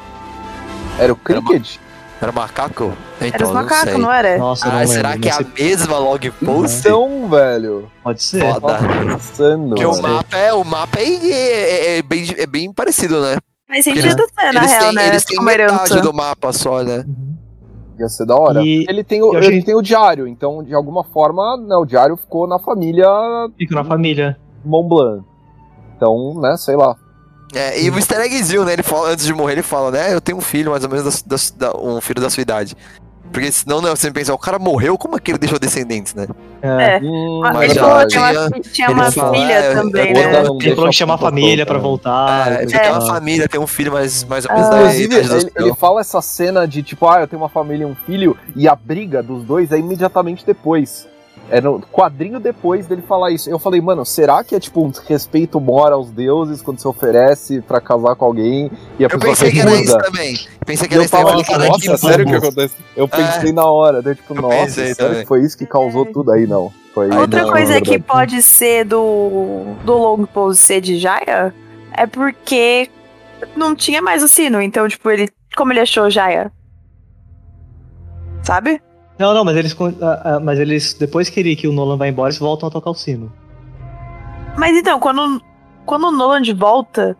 Era o Cricket? Era o macaco? Então, Era os não macacos, sei. não era? Nossa, eu não Ah, lembro. será que é a mesma log post? Então, velho. Pode ser. Foda. Tava pensando. Porque o mapa é, o mapa é, é- é bem, é bem parecido, né? Faz sentido ser, na eles real, têm, né? eles têm metade herança. do mapa só, né? Uhum. Ia ser da hora. E Ele tem, o, achei- ele tem o diário, então de alguma forma, né, o diário ficou na família Fica na família. Montblanc. Então, né, sei lá. É, e o easter eggzinho, né? Ele fala, antes de morrer, ele fala, né? Eu tenho um filho, mais ou menos, da- da- um filho da sua idade. Porque senão, né, você pensa, o cara morreu, como é que ele deixou descendentes, né? É. É. Hum, Ah, Mas ele já falou que tinha- tinha uma, uma fala, filha é, também, eu- né? Não Ele falou que chamar a pra família pra voltar. É, ele tem uma família, tem um filho mais, mais ou menos Ah. Inclusive, ele, ele fala essa cena de tipo, ah, eu tenho uma família e um filho, e a briga dos dois é imediatamente depois. É no quadrinho depois dele falar isso. Eu falei, mano, será que é tipo um respeito mora aos deuses quando se oferece pra casar com alguém e a Eu pessoa pensei que era isso também. Pensei que E era eu isso também. tava Eu tipo, nossa, cara, que sério que acontece? Eu pensei na hora, daí tipo, Eu nossa, sério foi isso que causou tudo aí, não. Foi Outra não, coisa que pode ser do, do long pose ser de Jaya é porque não tinha mais o sino. Então, tipo, ele. Como ele achou Jaya? Sabe? Não, não, mas eles, mas eles depois que, ele, que o Nolan vai embora, eles voltam a tocar o sino. Mas então, quando, quando o Nolan de volta,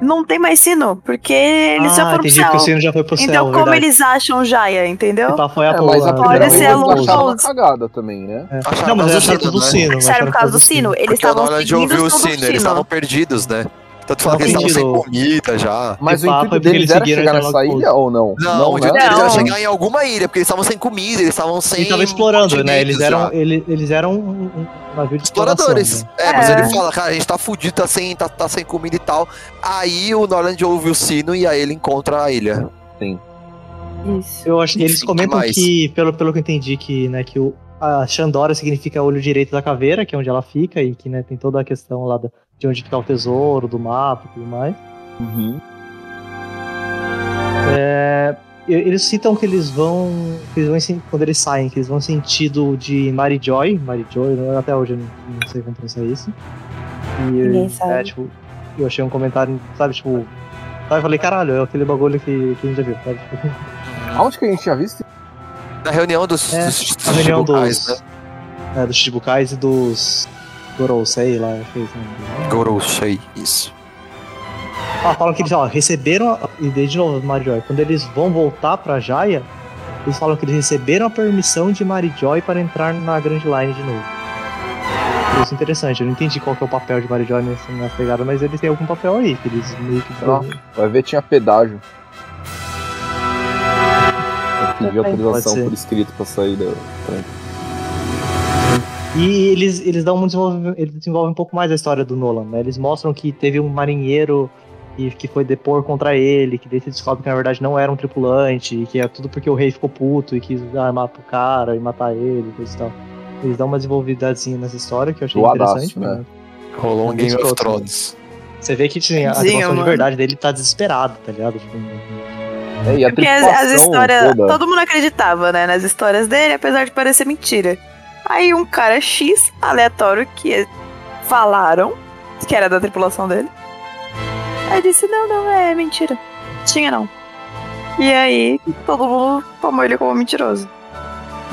não tem mais sino, porque eles ah, já foram pro entendi, céu. porque o sino já foi pro Então, céu, como verdade. eles acham Jaya, entendeu? Tá, foi a É, mas a né? Pode ser a uma pose. cagada também, né? É. Acharam Não, mas por eles causa acharam do tudo o sino, né? Acharam por causa do sino. sino. Eles estavam seguindo o sino, eles estavam perdidos, né? Tanto fala Não, que eles estavam sem comida já. Mas Que o intuito é deles eles era chegar nessa ilha ou não? Não, não o né? intuito deles era chegar em alguma ilha, porque eles estavam sem comida, eles estavam sem. Eles estavam explorando, né? Eles eram, eles, eles eram um, navio de Exploradores. né? É, mas É. ele fala, cara, a gente tá fudido, tá sem, tá, tá sem comida e tal. Aí o Norland ouve o sino e aí ele encontra a ilha. Isso. Eu acho, eles Sim, comentam demais. que, pelo, pelo que eu entendi, que, né, que o, a Xandora significa olho direito da caveira, que é onde ela fica, e que né, tem toda a questão lá da- de onde fica o tesouro, do mapa e tudo mais. Uhum. É, eles citam que eles vão. Que eles vão quando eles saem, que eles vão em sentido de Mary Joy. Mary Joy, né, até hoje eu não, não sei como pronunciar isso. E, Ninguém sabe. É, tipo, eu achei um comentário, sabe, tipo. Sabe, eu falei, caralho, é aquele bagulho que, que a gente já viu, sabe? Tipo, Aonde que a gente tinha visto? Na reunião dos, É, dos, dos a reunião dos. É, dos Chichibukais e dos. Gorosei lá, é isso. Ah, falam que eles ó, receberam. a- E daí, de novo, Marijoy. Quando eles vão voltar pra Jaya, eles falam que eles receberam a permissão de Marijoy para entrar na Grand Line de novo. Isso é interessante. Eu não entendi qual que é o papel de Marijoy nessa, nessa pegada, mas eles têm algum papel aí, que eles meio que. Lá. Vai ver, tinha pedágio. Eu pedi autorização por escrito pra sair da. E eles, eles dão um desenvolvimento, eles desenvolvem um pouco mais a história do Nolan, né? Eles mostram que teve um marinheiro e que foi depor contra ele, que daí se descobre que na verdade não era um tripulante, e que é tudo porque o rei ficou puto e quis armar pro cara e matar ele e coisa e tal. Eles dão uma desenvolvidadezinha nessa história que eu achei interessante, né? né? Rolou um É Game of escroto, Thrones. Você vê que assim, a Sim, situação de verdade dele tá desesperado, tá ligado? Tipo, É, e a Porque as, as histórias. toda. Todo mundo acreditava, né? Nas histórias dele, apesar de parecer mentira. Aí um cara X, aleatório, que falaram que era da tripulação dele. Aí disse, não, não, é mentira. Tinha não. E aí, todo mundo tomou ele como mentiroso.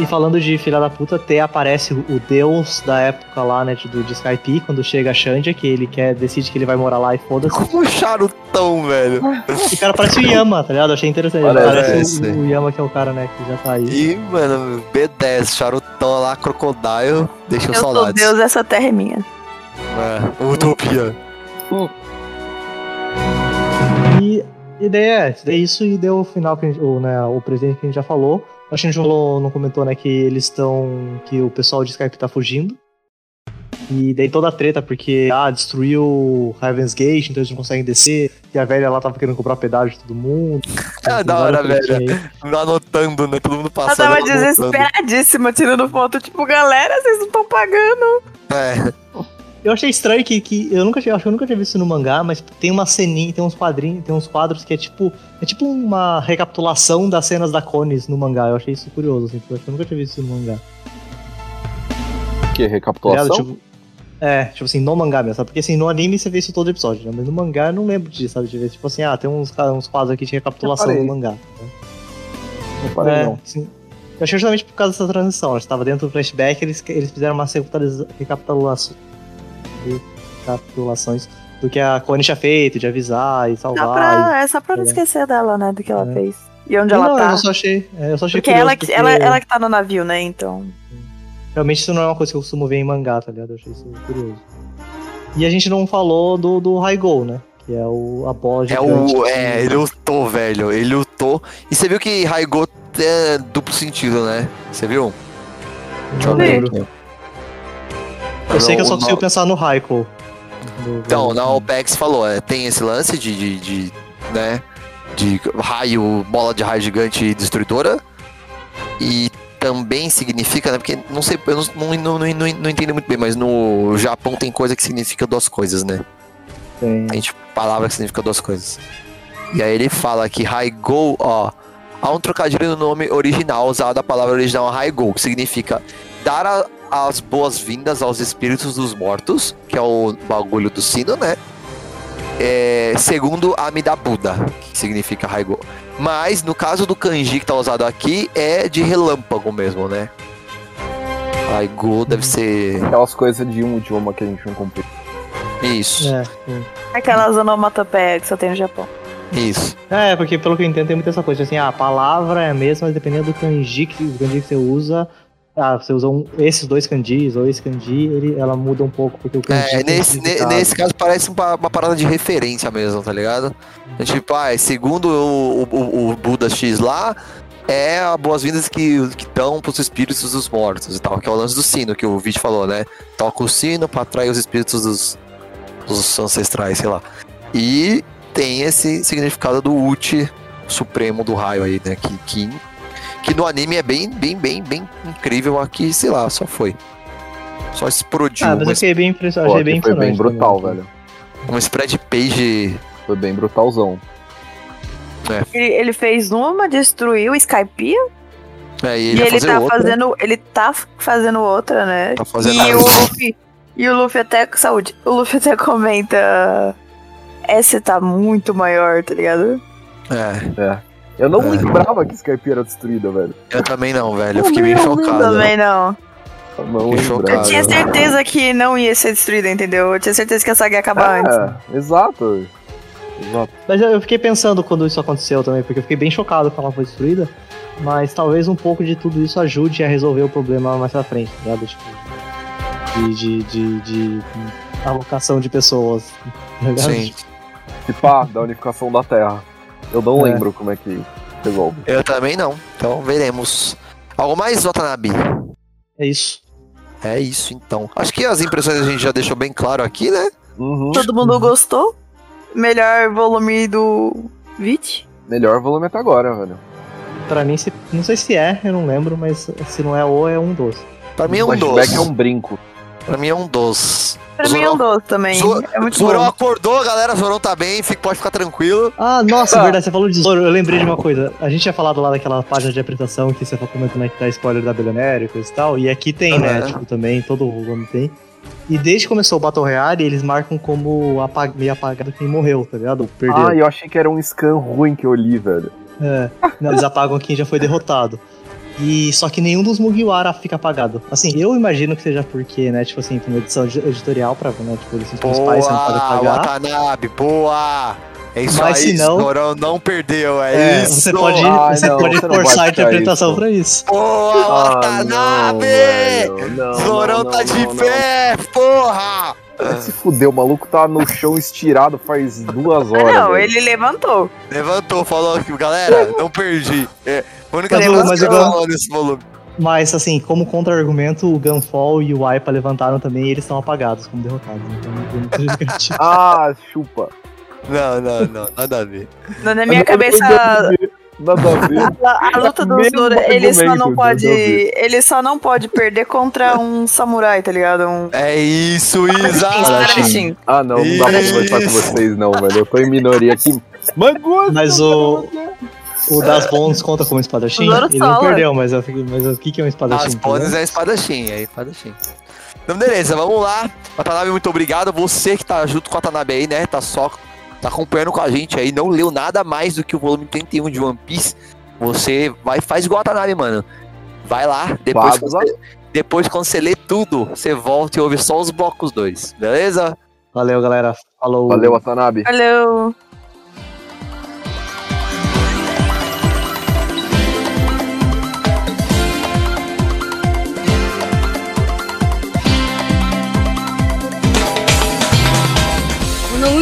E falando de filha da puta, T aparece o deus da época lá, né, do de Skype, quando chega a Xandia, que ele quer, decide que ele vai morar lá e foda-se. Como um charutão, velho. E o cara parece o Yama, tá ligado? Achei interessante. Parece, Parece, é. o, o Yama, que é o cara, né, que já tá aí. E, mano, B10, charutão lá, crocodile, deixa Eu saudades. Deus, essa terra é minha. É, utopia. E, e daí é, daí isso e deu o final, que a gente, o, né, o presente que a gente já falou. Acho que a gente falou, não comentou, né, que eles estão. que o pessoal de Skype tá fugindo. E daí toda a treta, porque, ah, destruiu Heaven's Gate, então eles não conseguem descer. E a velha lá tava querendo comprar pedágio de todo mundo. Ah, da hora, velho. tretinhas aí. Anotando, né? Todo mundo Ela passando. tava anotando. desesperadíssima tirando foto, tipo, galera, vocês não estão pagando. É, Eu achei estranho que, que eu nunca tinha, acho que eu nunca tinha visto isso no mangá, mas tem uma ceninha, tem uns quadrinhos, tem uns quadros que é tipo, é tipo uma recapitulação das cenas da Cones no mangá. Eu achei isso curioso, assim, porque eu eu nunca tinha visto isso no mangá. Que? Tá? Recapitulação? Tipo, é, tipo assim, no mangá mesmo, sabe? Porque assim, no anime você vê isso todo episódio, né? Mas no mangá eu não lembro disso, sabe? De ver, tipo assim, ah, tem uns, uns quadros aqui de recapitulação no mangá. né? Não parei, é, não. Eu achei justamente por causa dessa transição. Eles estavam dentro do flashback, eles, eles fizeram umas recapitaliza- recapitulações, recapitulações do que a Connie tinha feito, de avisar e Dá salvar. pra, é só pra não É. esquecer dela, né, do que ela É. fez. E onde e... ela não, tá. eu só achei, é, eu só achei Porque curioso, ela, que- ela, ela que tá no navio, né, então... Realmente isso não é uma coisa que eu costumo ver em mangá, tá ligado? Eu achei isso curioso. E a gente não falou do, do Raigou, né? Que é o, a bola é o. É, ele lutou, velho. Ele lutou. E você viu que Raigo é duplo sentido, né? Você viu? Não lembro. Eu sei que eu só consigo pensar no Raikou. Então, na OPEX falou, é, tem esse lance de, de, de, né, de raio, bola de raio gigante destruidora. E também significa, né, porque não sei, eu não, não, não, não, não entendo muito bem, mas no Japão tem coisa que significa duas coisas, né? Tem. Tem tipo, palavra que significa duas coisas. E aí ele fala que Raigou, ó, há um trocadilho no nome original usado a palavra original Raigou, que significa dar a- as boas-vindas aos espíritos dos mortos, que é o bagulho do sino, né? É, segundo Amida Buda, que significa Raigou. Mas no caso do kanji que tá usado aqui, é de relâmpago mesmo, né? Raigou deve ser Aquelas coisas de um idioma que a gente não compreende. isso, É. Aquelas onomatopeias que só tem no Japão. isso. É, porque pelo que eu entendo tem muita essa coisa, assim, ah, a palavra é a mesma, mas dependendo do kanji que, do kanji que você usa, ah, você usa um- esses dois kanjis ou esse kanji, ele, ela muda um pouco, porque o kanji É, tem nesse, nesse caso parece uma, uma parada de referência mesmo, tá ligado? É tipo, ah, é segundo o, o, o Buda X lá, é a boas-vindas que que dão pros espíritos dos mortos e tal, que é o lance do sino que o Vit falou, né? Toca o sino pra atrair os espíritos dos, dos ancestrais, sei lá. E tem esse significado do Uchi supremo do raio aí, né? Que, que, que no anime é bem, bem, bem, bem incrível aqui, sei lá, só foi. Só explodiu. Ah, mas eu fiquei bem impressionado, achei bem foi bem impressionante brutal, também. velho. um spread page. Foi bem brutalzão. Ele, ele fez uma, destruiu o Skype É, e e ele, ele vai fazer tá outra. fazendo. Ele tá fazendo outra, né? Tá fazendo e outra. o Luffy. E o Luffy até. Saúde. O Luffy até comenta. Essa tá muito maior, tá ligado? É, Eu não É. lembrava que Skype era destruída, velho. eu também não, velho. Eu fiquei meio chocado. Também não. Eu não. Eu tinha certeza que não ia ser destruída, entendeu? Eu tinha certeza que essa guia ia acabar antes. É, exato. Exato. Mas eu eu fiquei pensando quando isso aconteceu também, porque eu fiquei bem chocado quando ela foi destruída. Mas talvez um pouco de tudo isso ajude a resolver o problema mais pra frente, tá ligado? Tipo, de, de, de, de alocação de pessoas. tá ligado? Sim. Se pá, da unificação da Terra. Eu não É. lembro como é que resolve. Eu também não. Então veremos. Algo mais, Watanabe? É isso. É isso, então. Acho que as impressões a gente já deixou bem claro aqui, né? Uhum. Todo mundo gostou? Melhor volume do Vit? Melhor volume até agora, velho. Pra mim, se, não sei se é, eu não lembro, mas se não é o, é um doce. Pra mim é o um flashback doce. é um brinco. Pra mim é um doce. Pra mim é um doce também. Zoro- é muito Zorão bom. acordou, galera. Zorão tá bem, fica- pode ficar tranquilo. Ah, nossa, Ah. verdade, você falou de Zoro. Eu lembrei de uma coisa. A gente tinha falado lá daquela página de apresentação que você comentou né, que dá spoiler da Bilionário e coisa e tal. E aqui tem, né? Tipo, também, todo volume tem. E desde que começou o Battle Royale, eles marcam como apag meio apagado quem morreu, tá ligado? Perdeu. Ah, eu achei que era um scan ruim que eu li, velho. É, não, eles apagam quem já foi derrotado. E só que nenhum dos Mugiwara fica apagado. Assim, eu imagino que seja porque, né, tipo assim, tem uma edição edi- editorial pra, né, tipo, eles são os principais, você não pode Boa, apagar. Watanabe, boa! É isso Mas aí, se não- Zorão não perdeu, é, É, isso! você pode, Ah, você não, pode você não forçar a interpretação isso. pra isso. Boa, Ah, Watanabe! não, Zorão não, tá não, de não, pé, porra! Vai se fuder, o maluco tá no chão estirado faz duas Ah, horas. não, velho. ele levantou. Levantou, falou que, galera, não perdi. É, a única Mas, coisa mas que igual- nesse volume. Mas, assim, como contra-argumento, o Gunfall e o Aipa levantaram também e eles estão apagados como derrotados. Então não tem muito. Ah, chupa. Não, não, não, nada a ver. Na na minha cabeça, Nada a ver. a, a luta do Zoro, ele só não pode. Ele só não pode perder contra um samurai, tá ligado? Um. É isso, Isa! Espadachim. Ah, não, não dá pra conversar com vocês, não, velho. Eu tô em minoria aqui. Mangoso! Mas o, o Das Bones conta como espadachim? Ele não perdeu, mas, eu fiquei- mas o que, que é um espadachim? As pones é espadachim, é espadachim. Então, beleza, vamos lá. Watanabe, muito obrigado. Você que tá junto com a Watanabe aí, né? Tá só tá acompanhando com a gente aí, não leu nada mais do que o volume 31 de One Piece. Você vai faz igual a Watanabe, mano. Vai lá, depois, você, depois quando você lê tudo, você volta e ouve só os blocos 2, beleza? Valeu, galera. Falou. Valeu, Watanabe. Valeu.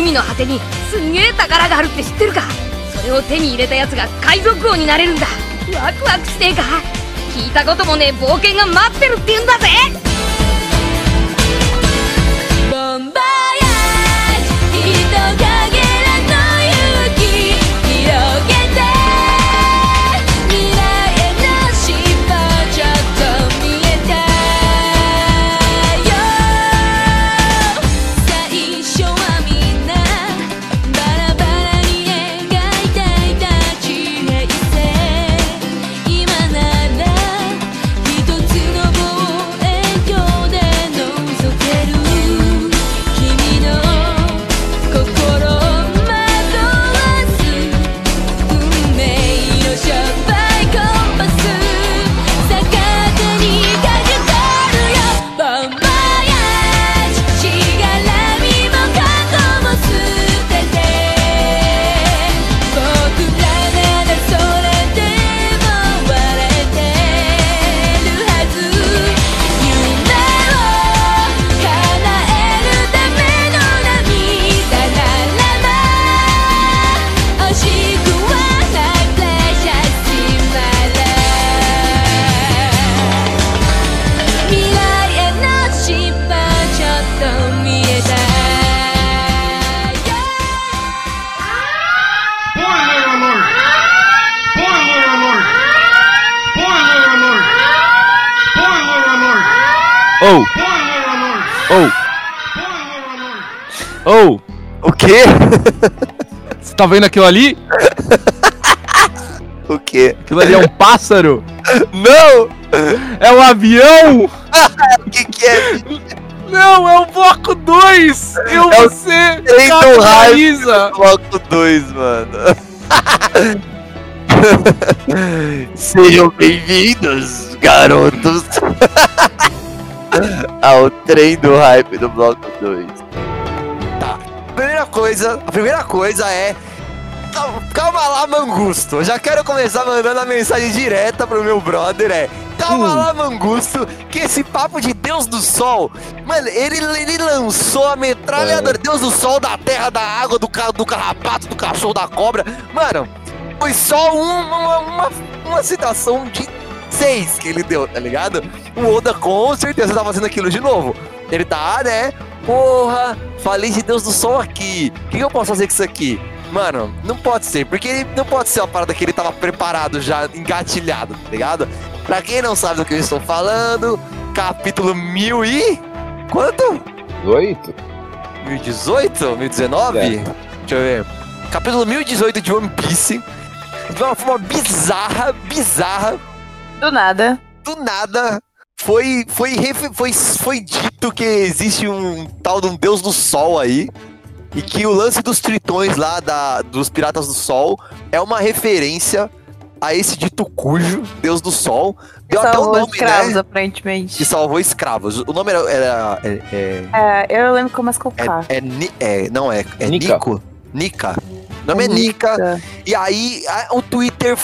海の果てにすんげえ宝があるって知ってるか？それを手に入れたやつが海賊王になれるんだ。ワクワクしねえか？聞いたこともねえ冒険が待ってるって言うんだぜ！ボンバン tá vendo aquilo ali? O quê? Aquilo ali é um pássaro? Não! É um avião? O que que é? Não, é o bloco 2! Eu, É você, do raio. capitaliza! Bloco 2, mano. Sejam bem-vindos, garotos, ao trem do hype do bloco 2. Primeira coisa, a primeira coisa é. Cal- Calma lá, Mangusto. Eu já quero começar mandando a mensagem direta pro meu brother. É. Calma lá, Mangusto, que esse papo de Deus do Sol. Mano, ele, ele lançou a metralhadora Deus do Sol, da terra, da água, do, ca- do carrapato, do cachorro, da cobra. Mano, foi só um- uma, uma, uma citação de seis que ele deu, tá ligado? O Oda com certeza tá fazendo aquilo de novo. Ele tá, né? Porra, falei de Deus do Sol aqui. O que, que eu posso fazer com isso aqui? Mano, não pode ser, porque ele não pode ser uma parada que ele tava preparado já, engatilhado, tá ligado? Pra quem não sabe do que eu estou falando, capítulo mil e. Quanto? 18? 1018? 1019? É. Deixa eu ver. Capítulo 1018 de One Piece. De uma forma bizarra, bizarra, Do nada. do nada, foi, foi, foi, foi dito que existe um tal de um deus do sol aí. E que o lance dos tritões lá, da, dos Piratas do Sol, é uma referência a esse dito cujo, deus do sol. Deu até o Salvou nome, escravos, né? aparentemente. Que salvou escravos. O nome era. era é, é, É, eu lembro como começa com K. é, é, é- não, é, é Nika. Nico? Nika. O nome é Nika. E aí, a- o Twitter,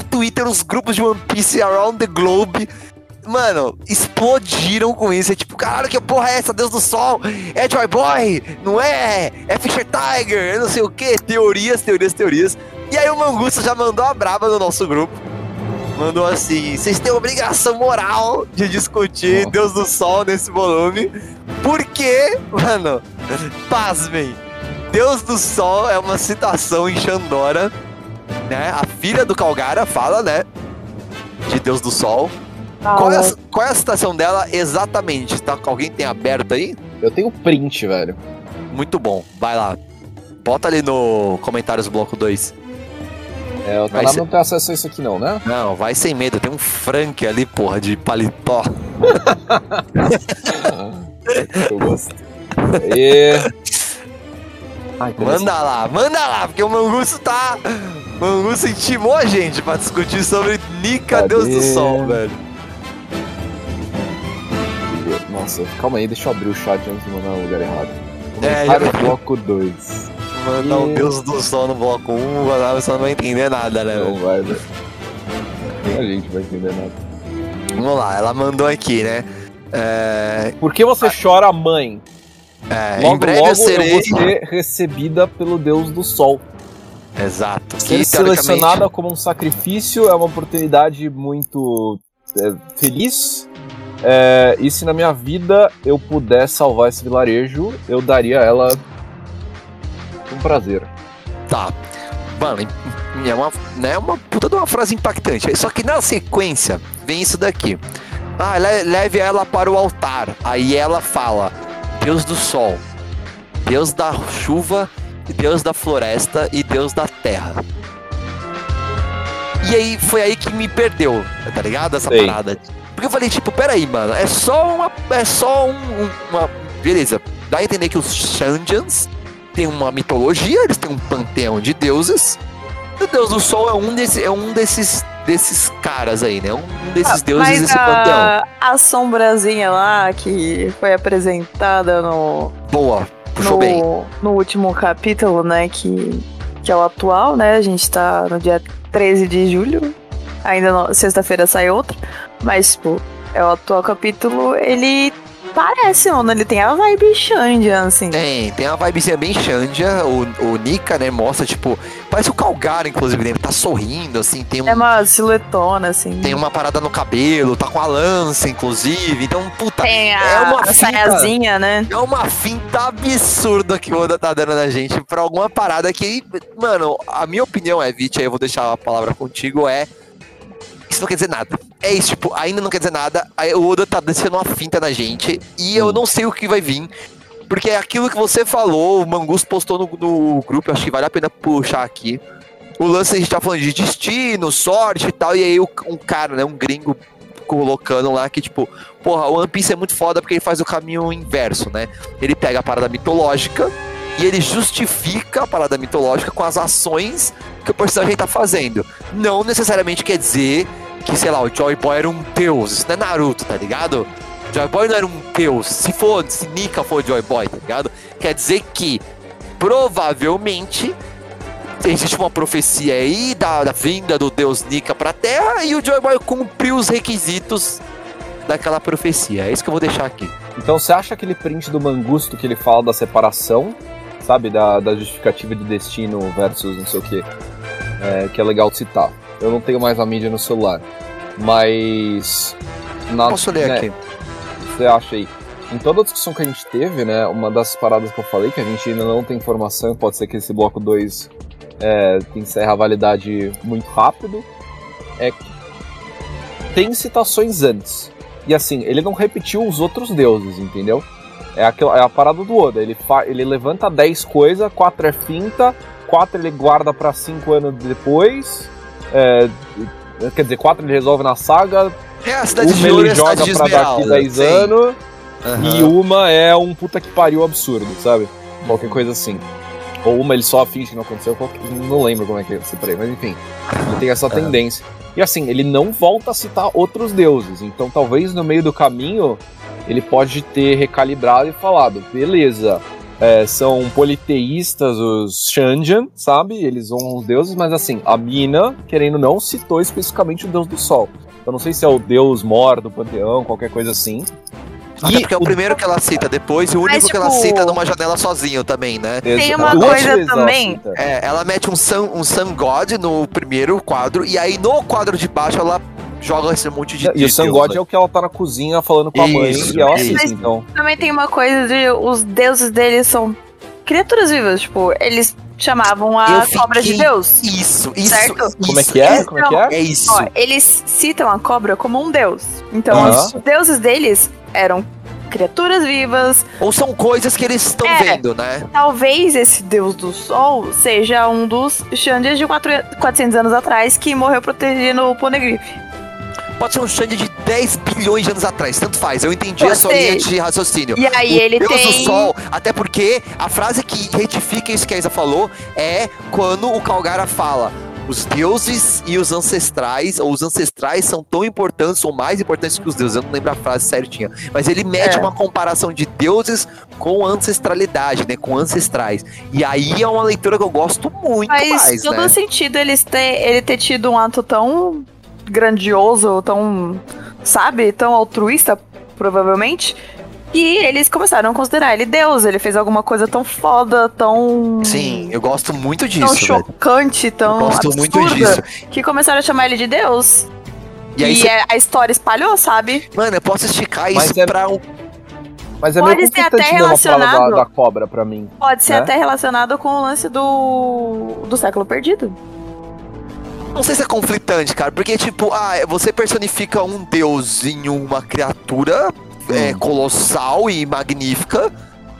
o Twitter, os grupos de One Piece around the globe, mano, explodiram com isso. É tipo, caralho, que porra é essa? Deus do Sol? É Joy Boy? Não é? É Fisher Tiger? Eu não sei o que. Teorias, teorias, teorias. E aí o Mangusta já mandou a braba no nosso grupo. Mandou assim: vocês têm obrigação moral de discutir. Deus do Sol nesse volume. Porque, mano, pasmem. Deus do Sol é uma citação em Xandora, né? A filha do Calgara fala, né? De Deus do Sol. Qual é, a, qual é a citação dela exatamente? Tá, alguém tem aberto aí? Eu tenho print, velho. Muito bom, vai lá. Bota ali no comentários do bloco 2. É, o Taná ser- não tem acesso a isso aqui não, né? Não, vai sem medo. Tem um Frank ali, porra, de paletó. Eu gosto. E... Ai, Manda lá, manda lá, porque o Mangusto tá. O Mangusto intimou a gente pra discutir sobre Nika, Cadê? Deus do Sol, velho. Nossa, calma aí, deixa eu abrir o chat antes de mandar no lugar errado. É, Comentário já- bloco 2. Mandar o E- Deus do Sol no bloco 1, você não vai entender nada, né, Não vai. Nem a gente vai entender nada. Vamos lá, ela mandou aqui, né? É, Por que você chora, mãe? é, Logo, em breve logo eu serei. vou ser recebida pelo Deus do Sol. Exato. Ser que, selecionada como um sacrifício é uma oportunidade muito é, feliz. É, e se na minha vida eu puder salvar esse vilarejo, eu daria ela um prazer. Tá. Mano, é uma, né, uma puta de uma frase impactante. Só que na sequência vem isso daqui. Ah, le- leve ela para o altar. Aí ela fala: Deus do sol, Deus da chuva, Deus da floresta e Deus da terra. E aí foi aí que me perdeu, tá ligado? Essa Sei. parada. Porque eu falei, tipo, peraí, mano, é só uma. É só um, um- uma. Beleza, dá a entender que os Shanjans têm uma mitologia, eles têm um panteão de deuses. E o Deus do Sol é um, desse, é um desses, desses caras aí, né? Um desses deuses Mas desse panteão. a, a sombrazinha lá que foi apresentada no, Boa, puxou bem. no, no último capítulo, né? Que, que é o atual, né? A gente tá no dia 13 de julho. Ainda sexta-feira sai outro. Mas, tipo, é o atual capítulo. Ele parece, mano. Ele tem a vibe Xandian, assim. Tem, tem uma vibezinha bem Xandia. O, o Nika, né, mostra, tipo, parece o Calgara, inclusive, né? Ele tá sorrindo, assim, tem um. É uma silhuetona, assim. Tem uma parada no cabelo, tá com a lança, inclusive. Então, puta, Tem a, é uma a finta. saiazinha, né? É uma finta absurda que o Oda tá dando na gente pra alguma parada que, mano, a minha opinião é, Vit, aí eu vou deixar a palavra contigo, é. Isso não quer dizer nada. É isso, tipo, ainda não quer dizer nada. O Oda tá descendo uma finta na gente e eu não sei o que vai vir. Porque é aquilo que você falou, o Mangus postou no, no grupo, acho que vale a pena puxar aqui. O lance a gente tá falando de destino, sorte e tal, e aí o- um cara, né, um gringo colocando lá que, tipo, porra, o One Piece é muito foda porque ele faz o caminho inverso, né? Ele pega a parada mitológica e ele justifica a parada mitológica com as ações que o personagem tá fazendo. Não necessariamente quer dizer que, sei lá, o Joy Boy era um deus. Isso não é Naruto, tá ligado? Joy Boy não era um deus. Se for, se Nika for Joy Boy, tá ligado? Quer dizer que provavelmente existe uma profecia aí da, da vinda do deus Nika pra Terra e o Joy Boy cumpriu os requisitos daquela profecia. É isso que eu vou deixar aqui. Então você acha aquele print do Mangusto que ele fala da separação, sabe? Da, da justificativa de destino versus não sei o que, que é legal citar. Eu não tenho mais a mídia no celular. Mas. na- Posso ler né, aqui? Você acha aí? Em toda a discussão que a gente teve, né? Uma das paradas que eu falei, que a gente ainda não tem informação, pode ser que esse bloco 2 é, encerra a validade muito rápido, é que tem citações antes. E assim, ele não repetiu os outros deuses, entendeu? É, aquilo, é a parada do Oda. Ele, ele levanta 10 coisas, 4 é finta, 4 ele guarda pra 5 anos depois. É, Quer dizer, quatro ele resolve na saga, É a cidade uma de ouro ele a joga pra daqui esmeralda. 10 Sim. anos, Aham. e uma é um puta que pariu absurdo, sabe? Qualquer coisa assim. Ou uma ele só finge que não aconteceu, qualquer- não lembro como é que é esse mas enfim. Ele tem essa tendência. E assim, ele não volta a citar outros deuses, então talvez no meio do caminho ele pode ter recalibrado e falado, beleza, é, são politeístas os Shanjan, sabe? Eles são os deuses, mas assim, a Mina, querendo ou não, citou especificamente o deus do sol. Eu não sei se é o deus mor do panteão, qualquer coisa assim. Até porque é o primeiro que ela cita depois e o único Mas, que ela tipo- cita numa janela sozinho também, né? Tem uma duas coisa também-. É, ela mete um Sun, um sun God no primeiro quadro, e aí no quadro de baixo ela joga esse monte de. E o de Sun deus, God né? é o que ela tá na cozinha falando com a mãe Isso, e ela isso. assiste, então. Também tem uma coisa de os deuses deles são criaturas vivas, tipo, eles chamavam a Eu fiquei- cobra de Deus. Isso, isso. Certo? Como é isso, que é? Eles Como é que é? É isso. Ó, eles citam a cobra como um deus. Então, Aham. os deuses deles eram criaturas vivas. Ou são coisas que eles estão É. vendo, né? Talvez esse deus do sol seja um dos Xandias de quatro- 400 anos atrás que morreu protegendo o Poneglyph. Pode ser um Xande de 10 bilhões de anos atrás, tanto faz. Eu entendi a Pode sua ser. linha de raciocínio. E aí O ele Deus tem. do Sol, até porque a frase que retifica isso que a Isa falou é quando o Calgara fala. Os deuses e os ancestrais, ou os ancestrais são tão importantes ou mais importantes que os deuses. Eu não lembro a frase certinha. Mas ele mete É. uma comparação de deuses com ancestralidade, né? Com ancestrais. E aí é uma leitura que eu gosto muito Faz mais, todo né? sentido eles ter, ele ter tido um ato tão grandioso, tão, sabe, tão altruísta, provavelmente, que eles começaram a considerar ele Deus. Ele fez alguma coisa tão foda, tão. Sim, eu gosto muito Tão disso, velho. chocante, Eu tão gosto absurda, muito disso. que começaram a chamar ele de Deus. E E, aí, cê- é- a história espalhou, sabe? mano, eu posso esticar Mas isso é- pra um. Mas é Pode meio ser até fala da, relacionado. da cobra pra mim. Pode ser Né? até relacionado com o lance do, do século perdido. Não sei se é conflitante, cara, porque, tipo, ah, você personifica um deus em uma criatura é, colossal e magnífica,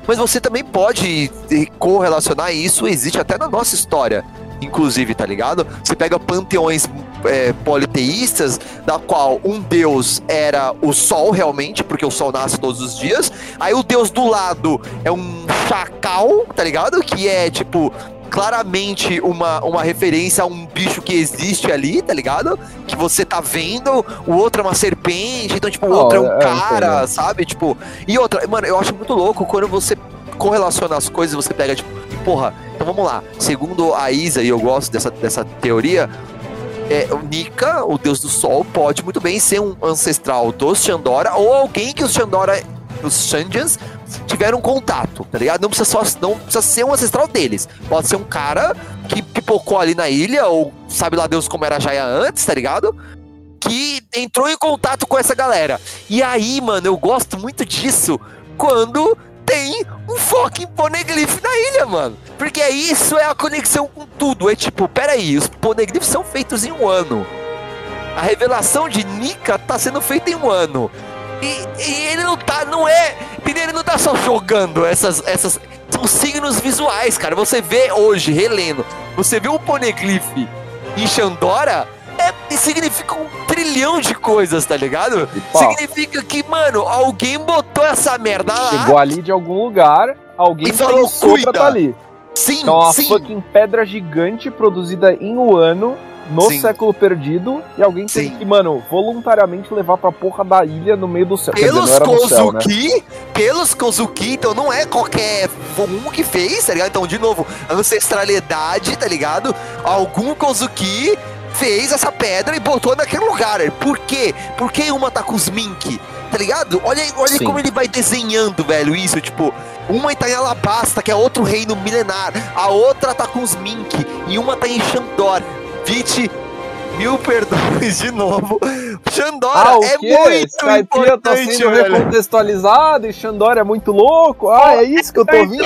mas você também pode correlacionar isso, existe até na nossa história, inclusive, tá ligado? Você pega panteões é, politeístas, da qual um deus era o sol, realmente, porque o sol nasce todos os dias, aí o deus do lado é um chacal, tá ligado? Que é, tipo, claramente uma, uma referência a um bicho que existe ali, tá ligado? Que você tá vendo, o outro é uma serpente, então, tipo, o Não, outro é um é, cara, sabe? Tipo, e outra, mano, eu acho muito louco quando você correlaciona as coisas, você pega, tipo, porra, então vamos lá. Segundo a Isa, e eu gosto dessa, dessa teoria, é, o Nika, o deus do sol, pode muito bem ser um ancestral dos Xandora ou alguém que os Xandora, os Shandians, tiveram contato, tá ligado? Não precisa, só, não precisa ser um ancestral deles. Pode ser um cara que pipocou ali na ilha, ou sabe lá Deus como era Jaya antes, tá ligado? Que entrou em contato com essa galera. E aí, mano, eu gosto muito disso quando tem um fucking poneglyph na ilha, mano. Porque isso é a conexão com tudo. É tipo, peraí, os poneglyphs são feitos em um ano. A revelação de Nika tá sendo feita em um ano. E, e ele não tá, não é. Entendeu? Ele não tá só jogando essas. essas são signos visuais, cara. Você vê hoje, relendo, você vê um poneglyph em Xandora, é, significa um trilhão de coisas, tá ligado? Significa que, mano, alguém botou essa merda lá. chegou ali de algum lugar, alguém E falou, "Cuida." pra tá ali. Sim, Então, uma sim. fucking pedra gigante produzida em um ano, no Sim. século perdido, e alguém tem Sim. que, mano, voluntariamente levar pra porra da ilha no meio do céu. Dizer, Pelos era no céu, né? Kozuki, pelos Kozuki, então não é qualquer um que fez, tá ligado? Então, de novo, ancestralidade, tá ligado? Algum Kozuki fez essa pedra e botou naquele lugar. Por quê? Por que uma tá com os mink? Tá ligado? Olha, olha Sim. como ele vai desenhando, velho, isso, tipo... Uma tá em Alabasta, que é outro reino milenar. A outra tá com os mink. E uma tá em Xandor. Vite, mil perdões de novo. Xandora Ah, é quê? muito Skypiea tá importante, sendo velho. recontextualizado e Xandora é muito louco. Ah, é isso que eu tô ouvindo?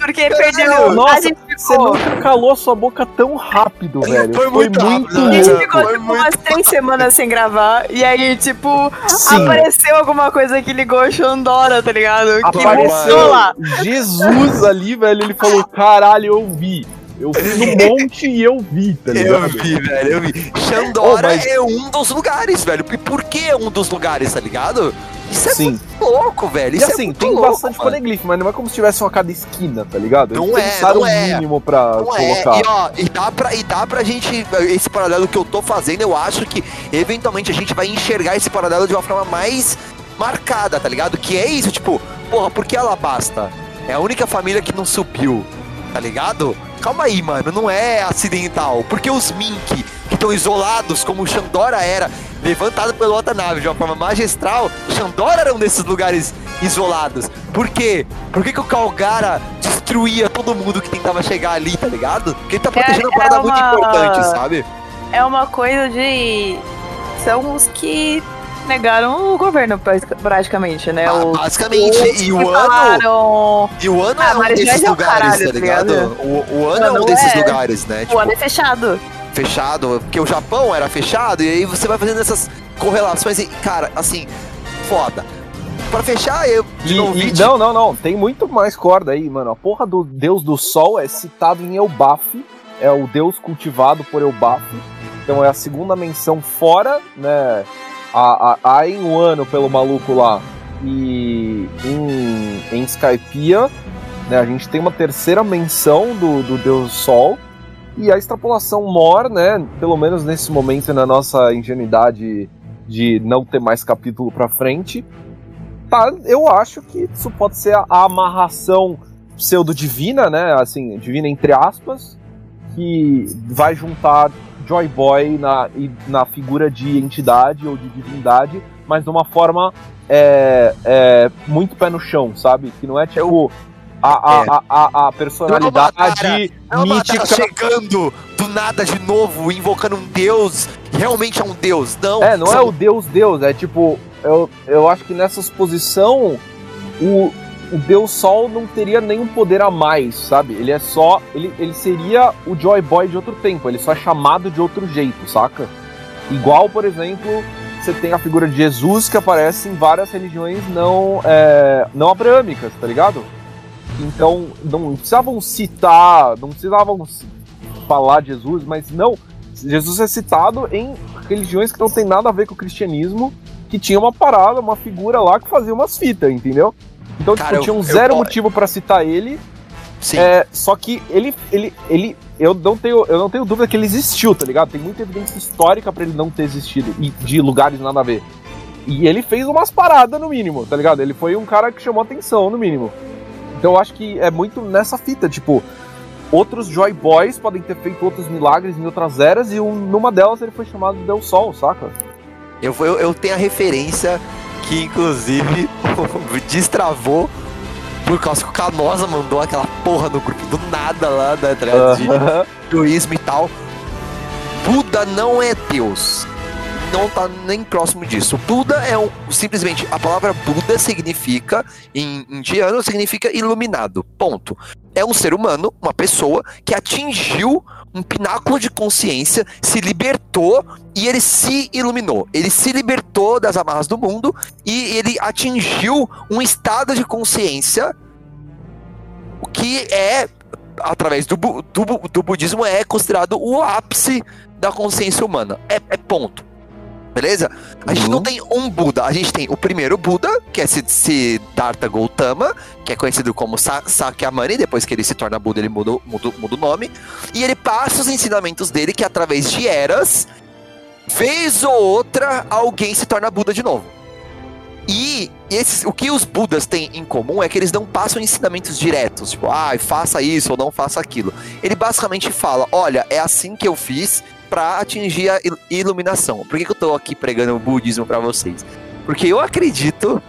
Porque perdeu. nossa, a gente Você nunca calou sua boca tão rápido, velho. Foi muito rápido, a né? gente É, ficou foi tipo, muito umas três semanas sem gravar. E aí, tipo, Sim. apareceu alguma coisa que ligou a Xandora, tá ligado? Que Apareceu voltou lá. Jesus ali, velho. Ele falou: caralho, eu vi. Eu fui no monte e eu vi, tá ligado? Eu vi, velho, eu vi. Xandora Oh, mas- é um dos lugares, velho. E por que é um dos lugares, tá ligado? Isso é Sim. muito louco, velho. E Isso é assim, muito tem louco, bastante mano. mas não é como se tivesse um a cada esquina, tá ligado? Não Eles é, pensaram não é. o mínimo pra Não é, colocar. e ó, e dá, pra, e dá pra gente, esse paralelo que eu tô fazendo, eu acho que eventualmente a gente vai enxergar esse paralelo de uma forma mais marcada, tá ligado? Que é isso, tipo, porra, por que Alabasta? É a única família que não subiu, tá ligado? Calma aí, mano, não é acidental. Porque os Mink, que estão isolados, como o Xandora era, levantado pela outra nave de uma forma magistral, Xandora era um desses lugares isolados. Por quê? Por que, que o Calgara destruía todo mundo que tentava chegar ali, tá ligado? Porque ele tá protegendo uma é parada muito uma- importante, sabe? É uma coisa de. São os que negaram o governo, praticamente, né? Ah, basicamente, os e o ano- falaram- E o ano Ah, é um desses é lugares, caralho, tá tá ligado? ligado? O, o ano é um Não, desses é. lugares, né? O ano é fechado. fechado, porque o Japão era fechado, e aí você vai fazendo essas correlações e, cara, assim, foda. Pra fechar, eu de E- novo, e- não, não, não. Tem muito mais corda aí, mano. A porra do deus do sol é citado em Elbaf. É o deus cultivado por Elbaf. Então é a segunda menção fora, né? A, a, a em um ano pelo maluco lá. E em, em Skypiea, né? A gente tem uma terceira menção do, do deus sol. E a extrapolação mor, né? Pelo menos nesse momento na nossa ingenuidade de não ter mais capítulo pra frente, tá, eu acho que isso pode ser a, a amarração pseudo-divina, né? Assim, divina entre aspas, que vai juntar Joy Boy na, na figura de entidade ou de divindade, mas de uma forma é, é, muito pé no chão, sabe? Que não é tipo a, a, É. a, a, a personalidade É uma mítica. chegando do nada de novo, invocando um deus, realmente é um deus, não. É, não é são- o Deus Deus, é tipo, eu, eu acho que nessa exposição o, o Deus Sol não teria nenhum poder a mais, sabe? Ele é só. Ele, ele seria o Joy Boy de outro tempo, ele só é chamado de outro jeito, saca? Igual, por exemplo, você tem a figura de Jesus que aparece em várias religiões não, é, não abraâmicas, tá ligado? Então, não precisavam citar, não precisavam ci- falar de Jesus, mas não. Jesus é citado em religiões que não tem nada a ver com o cristianismo, que tinha uma parada, uma figura lá que fazia umas fitas, entendeu? Então, Cara, tipo, eu- tinha um eu zero po- motivo pra citar ele. Sim. É, só que ele, ele, ele, eu não tenho, eu não tenho dúvida que ele existiu, tá ligado? Tem muita evidência histórica pra ele não ter existido e de lugares nada a ver. E ele fez umas paradas no mínimo, tá ligado? Ele foi um cara que chamou atenção no mínimo. Então eu acho que é muito nessa fita, tipo, outros Joy Boys podem ter feito outros milagres em outras eras e um- numa delas ele foi chamado de Deus Sol, saca? Eu, eu, eu tenho a referência que, inclusive, destravou por causa que o Canosa mandou aquela porra no grupo do nada lá, né, tá hinduísmo e tal. Buda não é Deus. Não tá nem próximo disso. Buda é um. Simplesmente, a palavra Buda significa, em indiano, significa iluminado. Ponto. É um ser humano, uma pessoa, que atingiu um pináculo de consciência, se libertou e ele se iluminou. Ele se libertou das amarras do mundo e ele atingiu um estado de consciência que é através do, do, do budismo é considerado o ápice da consciência humana. É, é ponto. Beleza? A gente Uhum. não tem um Buda, a gente tem o primeiro Buda, que é Sid- Siddhartha Gautama, que é conhecido como Sa Sakyamuni, depois que ele se torna Buda, ele muda, o- muda, muda o nome. E ele passa os ensinamentos dele, que através de eras, vez ou outra, alguém se torna Buda de novo. E esses, o que os Budas têm em comum é que eles não passam ensinamentos diretos, tipo, ah, faça isso ou não faça aquilo. Ele basicamente fala: olha, é assim que eu fiz pra atingir a il- iluminação. Por que, que eu tô aqui pregando o budismo pra vocês? Porque eu acredito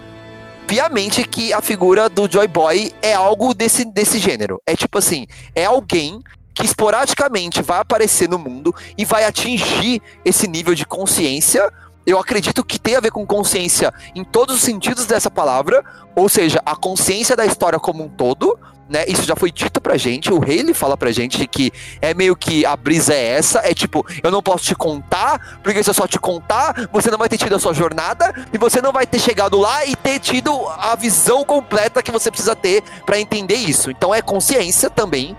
piamente que a figura do Joy Boy é algo desse, desse gênero. É tipo assim, é alguém que esporadicamente vai aparecer no mundo e vai atingir esse nível de consciência. Eu acredito que tem a ver com consciência em todos os sentidos dessa palavra, ou seja, a consciência da história como um todo, né? Isso já foi dito pra gente, o rei ele fala pra gente que é meio que a brisa é essa, é tipo, eu não posso te contar, porque se eu só te contar, você não vai ter tido a sua jornada e você não vai ter chegado lá e ter tido a visão completa que você precisa ter pra entender isso. Então é consciência também.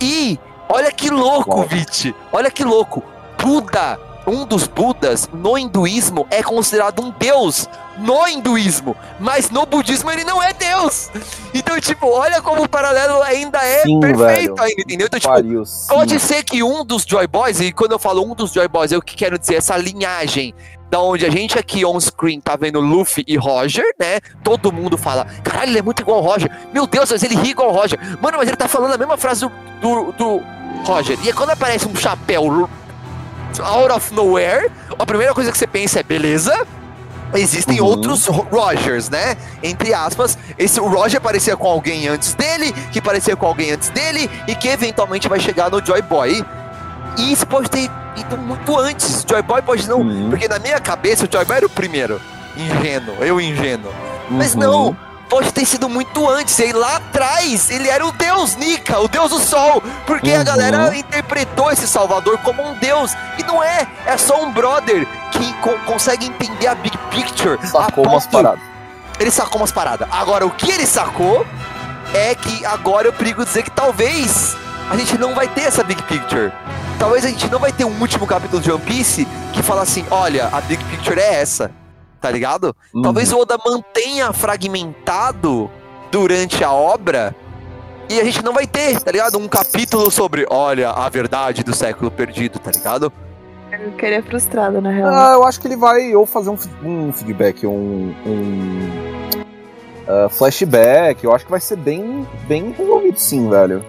E Olha que louco. Vit. Olha que louco. Buda, um dos Budas, no hinduísmo, é considerado um deus no hinduísmo. Mas no budismo ele não é deus. Então, tipo, olha como o paralelo ainda é Sim, perfeito velho. ainda, entendeu? Então, tipo, Pariu. Pode ser que um dos Joy Boys, e quando eu falo um dos Joy Boys, eu que quero dizer essa linhagem da onde a gente aqui on screen tá vendo Luffy e Roger, né? Todo mundo fala, caralho, ele é muito igual ao Roger. Meu Deus, mas ele ri igual ao Roger. Mano, mas ele tá falando a mesma frase do, do, do Roger. E aí quando aparece um chapéu out of nowhere, a primeira coisa que você pensa é, beleza, Existem Uhum. outros Ro- Rogers, né? Entre aspas, esse o Roger parecia com alguém antes dele, que parecia com alguém antes dele e que eventualmente vai chegar no Joy Boy. E isso pode ter ido muito antes. Joy Boy pode não, Uhum. porque na minha cabeça o Joy Boy era o primeiro. Ingênuo, eu ingênuo. Mas Uhum. não, pode ter sido muito antes. E lá atrás ele era o deus Nika, o deus do sol. Porque a Uhum. galera interpretou esse salvador como um deus. E não é, é só um brother que co- consegue entender a big picture. Sacou a umas paradas. Ele sacou umas paradas. Agora, o que ele sacou é que agora eu perigo dizer que talvez a gente não vai ter essa big picture. Talvez a gente não vai ter um último capítulo de One Piece que fala assim, olha, a big picture é essa. Tá ligado? Uhum. Talvez o Oda mantenha fragmentado durante a obra e a gente não vai ter, tá ligado? Um capítulo sobre, olha, a verdade do século perdido, tá ligado? Eu queria frustrada, na real. Ah, eu acho que ele vai ou fazer um, um feedback, um, um ah, flashback. Eu acho que vai ser bem, bem resolvido, sim, velho.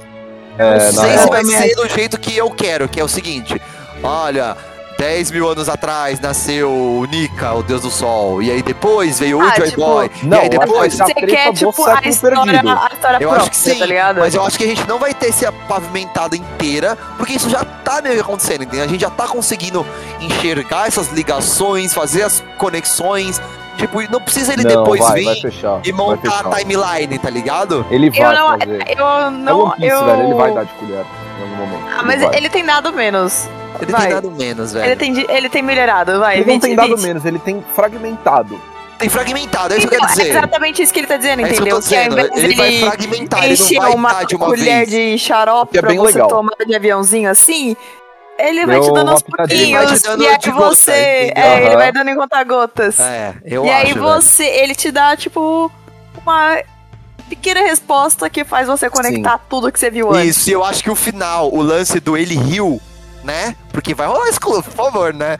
É, não sei se vai ser do jeito que eu quero, que é o seguinte: olha, 10 mil anos atrás nasceu o Nika, o deus do sol, e aí depois veio o Ah, Joy tipo, Boy, Não, e aí depois. Você quer, tipo, a história, perdido. a história Eu própria, acho que sim, tá ligado? mas eu acho que a gente não vai ter esse pavimentado inteira, porque isso já tá meio que acontecendo, entendeu? A gente já tá conseguindo enxergar essas ligações, fazer as conexões. Tipo, não precisa ele Não, depois vai, vir vai fechar. e montar a timeline, tá ligado? Ele vai Eu não, fazer. eu é não, One Piece, eu... velho. Ele vai dar de colher algum momento. Ah, mas vai. ele tem dado menos. Ele Vai. tem dado menos, velho. Ele tem, ele tem melhorado, vai. Ele não 20, tem dado 20. menos, ele tem fragmentado. Tem fragmentado, é isso que eu Então, quero é dizer. exatamente isso que ele tá dizendo, É isso que eu entendeu? tô Que ao dizendo. invés Ele vai dele fragmentar, ele encher não vai uma de uma colher vez. de xarope Que é pra você legal. tomar de aviãozinho assim, ele vai Deu te dando uma aos. Ele vai te pouquinhos. E aí você. É, ele Aham. vai dando em conta-gotas. É, eu e acho. aí velho. você. Ele te dá, tipo, uma pequena resposta que faz você conectar tudo que você viu antes. Isso, e eu acho que o final, o lance do ele riu, né? Porque vai rolar isso, por favor, né?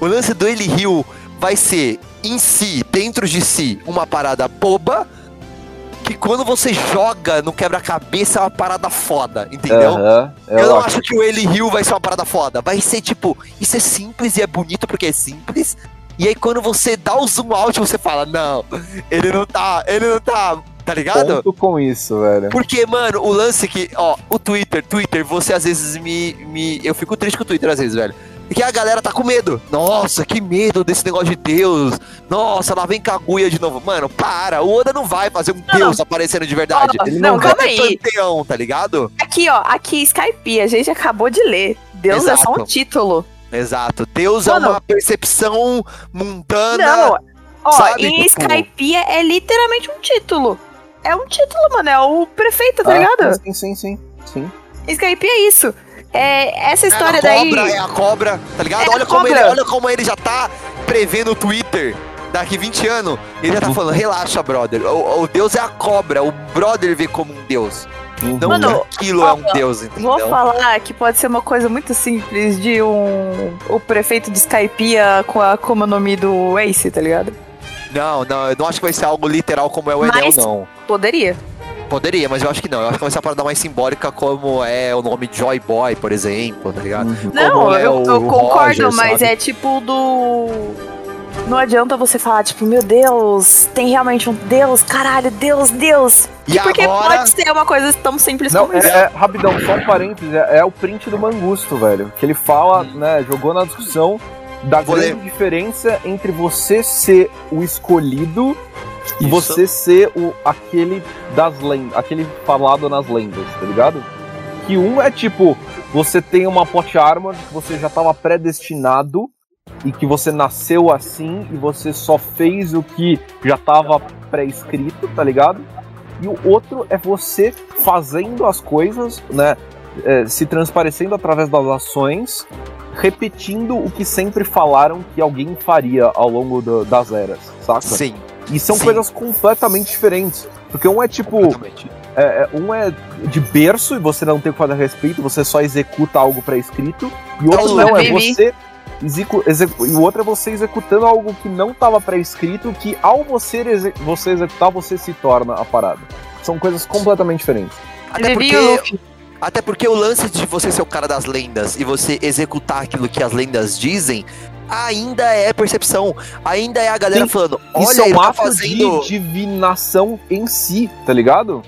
O lance do ele riu vai ser, em si, dentro de si, uma parada boba, que quando você joga no quebra-cabeça é uma parada foda, entendeu? Aham, Eu não acho que o ele riu vai ser uma parada foda. Vai ser tipo, isso é simples e é bonito porque é simples. E aí quando você dá o zoom out, você fala, não, ele não tá, ele não tá, tá ligado? Ponto com isso, velho. Porque, mano, o lance que, ó, o Twitter, Twitter, você às vezes me, me. Eu fico triste com o Twitter às vezes, velho. Porque a galera tá com medo. Nossa, que medo desse negócio de Deus. Nossa, lá vem Kaguya de novo. Mano, para. O Oda não vai fazer um Deus aparecendo de verdade. Ele não, não, vai calma ter aí. panteão, tá ligado? Aqui, ó, aqui, Skype, a gente acabou de ler. Deus é só um Exato. título. Exato. Deus Mano. é uma percepção mundana. Não, ó, sabe, em tipo- Skype é, é literalmente um título. É um título, mano, é o prefeito, tá Ah, ligado? Sim, sim, sim. sim. Skype é isso. É, essa história é a daí. cobra, é a cobra, tá ligado? É a olha, como ele, cobra. olha como ele já tá prevendo o Twitter daqui 20 anos. Ele já tá Uhum. falando, relaxa, brother. O, o Deus é a cobra, o brother vê como um Deus. Não Mano, aquilo é um Deus, entendeu? Vou falar que pode ser uma coisa muito simples de um. O prefeito de Skypiea com a como o nome do Ace, tá ligado? Não, não, eu não acho que vai ser algo literal como é o Enel, Mas- não. Poderia. Poderia, mas eu acho que não. Eu acho que vai ser uma parada mais simbólica como é o nome Joy Boy, por exemplo, tá ligado? Uhum. Não, Como é eu, eu concordo, Roger, mas sabe? é tipo do. Não adianta você falar, tipo, meu Deus, tem realmente um Deus, caralho, Deus, Deus. E Porque agora- pode ser uma coisa tão simples Não, como é, isso. é- rapidão, só um parênteses, é, é o print do Mangusto, velho. Que ele fala, né, jogou na discussão da Vou grande diferença entre você ser o escolhido Isso. você ser o, aquele das lendas, aquele falado nas lendas, tá ligado? Que um é tipo, você tem uma pot armor que você já tava predestinado e que você nasceu assim e você só fez o que já tava pré-escrito, tá ligado? E o outro é você fazendo as coisas, né? é, se transparecendo através das ações, repetindo o que sempre falaram que alguém faria ao longo do- das eras, saca? Sim. E são Sim. coisas completamente diferentes. Porque um é tipo. É, é, um é de berço e você não tem o que fazer a respeito, você só executa algo pré-escrito. E o outro o não, é você. execu- execu- e o outro é você executando algo que não estava pré-escrito, que ao você, exe- você executar, você se torna a parada. São coisas completamente diferentes. Até porque, até porque o lance de você ser o cara das lendas e você executar aquilo que as lendas dizem ainda é percepção. Ainda é a galera Sim. falando: Isso olha, é ele um tá ato fazendo. de divinação em si, tá ligado?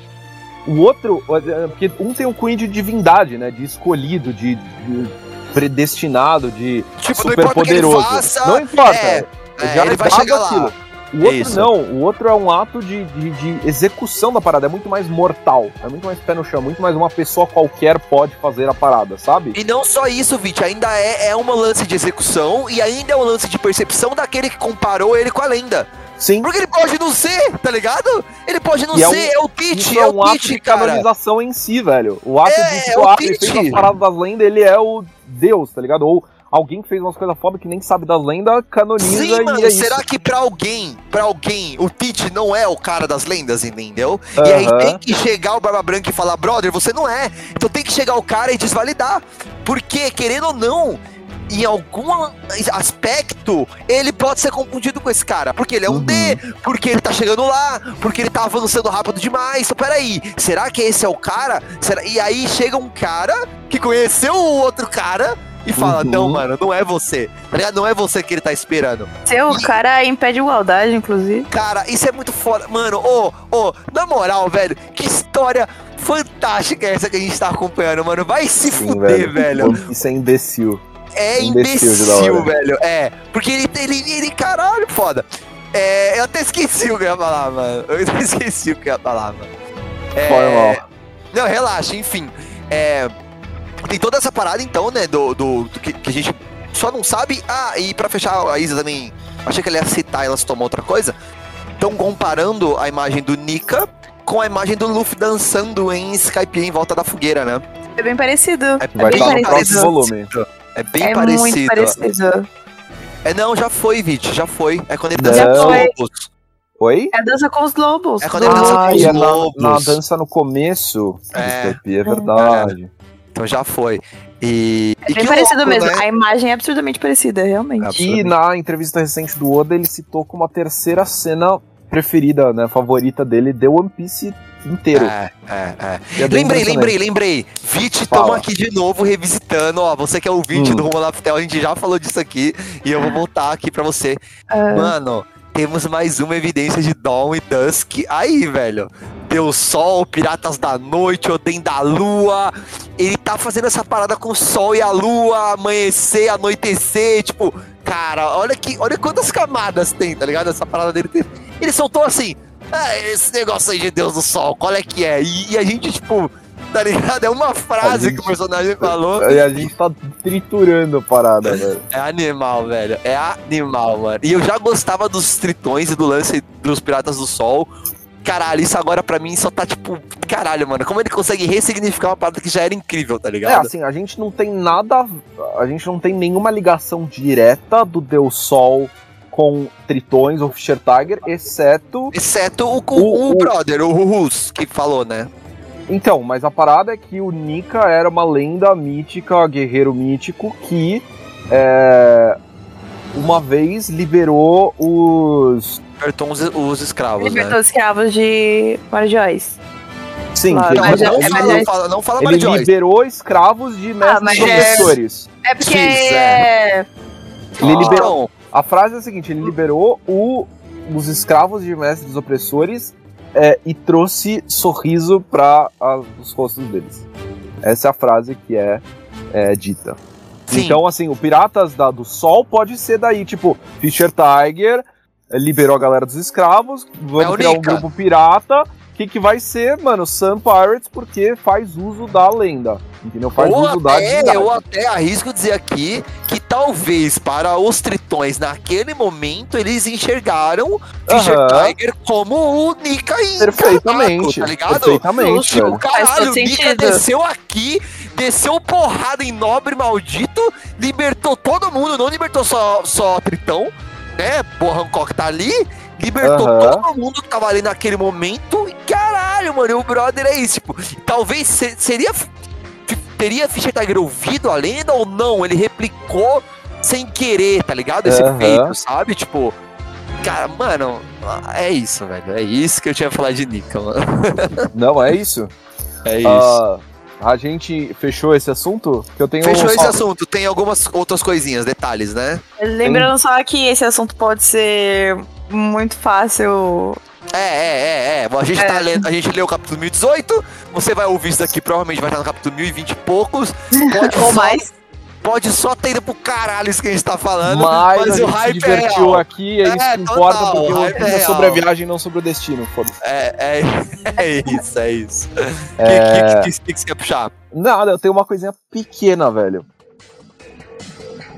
O outro, é, porque um tem um cunho de divindade, né? De escolhido, de, de predestinado, de Tipo, não super importa o que ele poderoso. faça, não importa. é, é, já ele vai chegar lá. O outro Isso. não, o outro é um ato de, de, de execução da parada, é muito mais mortal, é muito mais pé no chão, muito mais uma pessoa qualquer pode fazer a parada, sabe? E não só isso, Vit, ainda é, é uma lance de execução e ainda é um lance de percepção daquele que comparou ele com a lenda. Sim, Porque ele pode não ser, tá ligado? Ele pode não E é ser, é, o Pete, é, é o um ato de cara. canonização em si, velho. O ato É, de, é tipo, o ah, ele fez Pete. as paradas das lendas, ele é o Deus, tá ligado? Ou alguém que fez umas coisas foda que nem sabe das lendas, canoniza Sim, e mano, é será isso. que pra alguém, pra alguém, o Pete não é o cara das lendas, entendeu? E aí tem que chegar o Barba Branca e falar, brother, você não é. Então tem que chegar o cara e desvalidar. Porque, querendo ou não, em algum aspecto, ele pode ser confundido com esse cara. Porque ele é um Uhum. D, porque ele tá chegando lá, porque ele tá avançando rápido demais. Então, peraí, será que esse é o cara? Será... E aí chega um cara que conheceu o outro cara e fala: Uhum. Não, mano, não é você. Tá ligado? Não é você que ele tá esperando. Seu cara impede igualdade, inclusive. Cara, isso é muito foda. Mano, ô, ô, na moral, velho, que história fantástica é essa que a gente tá acompanhando, mano. Vai se Sim, fuder, velho. Isso é imbecil. É Imbecil imbecil, velho. É. Porque ele, ele, ele, caralho, foda. É, eu até esqueci o que eu ia falar, mano. Eu até esqueci o que eu ia falar, mano. É, Foi mal. Não, relaxa, enfim. É, tem toda essa parada, então, né, do, do, do que, que a gente só não sabe. Ah, e pra fechar, a Isa também. Achei que ela ia citar e ela se tomou outra coisa. Estão comparando a imagem do Nika com a imagem do Luffy dançando em Skype em volta da fogueira, né? É bem parecido. É Vai bem parecido. próximo volume. É bem é parecido. muito parecido. É, não, já foi, Vit, já foi. É quando ele Não. dança com os foi. lobos. Oi? É a dança com os lobos. É quando ele dança do- com Ah, os é na, lobos. na dança no começo. É. É, é verdade. Então já foi. E. É e bem que parecido louco, mesmo. né? A imagem é absurdamente parecida, realmente. E na entrevista recente do Oda, ele citou como a terceira cena preferida, né, favorita dele, de One Piece inteiro. É, é, é. E é Lembrei, lembrei, lembrei. Vit, estamos aqui de novo revisitando. Ó, você que é o ouvinte Hum. do Rumo Laftel, a gente já falou disso aqui. E eu vou voltar aqui pra você. Ah, Mano, temos mais uma evidência de Dawn e Dusk aí, velho. Deus Sol, Piratas da Noite, Odem da Lua. Ele tá fazendo essa parada com o Sol e a Lua, amanhecer, anoitecer. Tipo, cara, olha que, olha quantas camadas tem, tá ligado? Essa parada dele. Tem... Ele soltou assim. Ah, esse negócio aí de Deus do Sol, qual é que é? E, e a gente, tipo, tá ligado? É uma frase gente- que o personagem falou. E a gente tá triturando a parada, velho. É animal, velho. É animal, mano. E eu já gostava dos tritões e do lance dos Piratas do Sol. Caralho, isso agora pra mim só tá tipo. Caralho, mano. Como ele consegue ressignificar uma parada que já era incrível, tá É, ligado? assim, a gente não tem nada. A gente não tem nenhuma ligação direta do Deus Sol com tritões ou Fischer Tiger, exceto. Exceto o, o, O- o o- brother, o Rus, que falou, né? Então, mas a parada é que o Nika era uma lenda mítica, guerreiro mítico, que é, uma vez liberou os. Libertou os, os escravos, Libertou né? os escravos de Marjoice. Sim, Claro, Não, ele, mas não, é- fala, mas não é- fala, não fala Mary Joyce. liberou escravos de mestres mas é- opressores. É porque é. Ele Ah. liberou. A frase é a seguinte: ele liberou o- os escravos de mestres opressores é, e trouxe sorriso para os rostos deles. Essa é a frase que é, é dita. Sim. Então, assim, o Piratas da- do Sol pode ser daí, tipo, Fischer Tiger eh, liberou a galera dos escravos, vamos É criar um grupo pirata, que que vai ser, mano, Sun Pirates, porque faz uso da lenda, entendeu? Faz Ou uso da até, divindade. eu até arrisco dizer aqui que talvez para os tritões naquele momento eles enxergaram Fischer Aham. Tiger como o Nika e Perfeitamente, tá ligado? perfeitamente, Tipo, velho. caralho, o Nika desceu aqui, desceu porrada em nobre maldito, libertou todo mundo, não libertou só, só Tritão, né? Pô, Hancock tá ali, libertou Aham. todo mundo que tava ali naquele momento. E caralho, mano, e o brother é isso. Tipo, talvez se- seria. Teria Fischer Tiger ouvido a lenda ou não? Ele replicou sem querer, tá ligado? Esse Aham. feito, sabe? Tipo. Cara, mano, é isso, velho. É isso que eu tinha que falar de Nika, mano. Não, é isso. É isso. Ah, a gente fechou esse assunto? Que eu tenho Fechou só- esse assunto. Tem algumas outras coisinhas, detalhes, né? Lembrando só que esse assunto pode ser muito fácil. É, é, é, é. A gente, É. Tá lendo, a gente leu o capítulo 1018. Você vai ouvir isso daqui, provavelmente vai estar no capítulo 1020 e poucos. Pode Ou só- mais. Pode só ter ido pro caralho isso que a gente tá falando. Mas, mas a o gente se hype é real. aqui, é isso É, que importa, total, porque o hype é é sobre a viagem, não sobre o destino. Foda-se. É, é, é isso, é isso. O É. que, que, que, que você quer puxar? Nada, eu tenho uma coisinha pequena, velho.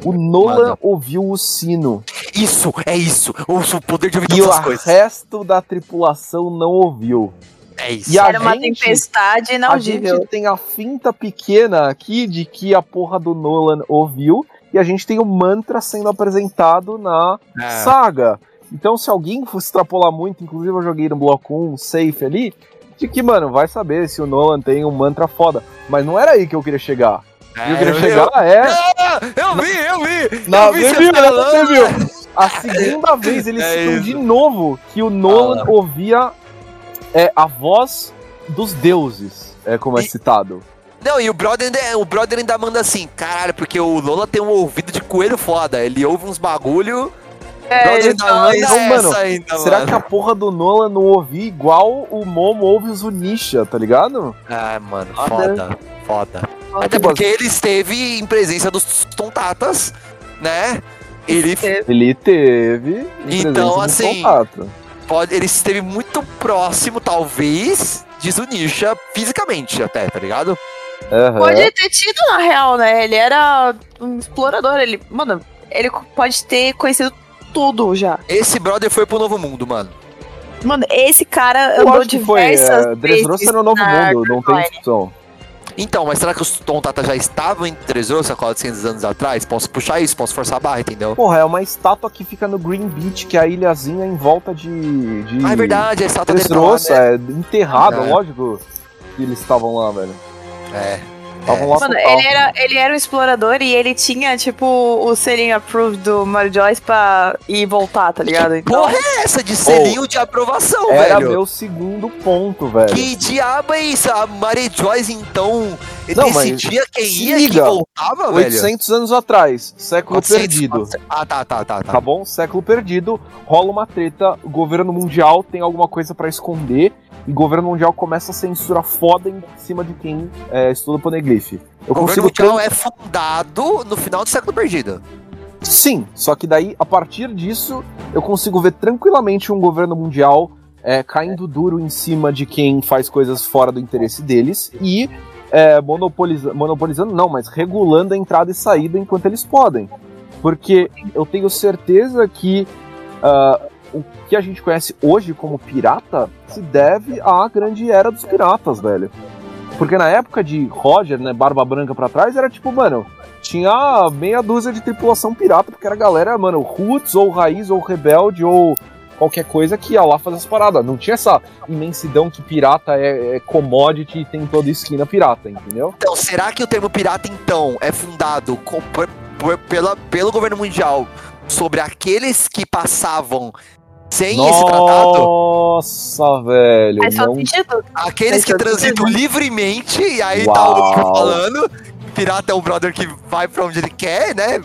O Nolan Manda. ouviu o sino Isso, é isso. Ouço o poder de ouvir e o todas as coisas. resto da tripulação não ouviu. É isso. E a Era uma gente- tempestade A inaudível. gente tem a finta pequena aqui de que a porra do Nolan ouviu e a gente tem o mantra sendo apresentado na É. saga. Então, se alguém fosse extrapolar muito, inclusive eu joguei no bloco 1, safe ali, de que, mano, vai saber se o Nolan tem um mantra foda. Mas não era aí que eu queria chegar. É, eu queria eu- chegar é. Ah, eu vi, eu vi! Na, eu vi você você viu, né? falando. Você viu? A segunda vez eles É citam isso. de novo que o Nolan Fala. ouvia é, a voz dos deuses, é como é E- citado. Não, e o brother, ainda, o brother ainda manda assim, caralho, porque o Lola tem um ouvido de coelho foda. Ele ouve uns bagulho. o É, brother então, ainda manda então, essa mano, ainda, Será mano. que a porra do Nolan não ouvia igual o Momo ouve os Unisha, tá ligado? Ah, mano, Foda. foda, foda. Até Tipo, porque ele esteve em presença dos Tontatas, né? Ele Ele teve. Então, assim, contato. pode, ele esteve muito próximo, talvez, de Zunisha fisicamente até, tá ligado? Aham. Pode ter tido, na real, né? Ele era um explorador. Ele, mano, ele pode ter conhecido tudo já. Esse brother foi pro Novo Mundo, mano. Mano, esse cara Eu andou acho que foi. diversas É, Dressrosa vezes no Novo Mundo, não tem discussão. Então, mas será que os Tontatas já estavam em Dressrosa 400 anos atrás? Posso puxar isso, posso forçar a barra, entendeu? Porra, é uma estátua que fica no Green Beach, que é a ilhazinha em volta de. de Ah, é verdade, a estátua dele tá Dressrosa, né? é enterrado, É. lógico que eles estavam lá, velho. É. Estavam lá Mano, total. ele era, ele era um explorador e ele tinha, tipo, o selinho approved do Mario Joyce pra ir voltar, tá ligado? Então, Porra é essa de selinho de aprovação, Era velho? meu segundo ponto, velho. Que diabo é isso? A Mary Joyce, então, Não, decidia quem ia e quem voltava, velho? 800 anos atrás, século 400, perdido. 400. Ah, tá, tá, tá. tá. Tá bom? Século perdido, rola uma treta, o governo mundial tem alguma coisa pra esconder e o governo mundial começa a censura foda em cima de quem é, estuda poneglyph. Eu O governo mundial é fundado no final do século perdido. Sim, só que daí, a partir disso, eu consigo ver tranquilamente um governo mundial é, caindo duro em cima de quem faz coisas fora do interesse deles e é, monopoliza- monopolizando, não, mas regulando a entrada e saída enquanto eles podem. Porque eu tenho certeza que ah, o que a gente conhece hoje como pirata se deve à grande era dos piratas, velho. Porque na época de Roger, né, Barba Branca pra trás, era tipo, mano, tinha meia dúzia de tripulação pirata, porque era galera, mano, roots, ou raiz, ou rebelde, ou qualquer coisa que ia lá fazer as paradas. Não tinha essa imensidão que pirata é, é commodity e tem toda esquina pirata, entendeu? Então, será que o termo pirata, então, é fundado com- por- por- pela, pelo governo mundial sobre aqueles que passavam sem esse tratado? Nossa, velho. faz Não... sentido. Aqueles Faz que transitam sentido. livremente, e aí tá o Uau. falando. Pirata é um brother que vai pra onde ele quer, né?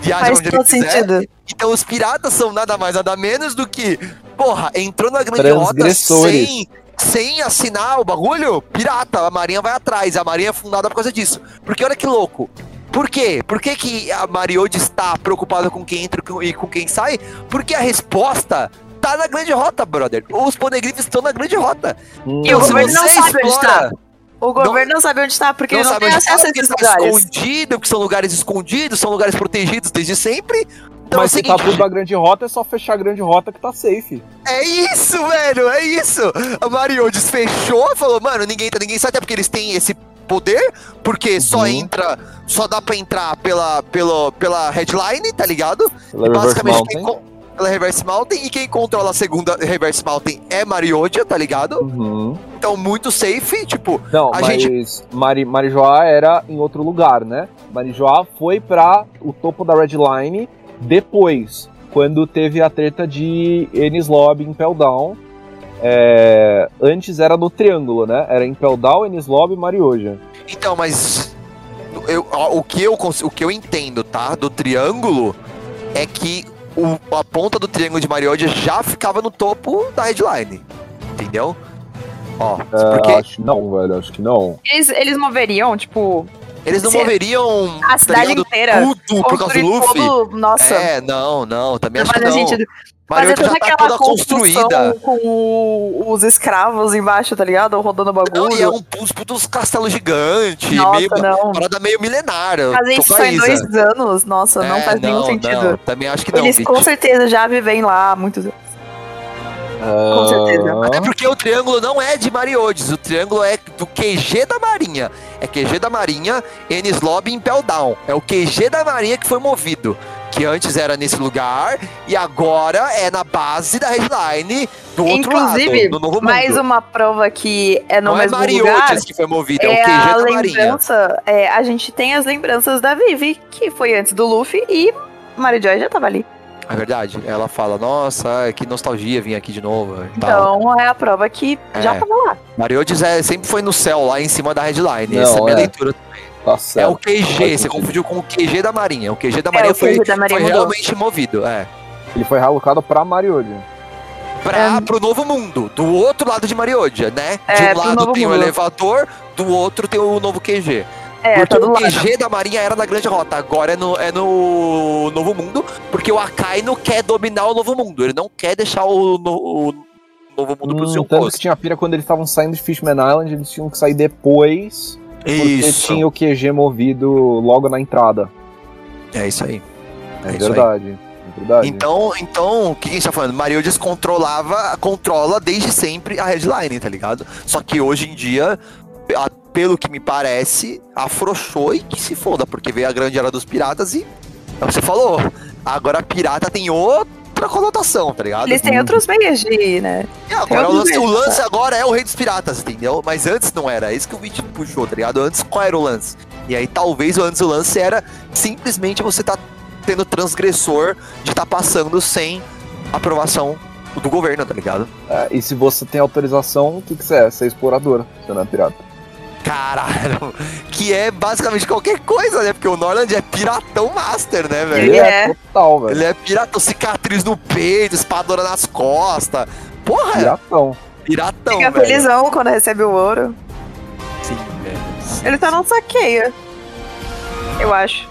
Viaja Faz onde ele quiser. sentido. Então os piratas são nada mais, nada menos do que, porra, entrou na grande rota sem, sem assinar o bagulho, pirata, a marinha vai atrás, a marinha é fundada por causa disso. Porque olha que louco. Por quê? Por que, que a Mariode está preocupada com quem entra e com quem sai? Porque a resposta tá na grande rota, brother. Os poneglyphs estão na grande rota. Hum, E o se governo não sabe onde explora- tá. O governo não, sabe onde tá, porque não sabe tem onde tá, acesso a esses tá lugares. escondido, que são lugares escondidos, são lugares protegidos desde sempre. Então Mas é o se tá seguinte, tudo da grande rota, é só fechar a grande rota que tá safe. É isso, velho, é isso. A Mario desfechou, falou, mano, ninguém tá, ninguém sai, até porque eles têm esse poder, porque só Uhum. entra, só dá pra entrar pela, pela, pela headline, tá ligado? Pela E basicamente quem pela Reverse Mountain e quem controla a segunda Reverse Mountain é Mariodia, tá ligado? Uhum. Então muito safe, tipo, Não, A mas Mari, Marijoá era em outro lugar, né? Marijoá foi pra o topo da Red Line depois, quando teve a treta de Ennis Lobby em Peldown. É, antes era no Triângulo, né? Era em Peldown, Ennis Lobby e Marioja. Então, mas eu- o, que eu, o que eu entendo, tá? Do triângulo é que o- a ponta do triângulo de Mariodia já ficava no topo da headline. Entendeu? Ó, É, porque Acho que não, velho, acho que não. Eles, eles moveriam, tipo, eles não se- moveriam a cidade ligado? inteira. tudo por causa do Luffy. todo- Nossa, É, não, não, também não acho que não. sentido. Fazer toda tá aquela construída. com o- os escravos embaixo, tá ligado? Rodando o bagulho. Não, e é um uns putos castelo gigante, Nossa, meio, não. parada meio milenária. Fazer isso só em dois anos, nossa, não É, faz nenhum não, sentido. não, também acho que não, Eles com certeza já vivem lá há muitos anos. Com certeza. Até porque o triângulo não é de Mariodes, o triângulo é do QG da Marinha. É QG da Marinha, Ennis Lobby em Peldown. É o QG da Marinha que foi movido. Que antes era nesse lugar e agora é na base da headline do outro Inclusive, lado, no Novo Mais uma prova que é no não é mesmo lugar. Mariotes que foi movido, é, É o QG a da Marinha. lembrança, é, a gente tem as lembranças da Vivi, que foi antes do Luffy, e Mary Joy já tava ali. É verdade. Ela fala, nossa, que nostalgia vir aqui de novo. e tal. Então é a prova que já É. tava lá. Mariodes é, sempre foi no céu, lá em cima da headline. Não, Essa é a minha é. leitura. Tá É o QG, você confundiu com o QG da Marinha. O QG da É, Marinha o foi, da Marinha foi realmente movido, é. Ele foi realocado pra Marioja. Pra, É. pro novo mundo, do outro lado de Mariodia, né? É, de um lado tem o elevador, do outro tem o novo QG. É, porque tá o. QG da Marinha era na Grande Rota, agora é no, é no Novo Mundo, porque o Akainu quer dominar o Novo Mundo, ele não quer deixar o, no- o Novo Mundo pro Hum, seu tanto que posto. tinha pira quando eles estavam saindo de Fishman Island, eles tinham que sair depois, porque Isso, tinha o QG movido logo na entrada. é isso aí. É, É isso aí. verdade. É verdade. Então, então, o que a gente tá falando? Mariodes controlava, controla desde sempre a headline, tá ligado? Só que hoje em dia, pelo que me parece, afrouxou e que se foda, porque veio a grande era dos piratas e. É o que você falou. Agora pirata tem outra conotação, tá ligado? Eles têm outros meios de, né? E agora, o, lance, o lance agora é o rei dos piratas, entendeu? Mas antes não era. É isso que o Vit puxou, tá ligado? Antes qual era o lance? E aí talvez antes o lance era simplesmente você tá tendo transgressor de tá passando sem aprovação do governo, tá ligado? É, e se você tem autorização, o que, que você é? Você é explorador, você não é pirata. Caralho. Que é basicamente qualquer coisa, né? Porque o Norland é piratão master, né, velho? Ele é. total, velho. Ele é piratão, cicatriz no peito, espadona nas costas. Porra, Piratão. piratão, Fica velho. felizão quando recebe o ouro. Sim, velho. Ele tá não saqueia. Eu acho.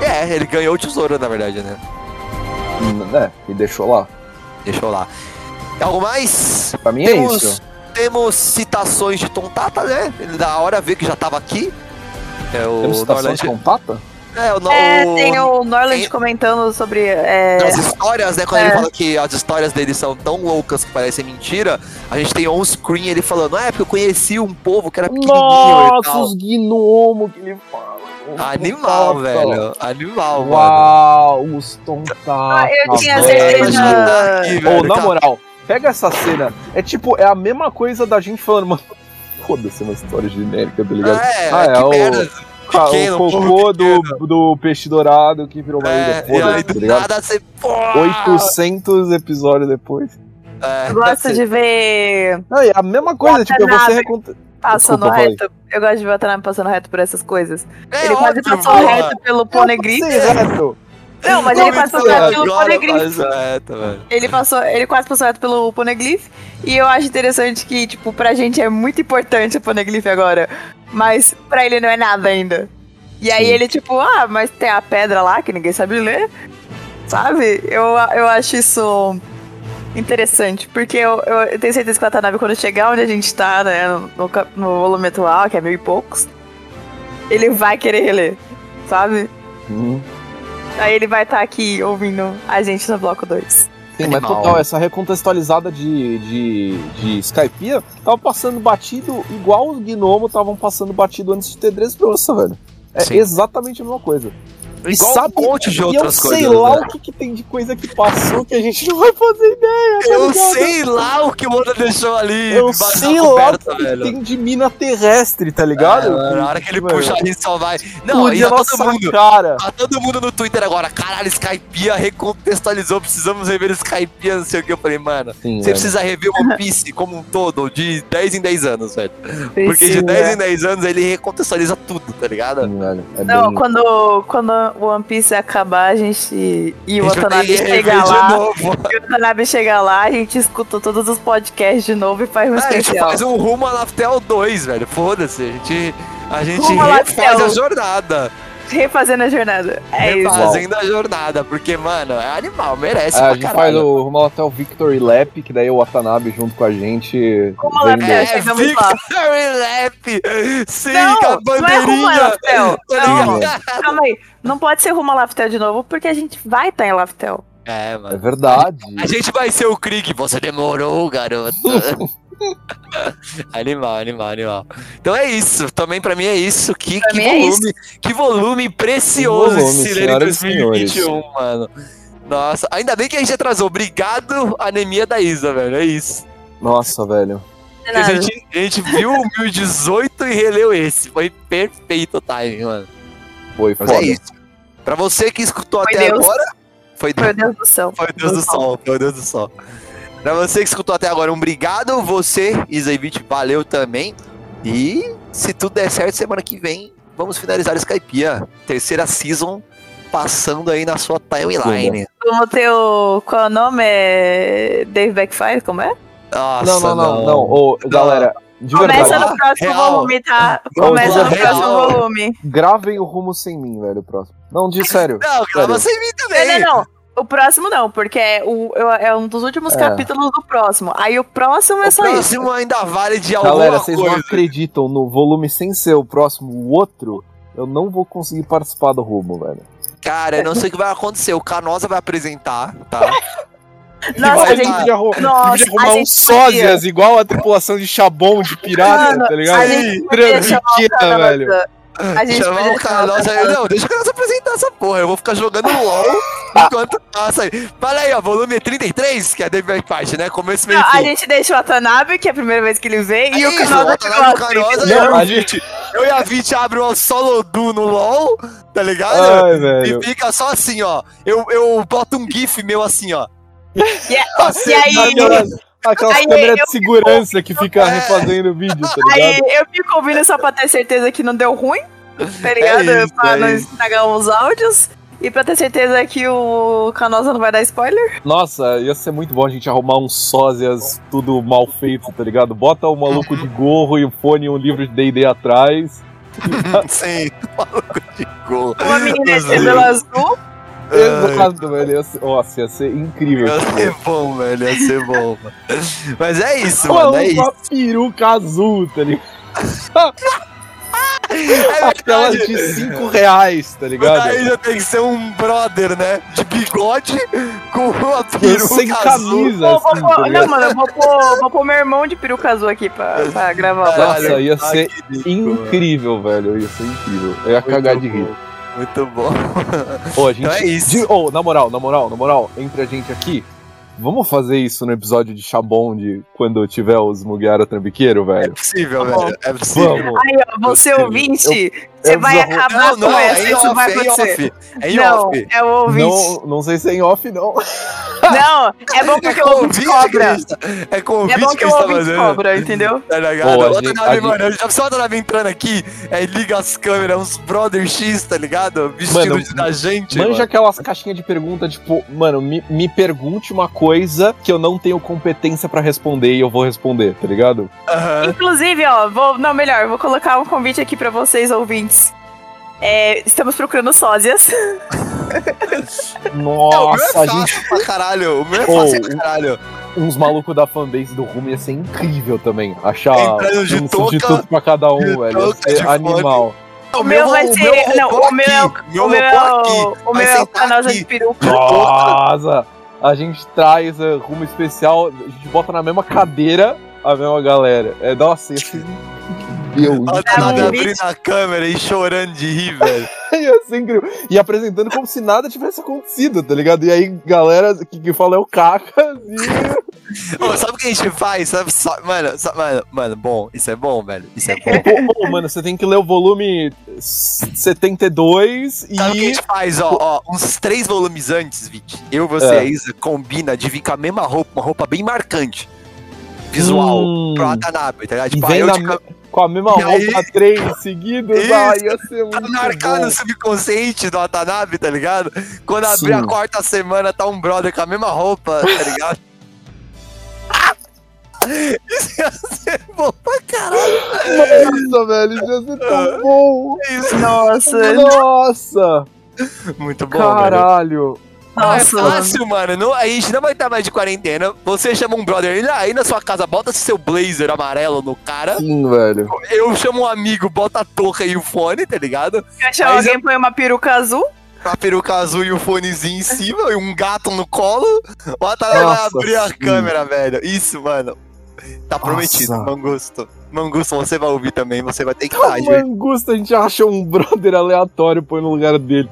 É, ele ganhou o tesouro, na verdade, né? Hum, É, e deixou lá. Deixou lá. Algo mais? Pra mim Temos- é isso. Temos citações de Tontata, né? Ele da hora ver que já tava aqui. É o Temos citações Norland- com Tata? É, o, no- É, tem o Norland tem- comentando sobre. É, As histórias, né? Quando É. ele fala que as histórias dele são tão loucas que parecem mentira, a gente tem on-screen ele falando, ah, é porque eu conheci um povo que era pequenininho e Nossa, tal. os gnomos que ele fala. Animal, velho. Animal, mano. Uau, os Tontata. Ah, eu tinha certeza. Velho, na moral, pega essa cena. É tipo, é a mesma coisa da gente falando, mano. Foda-se uma história genérica, tá ligado? É, Ah, é, que o- merda. Pequeno, o cocô do, do peixe dourado que virou marido. É, e Foda-se, aí tá do ligado? nada você. 800 episódios depois. É, Eu gosto de ver Não, é a mesma coisa, tipo, é você reconta... passando Desculpa, vai. reto. Eu gosto de ver o Watanabe passando reto por essas coisas. É ele quase passou reto pelo Poneglyph. Não, mas ele quase passou reto pelo Agora Poneglyph. Ele passou, ele quase passou reto pelo Poneglyph. E eu acho interessante que, tipo, pra gente é muito importante o Poneglyph agora. Mas pra ele não é nada ainda. E aí Sim. ele, tipo, ah, mas tem a pedra lá que ninguém sabe ler. Sabe? Eu, eu acho isso interessante. Porque eu, eu, eu tenho certeza que o Watanabe, quando chegar onde a gente tá, né, no, no, no volume atual, que é mil e poucos, ele vai querer reler, sabe? Hum, Aí ele vai estar aqui ouvindo a gente no bloco 2. Sim, mas total, essa recontextualizada de, de, de Skypiea tava passando batido igual os gnomos estavam passando batido antes de ter Dressrosa, velho. É Sim. exatamente a mesma coisa. E Igual sabe, um monte de e eu outras sei coisas. lá né? o que, que tem de coisa que passou que a gente não vai fazer ideia. tá Eu ligado? sei lá o que o Oda deixou ali. Eu sei lá o que velho. tem de mina terrestre, tá ligado? É, na hora que ele Mano, puxa ali só vai. Não, e a tá todo mundo. cara. Tá todo mundo no Twitter agora. Caralho, Skypiea recontextualizou. Precisamos rever Skypiea, não sei o que. Eu falei, mano, Sim, você velho. precisa rever One Piece como um todo, de 10 em 10 anos, velho. Porque de Precisa. 10 em 10 anos ele recontextualiza tudo, tá ligado? Sim, velho. É Não, bem- quando, quando o One Piece acabar, a gente. E o A Watanabe rever chegar lá. E o Watanabe chegar lá, a gente escuta todos os podcasts de novo e faz um Ah, a gente especial. faz um rumo a Laftel 2, velho. Foda-se. A gente, a gente Rumo a refaz Laftel. a jornada. Refazendo a jornada. É isso. Refazendo a jornada. Porque, mano, é animal, merece. É, pra a gente faz caralho. o rumo até o Victory Lap, que daí o Watanabe junto com a gente. Rumo a vendo- Laftel. chegamos lá. Victory Lap! Sim, Não, com a não é bandeirinha! rumo. Tá Não, calma aí. Não pode ser rumo a Laftel de novo, porque a gente vai estar em Laftel. É, É mano. verdade. A gente vai ser o Krieg. Você demorou, garoto. animal, animal, animal. Então é isso. Também pra mim é isso. Que, que é volume, que volume precioso volume, esse Cileiro em senhoras e 2021, mano. Nossa, ainda bem que a gente atrasou. Obrigado, anemia da Isa, velho. É isso. Nossa, velho. Porque A gente, a gente viu o 1018 e releu esse. Foi perfeito o timing, mano. Foi foda. é isso. Pra você que escutou Foi até Deus. agora, foi Meu Deus do céu. Foi Deus do sol, foi Deus do sol. Pra você que escutou até agora, um obrigado. Você, Isaivich, valeu também. E se tudo der certo, semana que vem, vamos finalizar Skypiea. Terceira season passando aí na sua timeline. Vamos ter o. Qual é o nome? É. Dave Backfire? Como é? Nossa, Não, não, não, não. Ô, galera, de Começa verdade, no próximo Real. volume, tá? Não, Começa no real. próximo volume. gravem o rumo sem mim, velho, o próximo. Não, de sério. Não, grava Sério. sem mim Não, também. não, não. O próximo não, porque é, o, é um dos últimos É. capítulos do próximo. Aí o próximo é O só isso. próximo ainda vale de alguma Galera, vocês não coisa. acreditam no volume sem ser o próximo, o outro, eu não vou conseguir participar do rumo, velho. Cara, eu não sei o que vai acontecer. O Canosa vai apresentar, tá? Nossa, vai a gente. a arrumar uns sósias igual a tripulação de Chabon de pirata, Mano, tá ligado? a gente podia Entrando chamar o pequena, Canosa. A gente Chamar o Canosa aí. Não, deixa o Canosa apresentar essa porra. Eu vou ficar jogando LOL enquanto passa aí. Fala aí, ó. Volume 33, que é a David Parte, né? Começo, meio Não, a gente deixa o Watanabe, que é a primeira vez que ele vem, e o Isso, o assim. eu, Não, e a o Vit- eu e a Vit abre o solo do no LOL, tá ligado? Ai, velho. E fica só assim, ó. Eu, eu boto um GIF meu assim, ó. E, e aí, Aquelas, aquelas Aí câmeras eu de segurança que fica É. refazendo o vídeo, tá aí ligado? eu fico ouvindo só pra ter certeza que não deu ruim, tá ligado? É isso, pra é não isso. estragar os áudios. E pra ter certeza que o Canosa não vai dar spoiler. Nossa, ia ser muito bom a gente arrumar uns sósias tudo mal feito, tá ligado? Bota o maluco de gorro e o fone e um livro de D&D atrás. Sim, maluco de gol. Uma menina de cabelo azul. Exato, velho. Ia ser, nossa, ia ser incrível. Ia ser bom, velho. Ia ser bom, mano. Mas é isso, Pô, mano. É isso. uma peruca azul, tá ligado? É Aquelas verdade. de 5 reais, tá ligado? daí já tem que ser um brother, né? De bigode com uma peruca sem azul. camisa, vou assim, tá não, mano, eu vou pôr, vou pôr meu irmão de peruca azul aqui pra, pra gravar. Nossa, ia Ah, ser mano. incrível, velho. Ia ser incrível. Eu ia Muito cagar de bom, rir. Muito bom. Ô, a gente. Então é isso. de- ô, na moral, na moral, na moral, entre a gente aqui. Vamos fazer isso no episódio de Chabonde quando tiver os Mugiara Trambiqueiro, É velho? possível, Tá velho. É possível. Vamos. Aí, ó, você Eu- ouvinte, você eu vai acabar Não, não, com é essa, em isso off, vai é em acontecer. off. É em não, off. é o ouvinte. Não, não sei se é em off, não. Não, é bom porque o ouvinte cobra. É o É bom que o gente tá ouvinte cobra, entendeu? Tá ligado? Pô, a gente- nave, a mano, já só a nave entrando aqui, é, liga as câmeras, uns brother X, tá ligado? Vestido Mano, da gente, Manja mano. aquelas caixinhas de pergunta, tipo, mano, me, me pergunte uma coisa que eu não tenho competência pra responder e eu vou responder, tá ligado? Aham. Inclusive, ó, vou, não, melhor, vou colocar um convite aqui pra vocês, ouvintes. É, estamos procurando sósias. Não, o meu Nossa, é a fácil gente. pra caralho. O meu é fácil pra caralho. Uns malucos da fanbase do Rumo ia ser incrível também. Achar Entrando de um substituto pra cada um, de velho. Ia touca, ser animal. O meu vai o ser- meu não, o meu é o- meu o meu é o- o meu é o aqui. de peruca. Nossa! a gente traz uh, rumo especial, a gente bota na mesma cadeira a mesma galera. É, nossa, ia ser Deus. Ela tá abrindo a câmera e chorando de rir, velho. Ia ser incrível. E apresentando como se nada tivesse acontecido, tá ligado? E aí, galera, que, que fala é o Caca. E... Ô, sabe o que a gente faz? Sabe, só- mano, só- mano, mano, bom, isso é bom, velho. Isso é bom. Pô, pô, mano, você tem que ler o volume 72 Sabe o que a e. gente faz, ó, ó, uns três volumes antes, Vit. Eu, você e É. a Isa combina de vir com a mesma roupa, uma roupa bem marcante. Visual, Hum. pro Watanabe, tá ligado? E Tipo, aí eu na de com a mesma roupa três seguidos. Isso. Ai, ia ser Tá muito marcado bom. no subconsciente do Watanabe, tá ligado? Quando abrir Sim. a quarta semana, tá um brother com a mesma roupa, tá ligado? Isso ia ser bom pra caralho. Nossa, velho, isso ia ser tão bom. Isso, Nossa, Nossa, muito bom, velho. caralho. É nossa, mano. fácil, mano. Não, a gente não vai estar mais de quarentena. Você chama um brother aí na, aí na sua casa, bota seu blazer amarelo no cara. Sim, velho. Eu chamo um amigo, bota a touca e o fone, tá ligado? Eu chamo Mas alguém põe uma peruca azul. A peruca azul e o fonezinho em cima, e um gato no colo. O Atala vai abrir a câmera, velho. Isso, mano. Tá prometido, Nossa. Mangusto. Mangusto, você vai ouvir também, você vai ter que Ah, estar, gente. Mangusta, a gente acha um brother aleatório põe no lugar dele.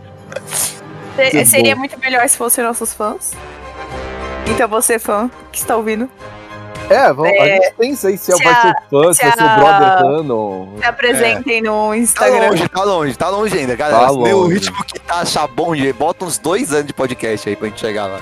Se- Seria bom. muito melhor se fossem nossos fãs. Então você, fã, que está ouvindo, É, vamos, a É, gente pensa aí se, se vai a- ser fã, se se vai ser o a- brother se apresentem no Tá Instagram. longe, tá longe, tá longe ainda, galera. Tá o ritmo que tá achar bom, gente, bota uns dois anos de podcast aí pra gente chegar lá.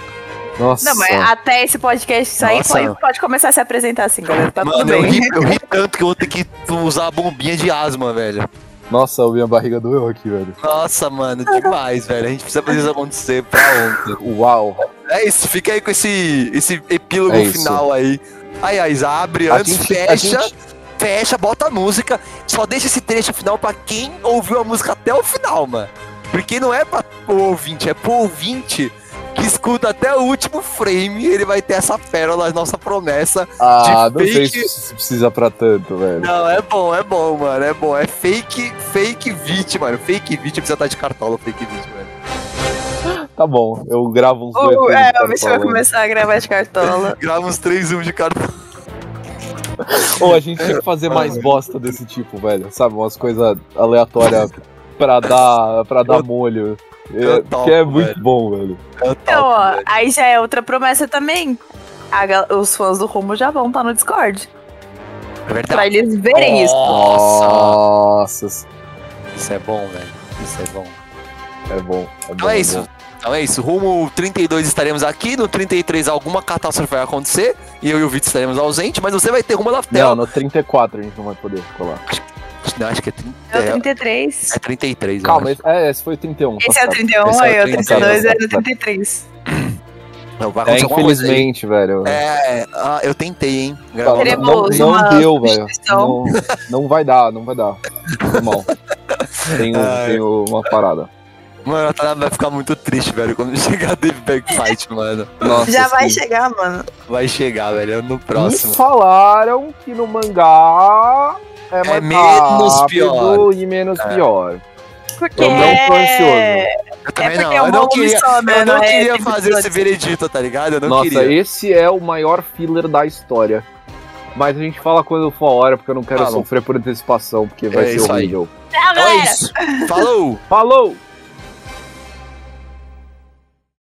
Nossa. Não, mas até esse podcast sair, pode, pode começar a se apresentar assim, galera. Tá Mano, tudo eu bem. ri, eu ri tanto que eu vou ter que usar a bombinha de asma, velho. Nossa, a minha barriga doeu aqui, velho. Nossa, mano, demais, velho. A gente precisa fazer isso acontecer pra ontem. Uau. É isso, fica aí com esse, esse epílogo É final aí. Aí, aí, abre A antes, gente- fecha, gente- fecha, bota a música. Só deixa esse trecho final pra quem ouviu a música até o final, mano. Porque não é pra o ouvinte, é pro ouvinte que escuta até o último frame. Ele vai ter essa pérola, nossa promessa. Ah, De não sei fake- se precisa pra tanto, velho. Não, é bom, é bom, mano. É bom. É fake, fake vítima, mano. Fake vítima precisa estar de cartola, fake vítima, velho. Tá bom, eu gravo uns dois. Uh, filmes é, o bicho vai começar a gravar de cartola. Grava uns 3 1 de cartola. Ou a gente tinha que fazer mais bosta desse tipo, velho. Sabe, umas coisas aleatórias pra dar, pra dar molho. É, eu topo, que é muito velho. bom, velho. É o Então, top, ó, velho. aí já é outra promessa também. A os fãs do Rumo já vão estar no Discord. É verdade. Pra eles verem isso. Nossa. Isso é bom, velho. Isso é bom. é bom. É Então bom, é é isso. bom. Então é isso. Rumo 32 estaremos aqui. No 33 alguma catástrofe vai acontecer. E eu e o Vitor estaremos ausentes. Mas você vai ter rumo Não, Laftel. no 34 a gente não vai poder colar. Não, acho que é 30. É o É, 33. é 33. eu Calma, acho. esse, é, esse foi o 31. tá Esse é o certo. 31, Esse é o aí o 32, 32 é tá do certo. 33. Não, vai É, infelizmente, velho. É, ah, eu tentei, hein? Não, não uma deu, velho. Não, não vai dar, não vai dar. Foi mal. Tenho, Ai. tenho uma parada. Mano, a Tanabe vai ficar muito triste, velho, quando chegar a Dave Backfight, mano. Nossa, Já vai sim. chegar, mano. Vai chegar, velho, no Me próximo. falaram que no mangá é, mais menos rápido pior. e menos É. pior. Porque Eu não tô ansioso. é... Eu também é não, porque é um eu não volume queria, né? eu não é queria fazer esse veredito, tá ligado? Eu não Nossa, queria. esse é o maior filler da história. Mas a gente fala quando for a hora, porque eu não quero Fala. sofrer por antecipação, porque vai É ser isso aí. horrível. Tchau, Então é. Falou! Falou!